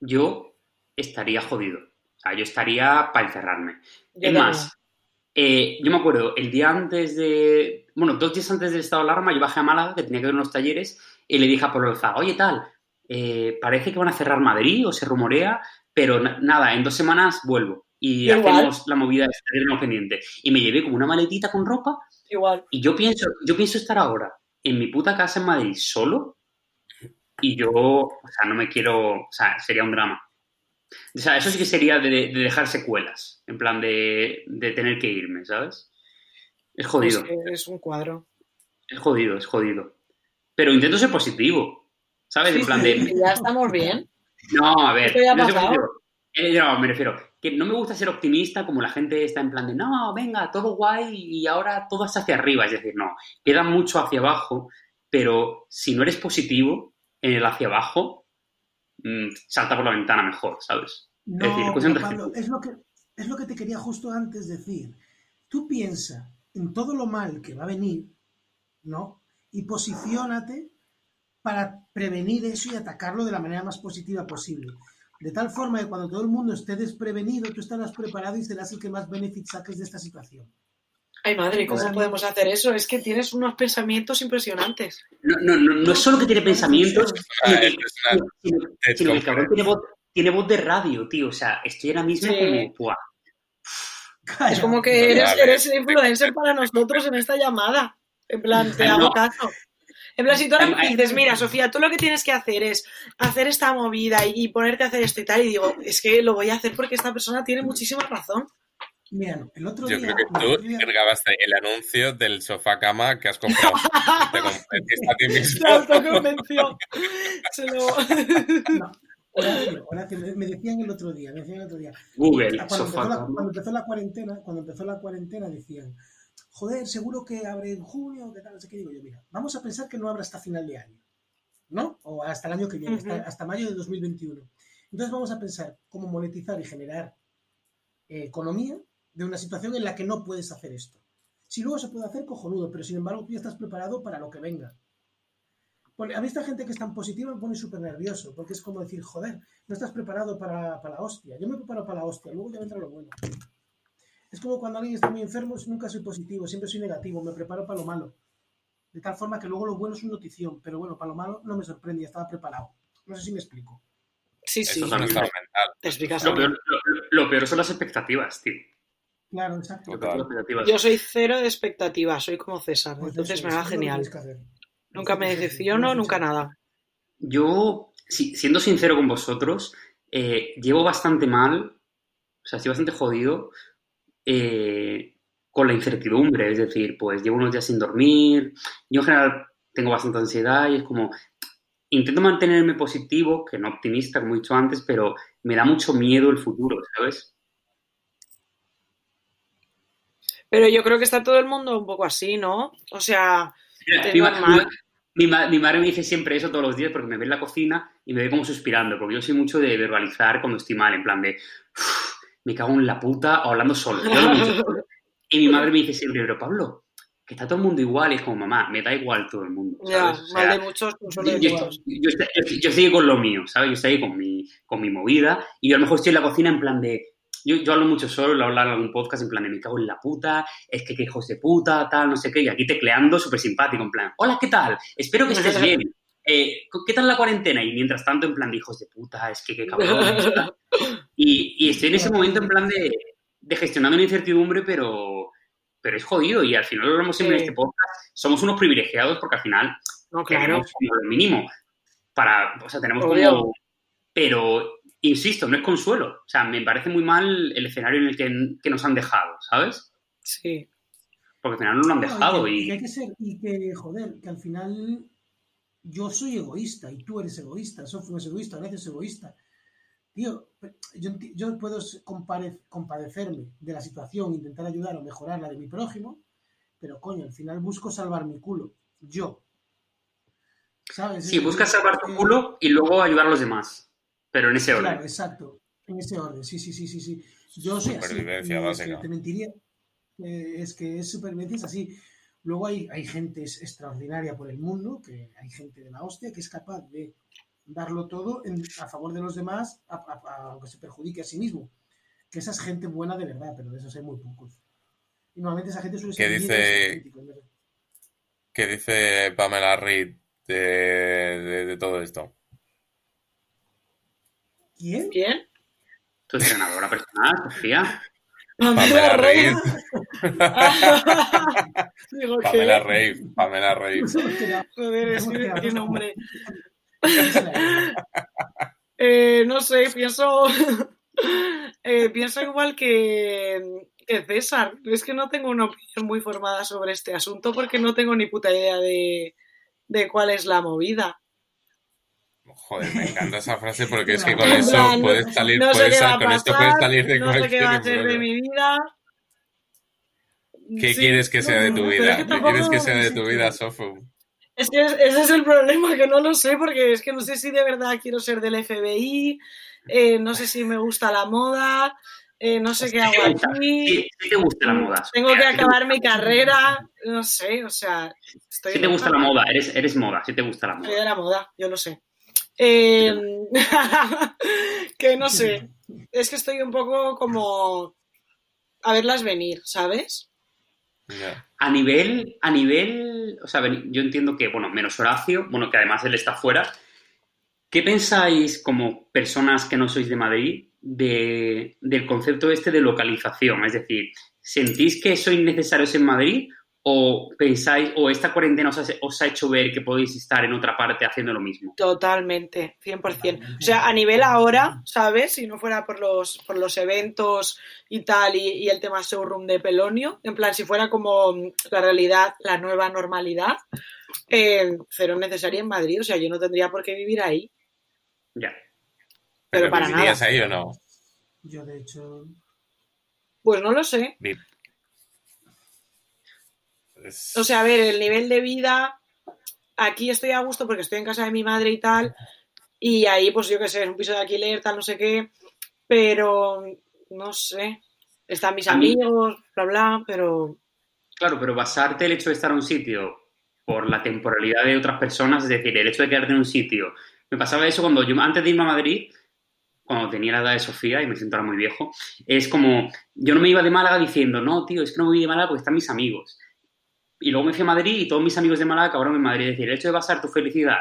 yo estaría jodido. O sea, yo estaría para encerrarme. Yo es más, eh, yo me acuerdo, el día antes de. Bueno, dos días antes del estado de alarma, yo bajé a Málaga, que tenía que ver unos talleres, y le dije a Pablo Alzaga, oye, tal, eh, parece que van a cerrar Madrid, o se rumorea, pero na- nada, en dos semanas vuelvo. Y Igual. hacemos la movida de estar pendiente. Y me llevé como una maletita con ropa, Igual. y yo pienso, yo pienso estar ahora en mi puta casa en Madrid solo, y yo, o sea, no me quiero. O sea, sería un drama. O sea, eso sí que sería de, de dejar secuelas, en plan de, de tener que irme, ¿sabes? Es jodido, Es, un cuadro. es jodido, es jodido. Pero intento ser positivo, ¿sabes? En plan de... Ya estamos bien. No, a ver, Esto ya ha no pasado. Eh, no, me refiero, que no me gusta ser optimista como la gente está en plan de, no, venga, todo guay y ahora todo es hacia arriba. Es decir, no, queda mucho hacia abajo, pero si no eres positivo en el hacia abajo, mm, salta por la ventana mejor, ¿sabes? No, Es decir, Pablo, es lo, que, es lo que te quería justo antes decir. Tú piensa en todo lo mal que va a venir, ¿no? Y posiciónate para prevenir eso y atacarlo de la manera más positiva posible. De tal forma que cuando todo el mundo esté desprevenido, tú estarás preparado y serás el que más benefits saques de esta situación. Ay, madre, ¿cómo podemos hacer eso? Es que tienes unos pensamientos impresionantes. No, no, no, no es solo que tiene pensamientos, sino que, es una sino- TED sino que el cabrón tiene voz, tiene voz de radio, tío. O sea, estoy ahora mismo Sí. como... ¡buah! Es como que eres, eres influencer para nosotros en esta llamada. En plan, te hago caso. En plan, si tú ahora me dices, mira, Sofía, tú lo que tienes que hacer es hacer esta movida y, ponerte a hacer esto y tal, y digo, es que lo voy a hacer porque esta persona tiene muchísima razón. Mira, el otro Yo día. creo que tú día- el anuncio del sofá cama que has comprado. Te convenciste a ti Se mismo. Se lo... No, Horacio, Horacio, me, me decían el otro día, me decían el otro día. Google, cuando, empezó la, cuando empezó la cuarentena, cuando empezó la cuarentena decían, joder, seguro que abre en junio, ¿qué tal? No sé qué digo yo, mira, vamos a pensar que no abre hasta final de año, ¿no? O hasta el año que viene, hasta, mayo de 2021. Entonces vamos a pensar cómo monetizar y generar eh, economía de una situación en la que no puedes hacer esto. Si luego se puede hacer, cojonudo, pero sin embargo tú ya estás preparado para lo que venga. Pone- A mí esta gente que es tan positiva me pone súper nervioso, porque es como decir, joder, no estás preparado para, para la hostia. Yo me preparo para la hostia, luego ya vendrá lo bueno. Es como cuando alguien está muy enfermo, nunca soy positivo, siempre soy negativo, me preparo para lo malo. De tal forma que luego lo bueno es una notición, pero bueno, para lo malo no me sorprende, ya estaba preparado. No sé si me explico. Sí, sí, Eso es un estado mental. te explicas. Lo peor, lo- lo peor son las expectativas, tío. Claro, exacto. Yo soy cero de expectativas, soy como César, Pues entonces eso, me va genial. Nunca me decepciono, nunca nada. Yo, si- siendo sincero con vosotros, eh, llevo bastante mal, o sea, estoy bastante jodido eh, con la incertidumbre. Es decir, pues llevo unos días sin dormir. Yo en general tengo bastante ansiedad y es como. Intento mantenerme positivo, que no optimista, como he dicho antes, pero me da mucho miedo el futuro, ¿sabes? Pero yo creo que está todo el mundo un poco así, ¿no? O sea, Mira, mi, ma- normal. mi ma- mi madre me dice siempre eso todos los días porque me ve en la cocina y me ve como suspirando, porque yo soy mucho de verbalizar cuando estoy mal, en plan de "Uf, me cago en la puta o hablando solo. Yo solo. Y mi madre me dice siempre, pero Pablo, que está todo el mundo igual. Y es como, mamá, me da igual todo el mundo. O mal sea, de muchos, yo, yo- yo estoy con lo mío, ¿sabes? Yo estoy con mi, con mi movida y yo a lo mejor estoy en la cocina en plan de... Yo, yo hablo mucho solo, lo hablo en algún podcast en plan de me cago en la puta, es que qué hijos de puta, tal, no sé qué, y aquí tecleando súper simpático, en plan, hola, ¿qué tal? Espero que estés bien. Eh, ¿Qué tal la cuarentena? Y mientras tanto, en plan de hijos de puta, es que qué cabrón. Y, y estoy en ese momento en plan de, de gestionando una incertidumbre, pero, pero es jodido. Y al final lo hablamos siempre en este podcast. Somos unos privilegiados porque al final No, claro. tenemos como lo mínimo. Para, o sea, tenemos Obvio. como. Pero, insisto, no es consuelo. O sea, me parece muy mal el escenario en el que, que nos han dejado, ¿sabes? Sí. Porque al final no lo han No, dejado. y, que, y Y, que hay que ser, y que, joder, que al final yo soy egoísta y tú eres egoísta, Sofía es egoísta, Horacio es egoísta. Tío, yo, puedo compadecerme de la situación, intentar ayudar o mejorar la de mi prójimo, pero coño, al final busco salvar mi culo. Yo. ¿Sabes? sí, buscas salvar tu eh, culo y luego ayudar a los demás. Pero en ese orden. Claro, exacto. En ese orden, sí, sí, sí, sí. sí. Yo soy así. Es básica. que Te mentiría. Eh, es que es supervivencia, es así. Luego hay, hay gente extraordinaria por el mundo, que hay gente de la hostia que es capaz de darlo todo en- a favor de los demás, a- a- a- aunque se perjudique a sí mismo. Que esa es gente buena de verdad, pero de esos hay muy pocos. Y normalmente esa gente suele ¿Qué ser dice- auténticos, ¿no? ¿Qué dice Pamela Reed de, de- de todo esto? ¿Quién? ¿Quién? Tu entrenadora personal, Sofía. Pamela que. Pamela Reed. Pamela quedado- Joder, qué nombre. Eh, no sé, pienso. eh, pienso igual que, que César. Es que no tengo una opinión muy formada sobre este asunto porque no tengo ni puta idea de, de cuál es la movida. Joder, me encanta esa frase porque es que con eso plan, puedes salir, No sé puedes qué va sal- a con esto puedes salir de no sé cualquier qué va a ser de mi vida. ¿Qué Sí, quieres que sea de tu vida? es que ¿Qué quieres que sea de tu vida. Sofu? Es que es- ese es el problema, que no lo sé, porque es que no sé si de verdad quiero ser del FBI, eh, no sé si me gusta la moda, eh, no sé qué hago aquí, Sí, sí te gusta la moda. tengo que acabar mi carrera, no sé, o sea, estoy Sí te gusta la moda, eres, eres moda, sí te gusta la Soy moda. de la moda, yo lo sé. Eh, que no sé, es que estoy un poco como a verlas venir, ¿sabes? A nivel, a nivel, o sea, yo entiendo que, bueno, menos Horacio, bueno, que además él está fuera. ¿Qué pensáis como personas que no sois de Madrid de, del concepto este de localización? Es decir, ¿sentís que sois necesarios en Madrid o pensáis, o esta cuarentena os ha, os ha hecho ver que podéis estar en otra parte haciendo lo mismo? Totalmente, 100%. O sea, a nivel ahora, ¿sabes? Si no fuera por los, por los eventos y tal, y, y el tema showroom de Pelonio, en plan, si fuera como la realidad, la nueva normalidad, eh, cero necesaria en Madrid. O sea, yo no tendría por qué vivir ahí. Ya. Pero para ¿vivirías nada. ahí o no? Yo, de hecho, Pues no lo sé. Es- O sea, a ver, el nivel de vida, aquí estoy a gusto porque estoy en casa de mi madre y tal, y ahí, pues yo qué sé, es un piso de alquiler, tal, no sé qué, pero no sé, están mis A mí- amigos, bla, bla, pero Claro, pero basarte el hecho de estar en un sitio por la temporalidad de otras personas, es decir, el hecho de quedarte en un sitio. Me pasaba eso cuando yo, antes de irme a Madrid, cuando tenía la edad de Sofía y me siento ahora muy viejo, es como, yo no me iba de Málaga diciendo, no, tío, es que no me voy de Málaga porque están mis amigos. Y luego me fui a Madrid y todos mis amigos de Málaga acabaron en Madrid. Es decir, el hecho de basar tu felicidad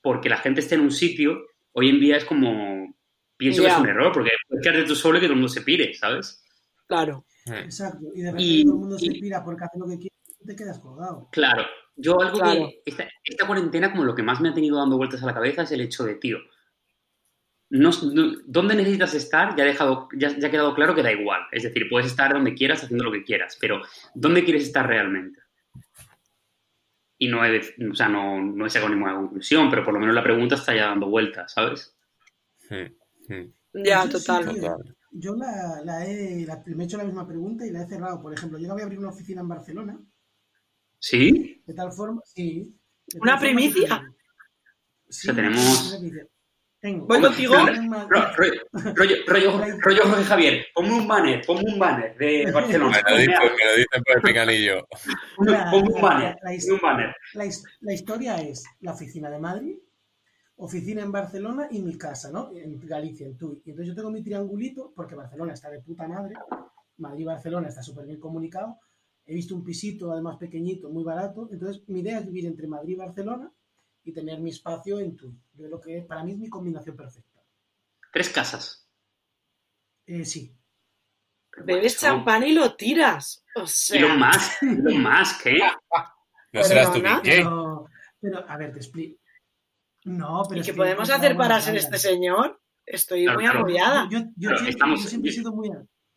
porque la gente esté en un sitio, hoy en día es como, pienso que es un error, porque puedes quedarte tú solo y que todo el mundo se pire, ¿sabes? claro. Exacto. Y de repente Y- todo el mundo se pira porque hace lo que quiere y te quedas colgado. Claro, yo algo Claro. que esta, esta cuarentena como lo que más me ha tenido dando vueltas a la cabeza es el hecho de, tío, no, no- ¿dónde necesitas estar? Ya ha, dejado, ya, ya ha quedado claro que da igual. Es decir, puedes estar donde quieras haciendo lo que quieras, pero ¿dónde quieres estar realmente? Y no he, o sea, no, no he sacado ninguna conclusión, pero por lo menos la pregunta está ya dando vueltas, ¿sabes? Mm, mm. Ya, sí, total. Yo la, la he, la- me he hecho la misma pregunta y la he cerrado. Por ejemplo, yo voy a abrir una oficina en Barcelona, ¿Sí? de tal forma, sí. ¿Una primicia? Sí, sea, tenemos- una primicia. Tengo. Voy contigo. Rollo, Jorge Javier, ponme un banner, ponme un banner de Barcelona. Me lo dicen, me lo dicen por el picanillo. Ponme, un banner, la- historia es la oficina de Madrid, oficina en Barcelona y mi casa, ¿no? En Galicia, en Tui. Y entonces yo tengo mi triangulito, porque Barcelona está de puta madre, Madrid y Barcelona está súper bien comunicado. He visto un pisito, además pequeñito, muy barato. Entonces mi idea es vivir entre Madrid y Barcelona y tener mi espacio en Tui. Yo lo que para mí es mi combinación perfecta. Tres casas. Eh, sí. Bebes champán y lo tiras. O Y sea, lo más, lo más, ¿qué? No serás. DJ. Pero, pero, a ver, te explico. No, pero ¿y qué podemos hacer para ser este señor? Estoy Claro, muy agobiada. Yo, yo siempre, estamos- yo siempre he sido muy, he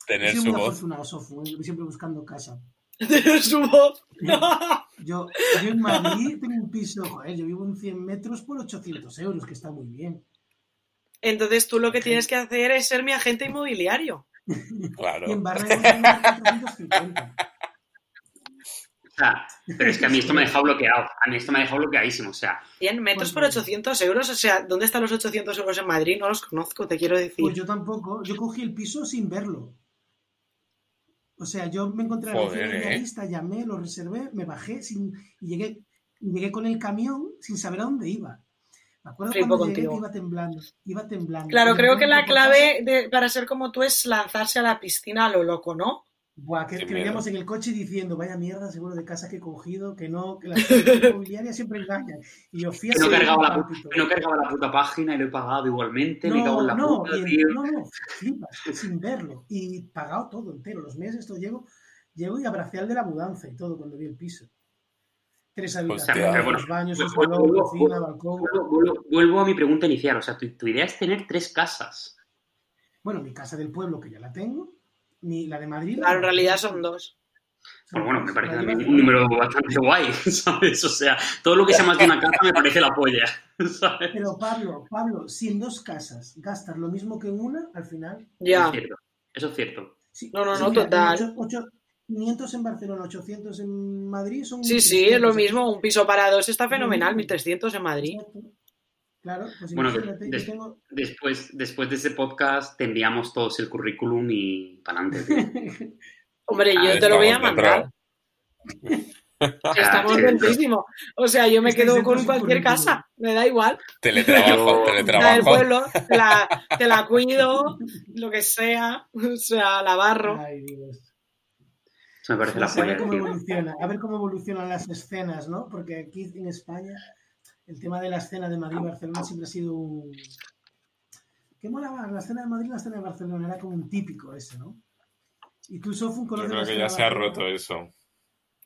Tener sido su muy voz. afortunado, Sofu, siempre buscando casa. Su voz. Yo, yo en Madrid tengo un piso, joder, yo vivo en 100 metros por 800 euros, que está muy bien. Entonces tú lo que tienes que hacer es ser mi agente inmobiliario. Claro. Y en Barra de González 450. O sea, pero es que a mí esto me ha dejado bloqueado. A mí esto me ha dejado bloqueadísimo. O sea, 100 metros por Pues, 800 euros. O sea, ¿dónde están los 800 euros en Madrid? No los conozco, te quiero decir. Pues yo tampoco, yo cogí el piso sin verlo. O sea, yo me encontré en la Joder, oficina de ¿eh? la lista, llamé, lo reservé, me bajé sin, y llegué, llegué con el camión sin saber a dónde iba. Me acuerdo Flipo cuando llegué que iba temblando, iba temblando. Claro, creo que la clave de- para ser como tú es lanzarse a la piscina a lo loco, ¿no? Buah, que, veníamos en el coche diciendo, vaya mierda, seguro de casa que he cogido, que no, que las inmobiliarias siempre engañan. Y yo fui a no, cargaba la, pu- palpito. que no cargaba la puta página y lo he pagado igualmente. me cago en la no, puta, y no, no, flipas, sin verlo. Y pagado todo entero, los meses, esto llego, llego y abracé al de la mudanza y todo cuando vi el piso. Tres habitaciones, bueno, dos baños, un salón, vuelvo- cocina, balcón. Vuelvo, vuelvo- vuelvo a mi pregunta inicial. O sea, tu, tu idea es tener tres casas. Bueno, mi casa del pueblo, que ya la tengo, mi, la de Madrid. la Claro, en realidad son dos. Pues bueno, me parece también un número bastante guay, ¿sabes? O sea, todo lo que sea más de una casa me parece la polla, ¿sabes? Pero Pablo, Pablo, si en dos casas gastas lo mismo que en una, al final Ya. Es cierto. Eso es cierto. Sí, No, no, sí, no, mira, total. ocho- ocho- 500 en Barcelona, 800 en Madrid son. Sí, sí, es lo 1300. mismo. Un piso para dos está fenomenal. Sí. 1300 en Madrid. Exacto. Claro, pues Bueno, imagínate, des- yo tengo. Después, después de ese podcast te enviamos todos el currículum y para adelante. Hombre, Ah, yo te lo voy a mandar. Estamos dentísimos. O sea, yo me quedo con cualquier casa. Me da igual. Teletrabajo, La del teletrabajo. pueblo, te la, te la cuido, lo que sea. O sea, la barro. Ay, Dios. Eso me parece la a ver cómo evoluciona, a ver cómo evolucionan las escenas, ¿no? Porque aquí en España el tema de la escena de Madrid y Barcelona siempre ha sido un. ¿Qué molaba? La escena de Madrid y la escena de Barcelona era como un típico ese, ¿no? Y tú, Sofun, Yo conoces la creo que escena ya de se ha roto eso.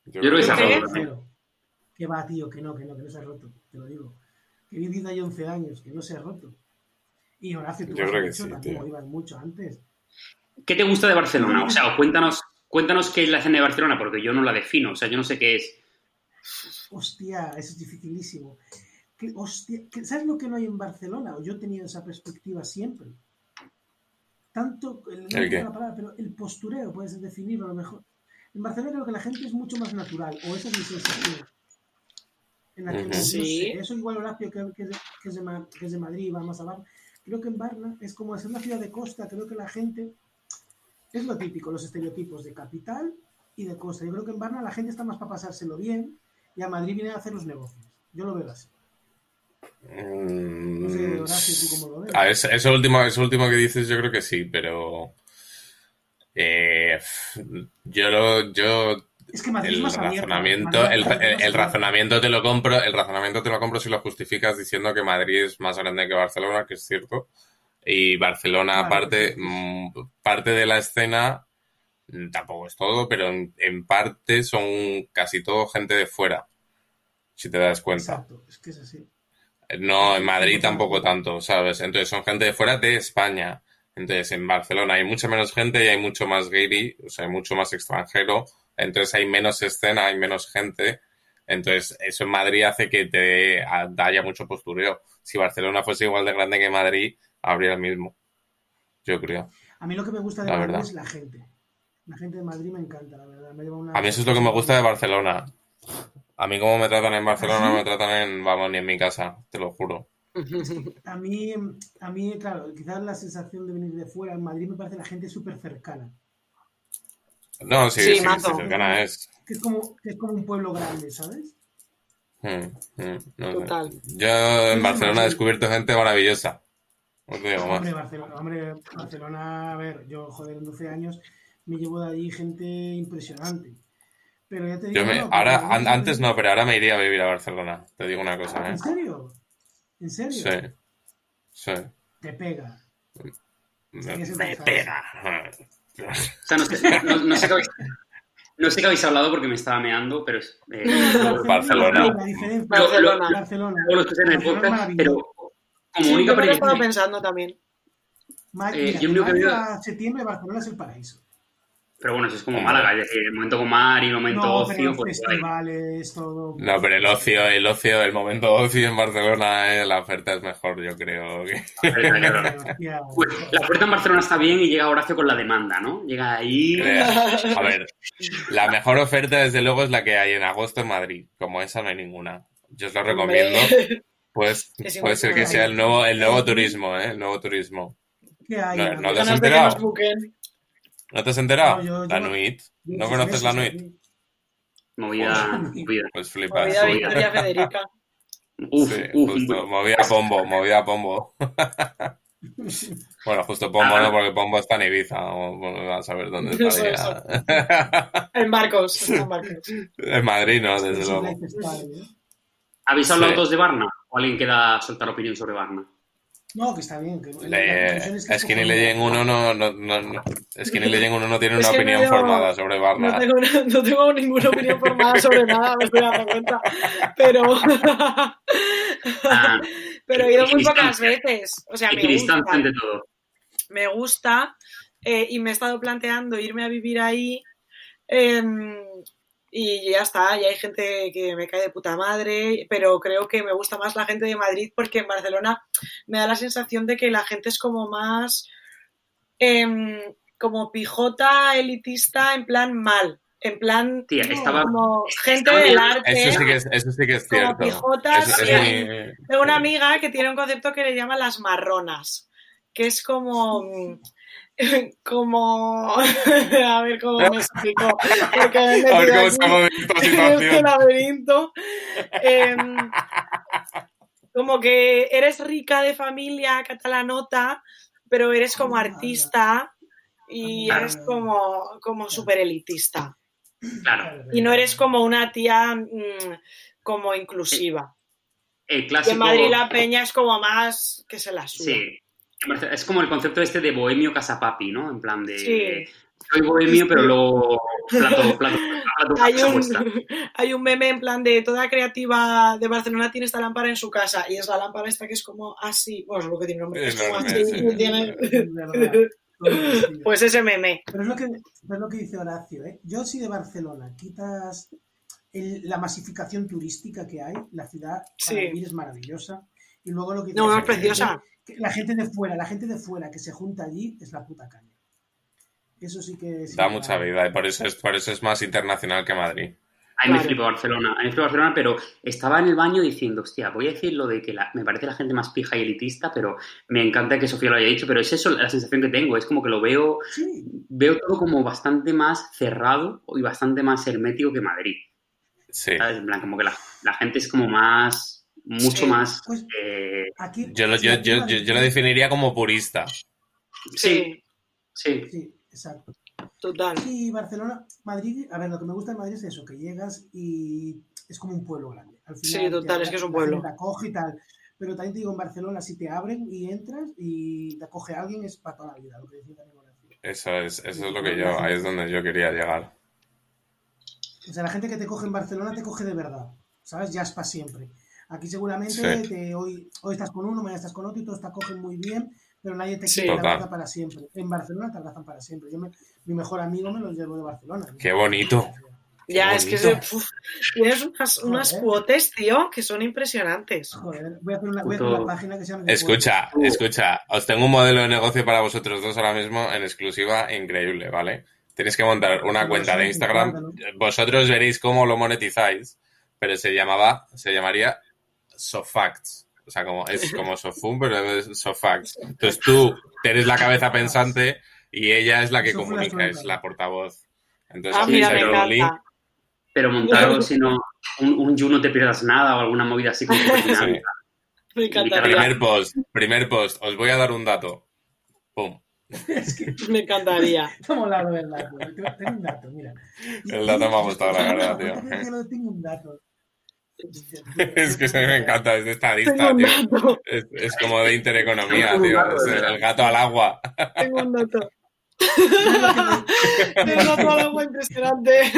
Yo, creo que se ha roto. Cero. Que va, tío, que no, que no, que no se ha roto, te lo digo. Que he vivido ahí 11 años, que no se ha roto. Y Horacio, tú Yo creo que sí, tío. ibas mucho antes. ¿Qué te gusta de Barcelona? O sea, cuéntanos, cuéntanos qué es la escena de Barcelona, porque yo no la defino. O sea, yo no sé qué es. Hostia, eso es dificilísimo. Que, hostia, que- ¿Sabes lo que no hay en Barcelona? O yo he tenido esa perspectiva siempre. Tanto, el, no ¿El la palabra, pero el postureo, puedes definirlo a lo mejor. En Barcelona creo que la gente es mucho más natural, o esa es mi sensación. En la que, Ujú. no sé, eso igual Horacio, que, que es de, que es de que es de Madrid, va más a Barna. Creo que en Barna es como ser una ciudad de costa, creo que la gente es lo típico, los estereotipos de capital y de costa. Yo creo que en Barna la gente está más para pasárselo bien y a Madrid viene a hacer los negocios. Yo lo veo así. Mm, No sé, Horacio, tú cómo lo ves. A ver, eso, eso último, eso último que dices, yo creo que sí, pero. eh, yo lo. Yo. Es que El más abierto. razonamiento, Madrid- el, el- abierto. razonamiento te lo compro, el razonamiento te lo compro si lo justificas diciendo que Madrid es más grande que Barcelona, que es cierto. Y Barcelona, aparte, sí, sí. mm, parte de la escena, mm, tampoco es todo, pero en, en parte son casi todo gente de fuera, si te das cuenta. Exacto, es que es así. No, en Madrid tampoco tanto, ¿sabes? Entonces son gente de fuera de España. Entonces en Barcelona hay mucha menos gente y hay mucho más gay, o sea, hay mucho más extranjero. Entonces hay menos escena, hay menos gente. Entonces eso en Madrid hace que te haya mucho postureo. Si Barcelona fuese igual de grande que Madrid, habría el mismo. Yo creo. A mí lo que me gusta de La Madrid verdad. es la gente. La gente de Madrid me encanta, la verdad. Me lleva una... A mí eso es lo que me gusta de Barcelona. A mí como me tratan en Barcelona, no me tratan en, vamos, ni en mi casa, te lo juro. A mí, a mí, claro, quizás la sensación de venir de fuera, en Madrid me parece la gente súper cercana. No, sí, Sí, sí, cercana es. Que es como, que es como un pueblo grande, ¿sabes? Mm, mm, no sé. Total. Yo en Barcelona he descubierto gente maravillosa. No te digo más. Hombre, Barcelona, hombre, Barcelona, a ver, yo, joder, en 12 años me llevo de allí gente impresionante. Pero ya te digo, Yo me, no, ahora, an- antes no, pero ahora me iría a vivir a Barcelona. Te digo una cosa, ¿eh? ¿En serio? ¿En serio? Sí. Sí. Te pega. Me, pega. O sea, no sé, no, no sé qué habéis, no sé qué habéis hablado porque me estaba meando, pero es. eh, Barcelona. Barcelona. Barcelona. Todos los que estén en el Barcelona es podcast, pero como Sí, única yo pensando también. Eh, yo único que a septiembre Barcelona es el paraíso. Pero bueno, eso es como Málaga, es decir, el momento con mar y el momento No, ocio, pero pues guay. festivales, todo. No, pero el ocio, el ocio, el momento ocio en Barcelona, eh, la oferta es mejor, yo creo. que- Hostia, Pues, la oferta en Barcelona está bien y llega Horacio con la demanda, ¿no? Llega ahí. A ver, la mejor oferta desde luego es la que hay en agosto en Madrid. Como esa no hay ninguna. Yo os lo recomiendo. Pues puede ser que sea el nuevo, el nuevo turismo, ¿eh? El nuevo turismo. ¿Qué hay? No, la- te has enterado? ¿No te has enterado? No, yo- yo la Nuit. ¿No conoces la Nuit? Movida, movida. Pues flipas. Movida. Victoria Federica. Uf, Sí, uf. justo. Movida Pombo, movida Pombo. bueno, justo Pombo Ah. no, porque Pombo está en Ibiza. o- Bueno, vas a ver dónde Eso, estaría. En barcos. En barcos. en Madrid no, desde Es luego. ¿Habéis hablado Sí. todos de Barna? ¿O alguien queda soltar opinión sobre Barna? No, que está bien. Que, Le, es que es Skinny cojonudo. Legend 1 no, no, no, no- Skinny Legend 1 no tiene Es una que no opinión formada sobre No Barna. tengo, no tengo ninguna opinión formada sobre nada, me estoy dando cuenta. Pero, Ah, pero he ido muy pocas veces. O sea, me gusta. todo. me gusta eh, y me he estado planteando irme a vivir ahí em, y ya está, y hay gente que me cae de puta madre, pero creo que me gusta más la gente de Madrid porque en Barcelona me da la sensación de que la gente es como más em, como pijota elitista en plan mal, en plan Tía, estaba. como gente estaba del arte. Eso sí que es, eso sí que es Como cierto. pijotas, Es- es sí. muy- Tengo una amiga que tiene un concepto que le llama las marronas, que es como. como. a ver cómo me explico. Porque me he A ver cómo estamos en este laberinto. Em, como que eres rica de familia catalanota, pero eres como artista y Claro. eres como, como súper elitista. Claro, Y no eres como una tía mm, como inclusiva. el clásico. en Madrid la peña es como más que se la. Sí. Es como el concepto este de bohemio casapapi, ¿no? En plan de. Sí. soy bohemio, pero luego plato, plato, plato, Hay un, vuestra. hay un meme en plan de toda creativa de Barcelona tiene esta lámpara en su casa y es la lámpara esta que es como así, bueno, es lo que tiene nombre, es como así, sí. tiene-. Pues ese meme. Pero es lo que, es lo que dice Horacio, ¿eh? Yo si de Barcelona quitas el- la masificación turística que hay, la ciudad Sí. para vivir es maravillosa. Y luego lo que No, no, es preciosa. La gente de fuera, la gente de fuera que se junta allí es la puta caña. Eso sí que sí Da que mucha vida y por eso es, por eso es más internacional que Madrid. A mí me flipa Barcelona, a mí me flipa Barcelona, pero estaba en el baño diciendo, hostia, voy a decir lo de que la- me parece la gente más pija y elitista, pero me encanta que Sofía lo haya dicho, pero es eso la sensación que tengo, es como que lo veo, Sí, veo todo como bastante más cerrado y bastante más hermético que Madrid, Sí. ¿sabes? En plan, como que la, la gente es como más, mucho Sí, más... pues eh, aquí. Yo lo, yo, yo, yo, yo lo definiría como purista. sí, Sí, sí, Sí, exacto. total. Y Barcelona, Madrid, a ver, lo que me gusta de Madrid es eso, que llegas y es como un pueblo grande. Al Sí, total, es que es un pueblo. Te acoge y tal. Pero también te digo, en Barcelona, si te abren y entras y te acoge alguien, es para toda la vida, lo que decía también. Eso es, eso es lo que yo, ahí es donde yo quería llegar. O sea, la gente que te coge en Barcelona te coge de verdad, ¿sabes? Ya es para siempre. Aquí seguramente Sí. te- hoy, hoy estás con uno, mañana estás con otro y todos te acogen muy bien, pero nadie te Sí. quiere abrazar para siempre. En Barcelona te abrazan para siempre. Yo me- mi mejor amigo me lo llevo de Barcelona. Qué bonito. Ya, es que uf, tienes unas, unas cuotes, tío, que son impresionantes. Joder, voy a hacer una, voy a hacer una página que se llama... Escucha, escucha, os tengo un modelo de negocio para vosotros dos ahora mismo en exclusiva increíble, ¿vale? Tenéis que montar una cuenta de Instagram, vosotros veréis cómo lo monetizáis, pero se llamaba, se llamaría Sofacts. O sea, como, es como Sofum, pero es Sofacts. Entonces tú eres la cabeza pensante y ella es la que comunica, es la portavoz. Entonces, Ah, Sí, mira, pero pero montaros, si no, un, un You no te pierdas nada o alguna movida así como dinámica. Me encantaría. Primer post, primer post, os voy a dar un dato. Pum. Es que Me encantaría. está molado el dato. Tengo un dato, mira. El dato me ha gustado, la verdad, tío. Tengo- Tengo un dato. Es que se me encanta, es de estadista, un tío. Es, es como de intereconomía, un tío. Es el, gato al agua. Tengo un dato. Tengo todo algo impresionante.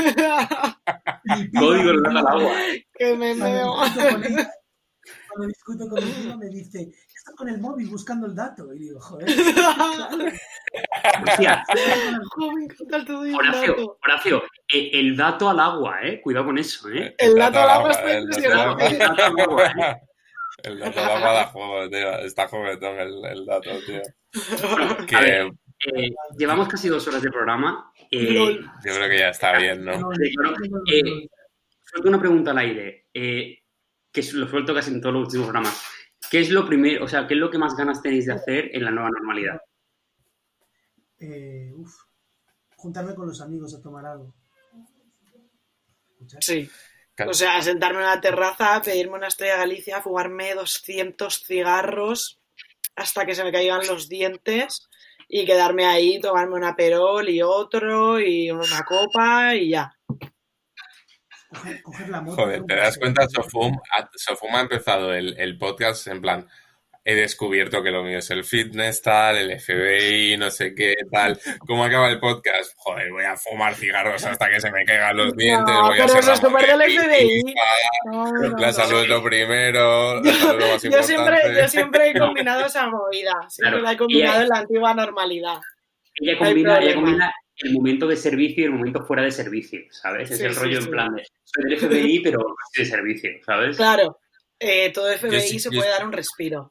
Código del gato al agua. que me meo. Cuando discuto con ella, me dice, estás con el móvil buscando el dato. Y digo, joder. Horacio. Horacio, eh, el dato al agua, ¿eh? Cuidado con eso, ¿eh? El dato al agua está agua. El dato al agua, ¿eh? El dato al agua da juego, tío. Está juguetón el, el dato, tío. A Que ver, eh, llevamos casi dos horas de programa. Eh, yo creo que ya está bien, ¿no? Eh, una pregunta al aire, eh, que es- lo suelto casi en todos los últimos programas. ¿Qué es lo primero, o sea, qué es lo que más ganas tenéis de hacer en la nueva normalidad? Eh, uf, juntarme con los amigos a tomar algo. ¿Escuchas? Sí. O sea, sentarme en una terraza, pedirme una estrella Galicia, fumarme 200 cigarros hasta que se me caigan los dientes y quedarme ahí, tomarme una perol y otro y una copa y ya. Coger, coger la moto. Joder, ¿te das cuenta? Sofum ha, Sofum ha empezado el, el podcast en plan, he descubierto que lo mío es el fitness, tal, el FBI, no sé qué, tal. ¿Cómo acaba el podcast? Joder, voy a fumar cigarros hasta que se me caigan los dientes, No, voy a pero ser eso es del FBI. No, no, La no. salud es lo primero, la salud es lo más Yo siempre, yo siempre he combinado esa movida. Siempre Claro. la he combinado en la antigua normalidad. Ella combina, ella combina el momento de servicio y el momento fuera de servicio, ¿sabes? Es Sí, el sí, rollo sí. en plan de, soy del FBI, pero no estoy de servicio, ¿sabes? Claro, eh, todo FBI sí- se yo- puede dar un respiro.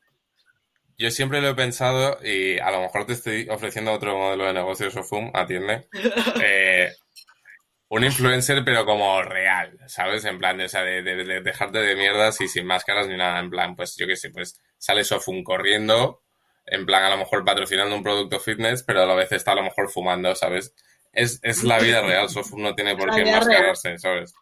Yo siempre lo he pensado y a lo mejor te estoy ofreciendo otro modelo de negocio, Sofum, atiende. Eh, un influencer, pero como real, ¿sabes? En plan, de, o sea, de, de- de dejarte de mierdas y sin máscaras ni nada. En plan, pues yo qué sé, pues sale Sofum corriendo, en plan, a lo mejor patrocinando un producto fitness, pero a la vez está a lo mejor fumando, ¿sabes? Es, es la vida real, Sofum no tiene por qué enmascararse, ¿sabes?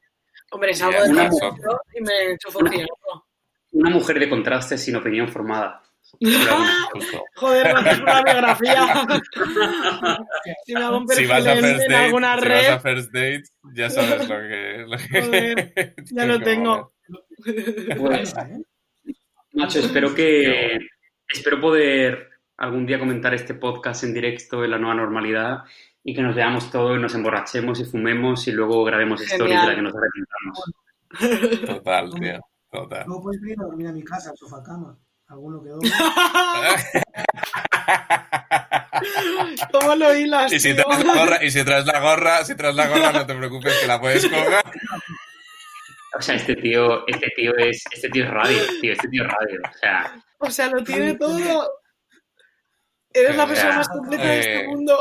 Hombre, salgo del está, gimnasio y me enchufo un cigarro. Una mujer de contrastes sin opinión formada. Joder, me haces una biografía. si me hago un Si perfil vas a first en date, alguna si red, vas a first date, ya sabes lo que... lo que- Joder, ya lo tengo. Pues, macho, espero que... Espero poder algún día comentar este podcast en directo en la nueva normalidad y que nos veamos todos y nos emborrachemos y fumemos y luego grabemos stories de Genial. la que nos arrepintamos. Total, tío. Total. Luego puedes venir a dormir a mi casa, al sofá cama. Alguno que duerme. ¿Cómo lo hilas, Y si, tío? traes la gorra, y si traes la gorra, si traes la gorra, no te preocupes que la puedes colgar. O sea, este tío, este tío es, este tío es radio, tío, este tío es radio. O sea, O sea, lo tiene todo. Eres la persona más completa de este Eh. mundo.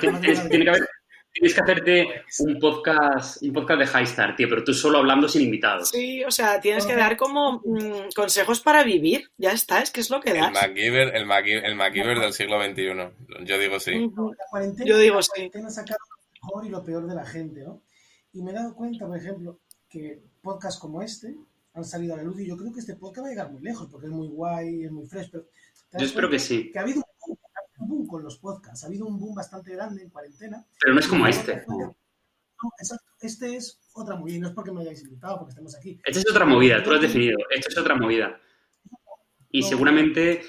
Tienes, tiene que haber- tienes que hacerte un podcast, un podcast de High Star, tío, pero tú solo hablando sin invitados. Sí, o sea, tienes que dar como mm, consejos para vivir. Ya está, es que es lo que El das. MacGyver, el MacGyver, el MacGyver del siglo XXI. Yo digo sí. La cuarentena, Yo digo la sí. cuarentena ha sacado lo mejor y lo peor de la gente, ¿no? Y me he dado cuenta, por ejemplo, que podcasts como este han salido a la luz y yo creo que este podcast va a llegar muy lejos porque es muy guay, es muy fresh, pero ¿te das Yo espero que sí. Que ha habido un boom, ha habido un boom con los podcasts, ha habido un boom bastante grande en cuarentena. Pero no es como este. No, exacto. Este es otra movida, y no es porque me hayáis invitado, porque estamos aquí. Esta es otra movida, tú lo has definido. Esto es otra movida. Y seguramente,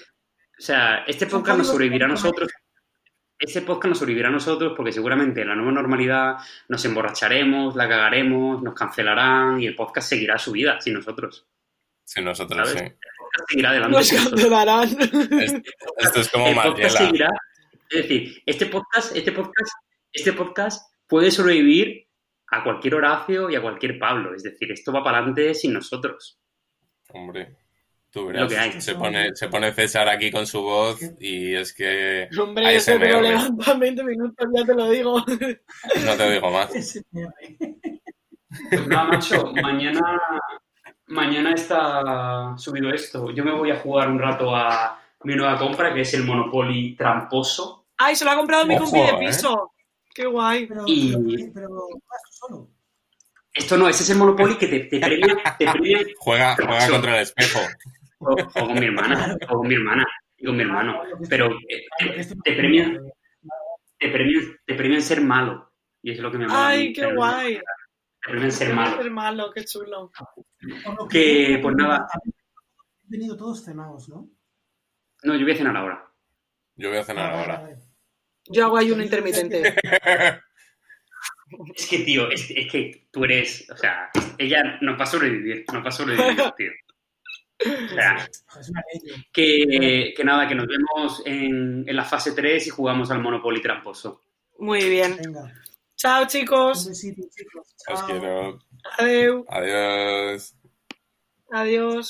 o sea, este podcast nos sobrevivirá a nosotros. Este podcast nos sobrevivirá a nosotros porque seguramente en la nueva normalidad nos emborracharemos, la cagaremos, nos cancelarán y el podcast seguirá su vida sin nosotros. Sí, nosotros sí. El podcast seguirá adelante. Nos sin cancelarán. Esto, esto es como el podcast seguirá. Es decir, este podcast, este podcast, este podcast puede sobrevivir a cualquier Horacio y a cualquier Pablo. Es decir, esto va para adelante sin nosotros. Hombre, tú Lo que hay. verás. Se pone, se pone César aquí con su voz y es que Hombre, ese ASMR. levanta en 20 minutos, ya te lo digo. no te digo más. Pues nada, macho, mañana, mañana está subido esto. Yo me voy a jugar un rato a mi nueva compra, que es el Monopoly tramposo. Ay, se lo ha comprado mi compi de ¿eh? piso. Qué guay. Pero, Y- pero, solo. Esto no, ese es el Monopoly que te, te premia, te premia Juega, juega contra el espejo. O, o con mi hermana, o con mi hermana, y con mi hermano. Pero eh, que te, premian, te premian, te premian ser malo. Y eso es lo que me mola Ay, qué pero guay. Te premian ser malo. Ser malo, qué chulo. Que, pues nada. Han venido todos cenados, ¿no? No, yo voy a cenar ahora. Yo voy a cenar Ah, ahora. vale. Yo hago ayuno intermitente. Es que, tío, es, es que tú eres, o sea, ella no va a sobrevivir, no va a sobrevivir, tío. Que, que nada, que nos vemos en, en la fase 3 y jugamos al Monopoly tramposo. Muy bien. Venga, Chao, un chicos. besito, chicos. Os Chao. quiero. Adiós. Adiós. Adiós.